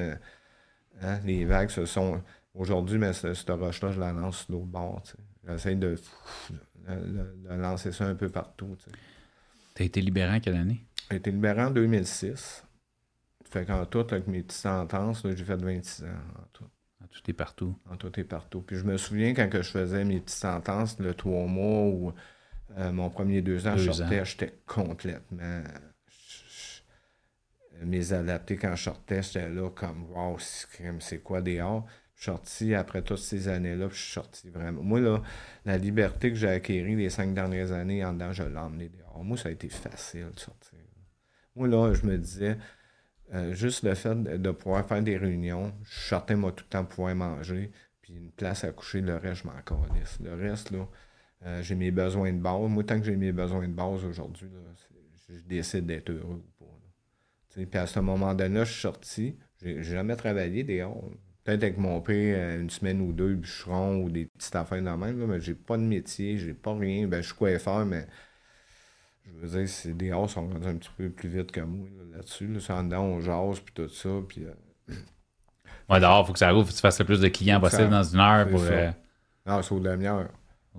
Hein, les vagues se sont. Aujourd'hui, mais cette, roche-là, je la lance sur l'autre bord. J'essaie de, de, lancer ça un peu partout. Tu as été libéré en quelle année? J'ai été libéré en 2006. Fait qu'en tout, avec mes petites sentences, j'ai fait 26 ans en tout. En tout et partout. En tout et partout. Puis je me souviens quand que je faisais mes petites sentences, le trois mois ou euh, mon premier deux ans, je sortais, j'étais complètement. mes adaptés quand je sortais, j'étais là comme Wow, c'est quoi dehors? Je suis sorti après toutes ces années-là, je suis sorti vraiment. Moi, là, la liberté que j'ai acquérie les cinq dernières années en dedans, je l'ai emmené dehors. Moi, ça a été facile de sortir. Moi, là, je me disais, euh, juste le fait de, pouvoir faire des réunions, je sortais, moi, tout le temps pouvoir manger, puis une place à coucher, le reste, je m'en. Le reste, là, euh, j'ai mes besoins de base. Moi, tant que j'ai mes besoins de base aujourd'hui, je décide d'être heureux ou pas. Puis à ce moment-là, je suis sorti. J'ai jamais travaillé dehors peut-être avec mon père euh, une semaine ou deux, bûcheron ou des petites affaires dans même, là, mais j'ai pas de métier, j'ai pas rien. Ben, je suis coiffeur, mais je veux dire, c'est des hauts sont rendus un petit peu plus vite que moi là-dessus. Là, en dedans, on jase, puis tout ça. Puis, euh... Ouais, dehors, il faut que ça arrive, faut que tu fasses le plus de clients possible dans une heure pour. Euh... Non, c'est au demi-heure.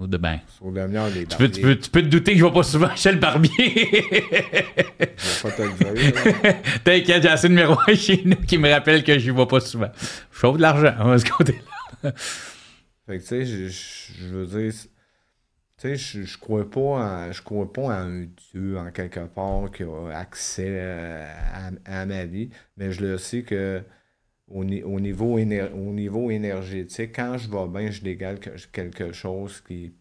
De bain. Les tu peux, tu, peux, tu peux te douter que je vais pas souvent chez le barbier. je vais pas te. T'inquiète, j'ai assez de miroirs chez nous qui me rappellent que je vois pas souvent. Je sauve de l'argent à ce côté-là. fait que tu sais, je, veux dire. Tu sais, je, je crois pas je crois pas à un Dieu en quelque part qui a accès à, à ma vie, mais je le sais que au, niveau au niveau énergétique, quand je vais bien, je dégage quelque chose qui,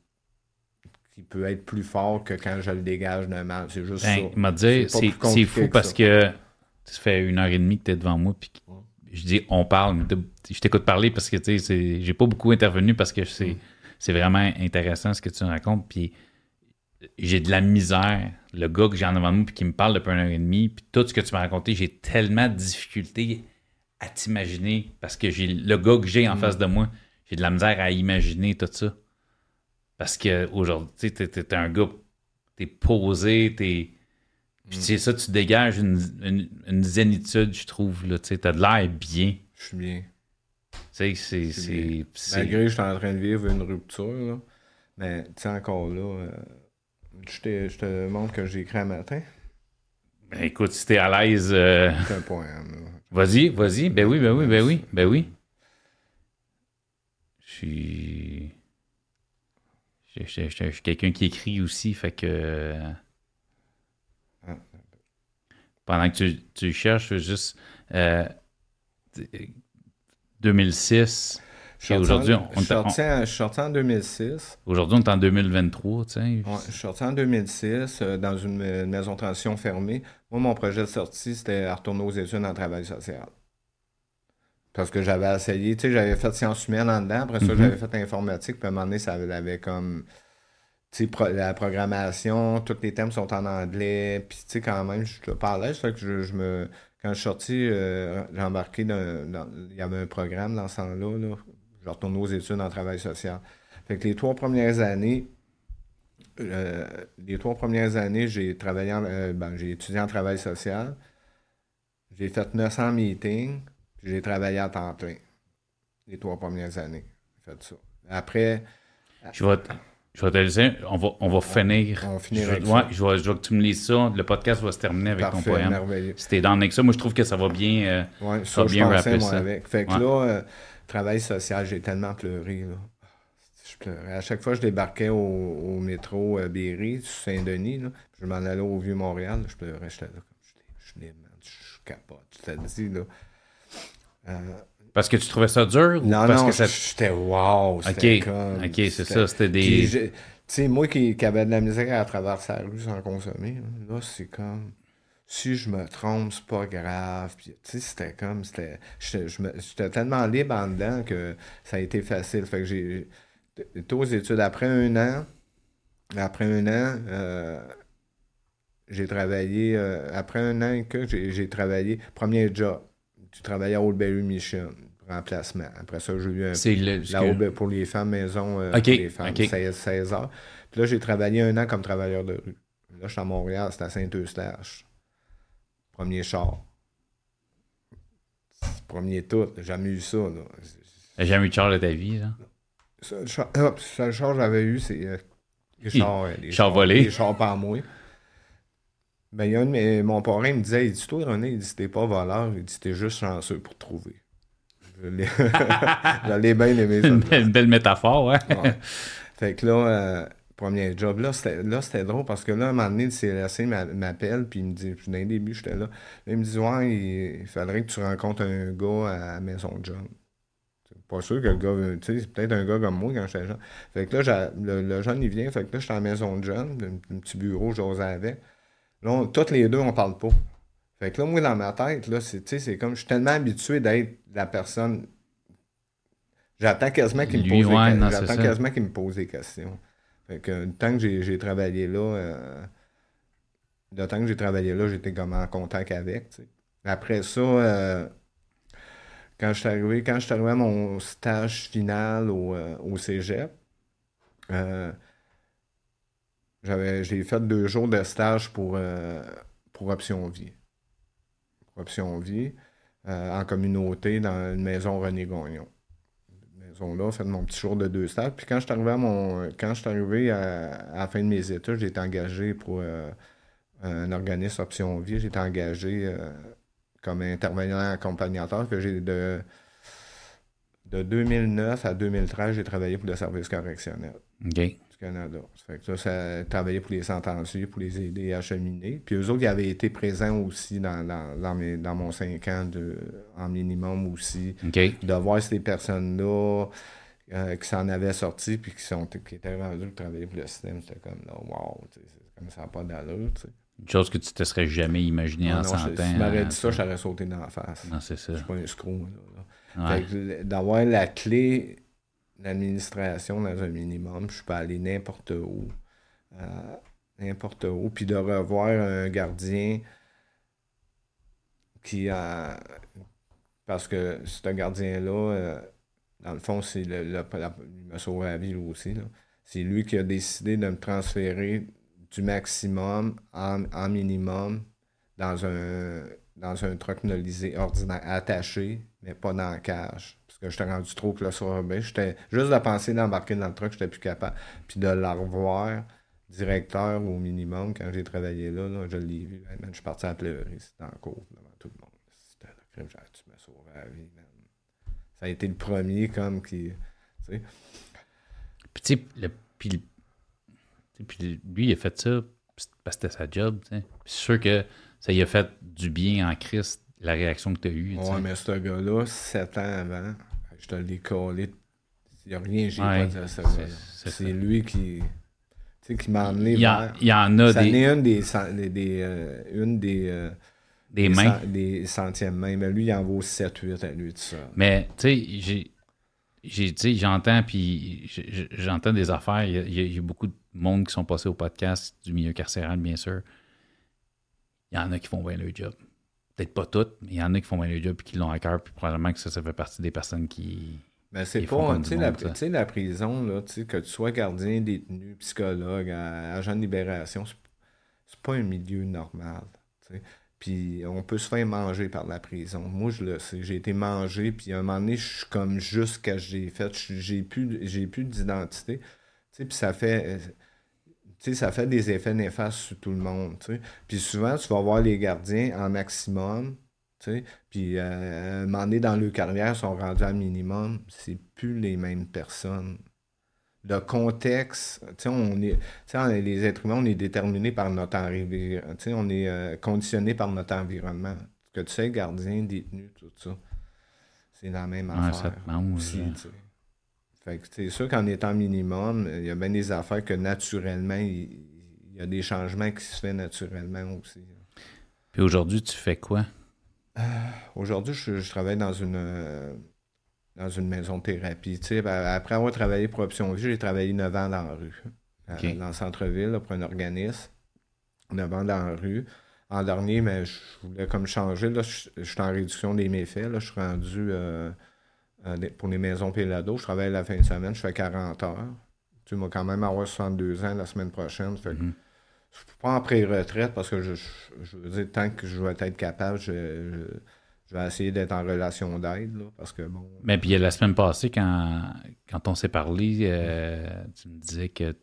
qui peut être plus fort que quand je le dégage de mal. C'est juste ben, ça. c'est fou parce que ça fait une heure et demie que tu es devant moi, puis je dis on parle. Je t'écoute parler parce que tu sais, j'ai pas beaucoup intervenu parce que c'est mm. vraiment intéressant ce que tu racontes, puis j'ai de la misère. Le gars que j'ai en devant de moi, puis qui me parle depuis une heure et demie, puis tout ce que tu m'as raconté, j'ai tellement de difficultés à t'imaginer parce que j'ai le gars que j'ai en mm. face de moi, j'ai de la misère à imaginer tout ça. Parce que aujourd'hui, tu es, un gars, t'es posé, t'es. Puis c'est mm. ça, tu dégages une, une, zénitude, je trouve. Tu as de l'air bien. Je suis bien. Tu sais, c'est. Malgré que je suis en train de vivre une rupture, là, mais tu sais, encore là, euh, je, je, te montre que j'ai écrit un matin. Ben, écoute, si t'es à l'aise. Euh... C'est un poème. Vas-y, vas-y. Ben oui, ben oui, ben oui, ben oui. Je suis. Je, suis quelqu'un qui écrit aussi, fait que. Pendant que tu, tu cherches, juste. Euh, 2006. Aujourd'hui, on, je, suis sorti en 2006. Aujourd'hui, on est en 2023, tu sais. Ouais, je suis sorti en 2006 euh, dans une, maison de transition fermée. Moi, mon projet de sortie, c'était retourner aux études en travail social. Parce que j'avais essayé, tu sais, j'avais fait sciences humaines en dedans. Après ça, mm-hmm. j'avais fait informatique. Puis à un moment donné, ça avait comme la programmation, tous les thèmes sont en anglais. Puis, tu sais, quand même, je te parlais, c'est que je, me. Quand je suis sorti, euh, j'ai embarqué dans, Il y avait un programme dans ce temps-là. Là. Je retourne aux études en travail social. Fait que les trois premières années, euh, les trois premières années, j'ai travaillé euh, ben, j'ai étudié en travail social. J'ai fait 900 meetings, puis j'ai travaillé à temps plein. Les trois premières années. J'ai fait ça. Après. Je vais, je vais te laisser, on va, on va finir. On va finir avec je, ouais, je, veux, je que tu me lises ça. Le podcast va se terminer avec ton poème. Merveilleux. Si t'es dans avec ça, moi je trouve que ça va bien, euh, ouais, ça, va bien rapper moi, ça. Avec. Fait que là, euh, travail social, j'ai tellement pleuré. Là. Je pleurais. À chaque fois que je débarquais au, au métro euh, Berry, Saint-Denis, je m'en allais au Vieux-Montréal, je pleurais. J'étais là comme je, je, je, je capote. Je te dis, là. Euh, parce que tu trouvais ça dur? Non, parce non, que ça... j'étais wow. OK, comme, OK, c'est ça, c'était des... Tu sais, moi qui, qui, avait de la misère à traverser la rue sans consommer, là, c'est comme... Si je me trompe, c'est pas grave. tu sais, c'était comme... c'était J'étais tellement libre en dedans que ça a été facile. Fait que j'ai... Été aux études après un an. Après un an... Euh, j'ai travaillé... Euh, après un an que j'ai travaillé... Premier job. Tu travaillais à Old Berry Mission remplacement. Après ça, j'ai eu un le, pour les femmes maison euh, pour les femmes, 16, heures. Puis là, j'ai travaillé un an comme travailleur de rue. Là, je suis à Montréal, c'était à Saint-Eustache. Premier char. Premier tout. J'ai jamais eu ça. J'ai jamais eu de char de ta vie, là? le char, que j'avais eu, c'est euh, les chars, euh, les chars, volés. Les chars par moi. Ben, il y a un mon parrain me disait, il dit, toi, René, il dit, t'es pas voleur, il dit, t'es juste chanceux pour trouver. J'allais bien aimer ça. Une belle, métaphore, ouais. Fait que là, euh, premier job, là, c'était drôle parce que là, à un moment donné, le CLSC m'appelle, puis il me dit, puis d'un début, j'étais là. il me dit, ouais, il, faudrait que tu rencontres un gars à Maison John. Pas sûr que le gars, tu sais, c'est peut-être un gars comme moi quand j'étais jeune. Fait que là, le, jeune, il vient, fait que là, j'étais à Maison John, un, petit bureau, j'osais avec. Là, toutes les deux, on parle pas. Fait que là, moi, dans ma tête, là, c'est, c'est comme, je suis tellement habitué d'être la personne. J'attends quasiment qu'il me, pose des... J'attends quasiment qu'il me pose des questions. Fait que, le temps que j'ai, travaillé là, euh... le temps que j'ai travaillé là, j'étais en contact avec, Après ça, euh... quand je suis arrivé, quand je arrivé à mon stage final au, euh, cégep, euh, j'ai fait deux jours de stage pour, euh, pour Option Vie. Option Vie, euh, en communauté, dans une maison René Gagnon. Maison-là, fait mon petit jour de deux stades. Puis quand je suis arrivé à suis arrivé à, la fin de mes études, j'ai été engagé pour euh, un organisme Option Vie. J'ai été engagé euh, comme intervenant accompagnateur. j'ai de. De 2009 à 2013, j'ai travaillé pour le service correctionnel. OK. Canada. Ça fait que ça, ça travaillait pour les sentenciers, pour les aider à cheminer. Puis eux autres, ils avaient été présents aussi dans, dans, mon 5 ans de, en minimum aussi. De voir ces personnes-là euh, qui s'en avaient sorti puis qui, sont, qui étaient rendus pour travailler pour le système, c'était comme là, wow, comme ça n'a pas d'allure. Une chose que tu te serais jamais imaginé en santé. Si tu m'aurais dit ça, j'aurais sauté dans la face. Non, c'est ça. Je suis pas un screw. D'avoir la clé l'administration dans un minimum. Je peux aller n'importe où. Euh, n'importe où. Puis de revoir un gardien qui a. Parce que ce gardien-là, euh, dans le fond, c'est le, il m'a sauvé la vie lui aussi. C'est lui qui a décidé de me transférer du maximum en, minimum dans un dans un truck nolisé ordinaire attaché, mais pas dans la cage parce que j'étais rendu trop claustrophobique. J'étais juste de penser d'embarquer dans le truck, j'étais plus capable. Puis de la revoir, directeur au minimum, quand j'ai travaillé là, là je l'ai vu. je suis parti à pleurer, c'était en cours devant tout le monde. C'était le crime, tu m'as sauvé la vie, man. Ça a été le premier comme qui. Tu sais. Puis tu sais, puis, puis lui, il a fait ça parce que c'était sa job. C'est sûr que ça lui a fait du bien en Christ la réaction que tu as eue. Ouais, mais ce gars-là, sept ans avant, je te l'ai collé. Il n'y a rien, j'ai pas dit à ce gars-là. C'est lui qui qui m'a amené il y, a, il y en a ça des... une des, des, euh, une des, euh, des, mains. des centièmes mains. Mais lui, il en vaut 7-8 à lui, tout ça. Mais, tu sais, j'ai, j'entends, puis j'entends des affaires. Il y, a, beaucoup de monde qui sont passés au podcast du milieu carcéral, bien sûr. Il y en a qui font bien leur job. Peut-être pas toutes, mais il y en a qui font bien leur job et qui l'ont à cœur. Puis probablement que ça, ça fait partie des personnes qui, mais c'est pas, tu sais, la, prison, là, que tu sois gardien, détenu, psychologue, agent de libération, c'est pas un milieu normal. Puis on peut se faire manger par la prison. Moi, je le sais. J'ai été mangé, puis à un moment donné, je suis comme juste ce que j'ai fait. J'ai plus, plus d'identité. Puis ça fait. Ça fait des effets néfastes sur tout le monde. Puis souvent, tu vas voir les gardiens en maximum, puis, euh, un moment donné, dans leur carrière, sont rendus à minimum. C'est plus les mêmes personnes. Le contexte, on est, les êtres humains, on est déterminés par notre environnement. On est euh, conditionnés par notre environnement. Que tu sais, gardien, détenu, tout ça, c'est la même affaire. aussi, fait que c'est sûr qu'en étant minimum, il y a bien des affaires que naturellement, il, y a des changements qui se font naturellement aussi. Puis aujourd'hui, tu fais quoi? Euh, aujourd'hui, je, travaille dans une, euh, dans une maison de thérapie. après avoir travaillé pour Option Vie, j'ai travaillé 9 ans dans la rue, euh, dans le centre-ville, pour un organisme. 9 ans dans la rue. En dernier, mais je voulais comme changer. Là, je, suis en réduction des méfaits. Là, je suis rendu pour les maisons Pélado. Je travaille la fin de semaine, je fais 40 heures. Tu vas quand même avoir 62 ans la semaine prochaine. Fait mhm je ne pas en pré-retraite parce que je, veux dire, tant que je vais être capable, je, vais essayer d'être en relation d'aide. Parce que bon. Mais puis la semaine passée, quand, quand on s'est parlé, euh, tu me disais que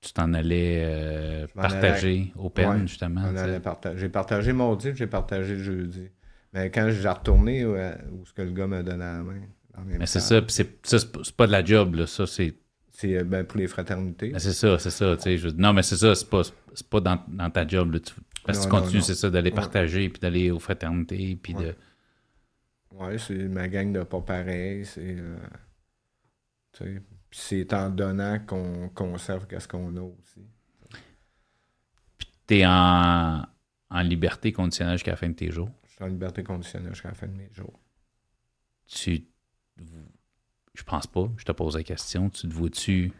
tu t'en allais euh, partager au PEN, justement. J'ai partagé mardi, j'ai partagé jeudi. Mais quand j'ai retourné où, où ce que le gars m'a donné la main? Mais c'est ça, c'est pas de la job, là. Ça, c'est c'est euh, ben, pour les fraternités. c'est ça, c'est ça. Je, non, mais c'est ça, c'est pas, pas dans, dans, ta job. Là, tu, parce que tu continues, c'est ça, d'aller partager, puis d'aller aux fraternités, puis de... Ouais, c'est ma gang de pas pareil. C'est euh, c'est en donnant qu'on conserve qu'est-ce qu'on a aussi. Puis t'es en, en liberté conditionnelle jusqu'à la fin de tes jours? Je suis en liberté conditionnelle jusqu'à la fin de mes jours. Tu je pense pas. Je te pose la question. Tu te vois-tu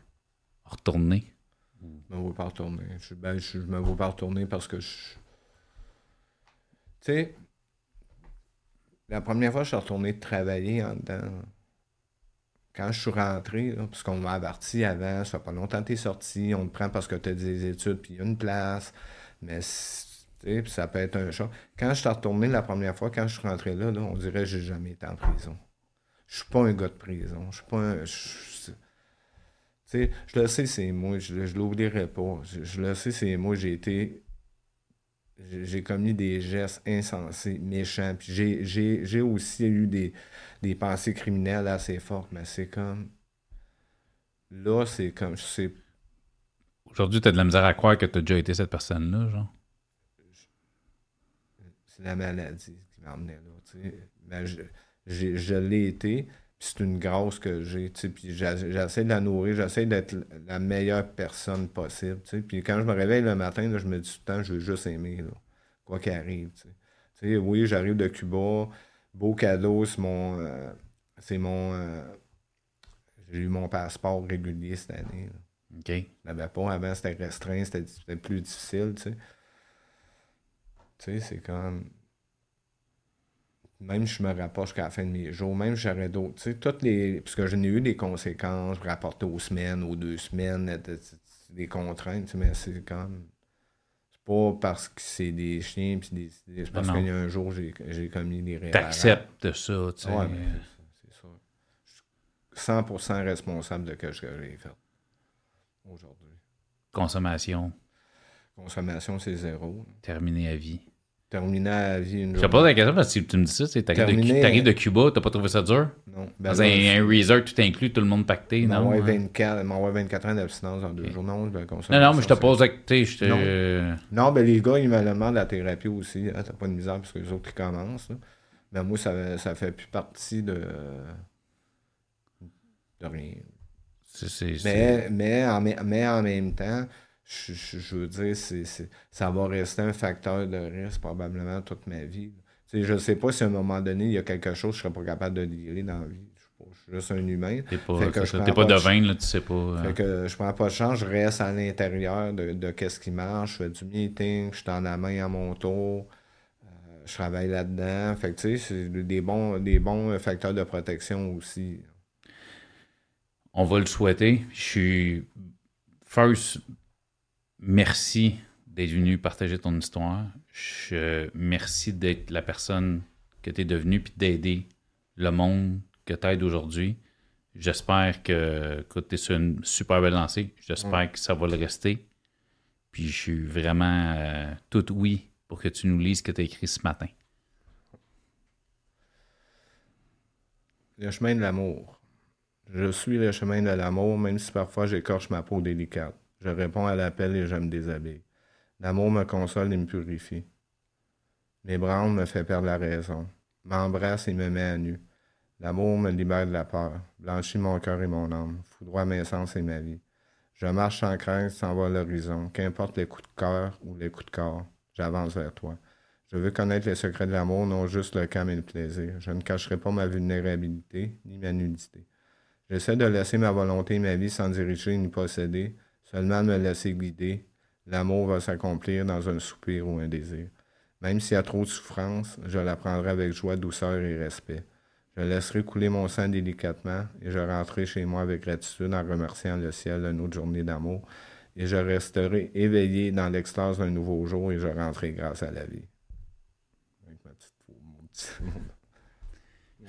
retourner? Je me vois pas retourner. Je, ben, je, me vois pas retourner parce que je. Tu sais, la première fois que je suis retourné travailler en dedans, quand je suis rentré, parce qu'on m'a averti avant, ça fait pas longtemps que tu es sorti, on te prend parce que tu as des études, puis il y a une place, mais ça peut être un choc. Quand je suis retourné la première fois, quand je suis rentré là, là on dirait que j'ai jamais été en prison je suis pas un gars de prison. Je suis pas un. Je, sais, je le sais, c'est moi. Je, je l'oublierai pas. Je, le sais, c'est moi. J'ai été. J'ai commis des gestes insensés, méchants. Puis j'ai aussi eu des, des pensées criminelles assez fortes, mais c'est comme. Là, c'est comme. Je Aujourd'hui, tu as de la misère à croire que tu as déjà été cette personne-là, genre. C'est la maladie qui m'a emmené là. Tu sais. Mais je, je l'ai été. Puis c'est une grâce que j'ai, puis j'essaie de la nourrir, j'essaie d'être la meilleure personne possible, Puis quand je me réveille le matin, je me dis tout le temps, je veux juste aimer, quoi qu'il arrive, oui, j'arrive de Cuba, beau cadeau, c'est mon... Euh, c'est mon... Euh, j'ai eu mon passeport régulier cette année. OK. Je pas avant, c'était restreint, c'était plus difficile, tu sais. Tu sais, c'est comme même si je me rapproche qu'à la fin de mes jours, même si j'aurais d'autres, tu sais, toutes les, parce que j'en ai eu des conséquences, je rapportais aux semaines, aux deux semaines, des contraintes, mais c'est comme, c'est pas parce que c'est des chiens, puis des, c'est parce qu'il y a un jour, j'ai, commis des Tu T'acceptes ça, tu sais. Ouais, c'est ça. Je suis 100% responsable de ce que j'ai fait aujourd'hui. Consommation. Consommation, c'est zéro. Terminé à vie. Terminer la vie une Je te pose la question parce que tu me dis ça, tu arrives de, Cuba, t'as pas trouvé ça dur? Non. Ben Dans un, resort tout inclus, tout le monde pacté, non? Moi, 24, 24 ans d'abstinence en deux jours. Non, non, non, mais je te pose la question. Non. non, ben les gars, ils me demandent la thérapie aussi. Hein, t'as pas de misère parce que les autres, ils commencent. Mais moi, ça, ça fait plus partie de, de rien. mais, mais, en, mais en même temps, je, veux dire, c'est, ça va rester un facteur de risque probablement toute ma vie. je ne sais pas si à un moment donné, il y a quelque chose que je ne serais pas capable de lire dans la vie. Je, suis juste un humain. Tu pas, pas, pas devin, là, tu sais pas. Euh. Fait que je prends pas de chance, je reste à l'intérieur de, de ce qui marche, je fais du meeting, je suis en la main à mon tour, euh, je travaille là-dedans. Fait que tu sais, c'est des bons, des bons facteurs de protection aussi. On va le souhaiter. Je suis first merci d'être venu partager ton histoire. Je, merci d'être la personne que tu es devenue puis d'aider le monde que tu aides aujourd'hui. J'espère que, tu es sur une super belle lancée. J'espère que ça va le rester. Puis je suis vraiment euh, tout oui pour que tu nous lises ce que tu as écrit ce matin. Le chemin de l'amour. Je suis le chemin de l'amour, même si parfois j'écorche ma peau délicate. Je réponds à l'appel et je me déshabille. L'amour me console et me purifie. M'ébranle me fait perdre la raison. M'embrasse et me met à nu. L'amour me libère de la peur, blanchit mon cœur et mon âme, foudroie mes sens et ma vie. Je marche sans crainte, sans voir l'horizon, qu'importe les coups de cœur ou les coups de corps, j'avance vers toi. Je veux connaître les secrets de l'amour, non juste le calme et le plaisir. Je ne cacherai pas ma vulnérabilité ni ma nudité. J'essaie de laisser ma volonté et ma vie sans diriger ni posséder, Seulement me laisser guider, l'amour va s'accomplir dans un soupir ou un désir. Même s'il y a trop de souffrance, je la prendrai avec joie, douceur et respect. Je laisserai couler mon sang délicatement et je rentrerai chez moi avec gratitude en remerciant le ciel de notre journée d'amour. Et je resterai éveillé dans l'extase d'un nouveau jour et je rentrerai grâce à la vie.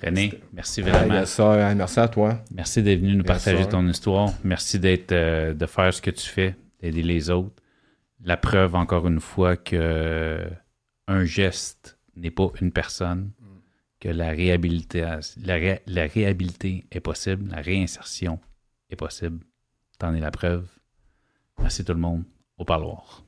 René, merci vraiment. merci à toi. Merci d'être venu nous partager ton histoire. Merci d'être euh, de faire ce que tu fais, d'aider les autres. La preuve, encore une fois, que un geste n'est pas une personne, que la réhabilité, la, la réhabilité est possible, la réinsertion est possible. T'en es la preuve. Merci tout le monde. Au parloir.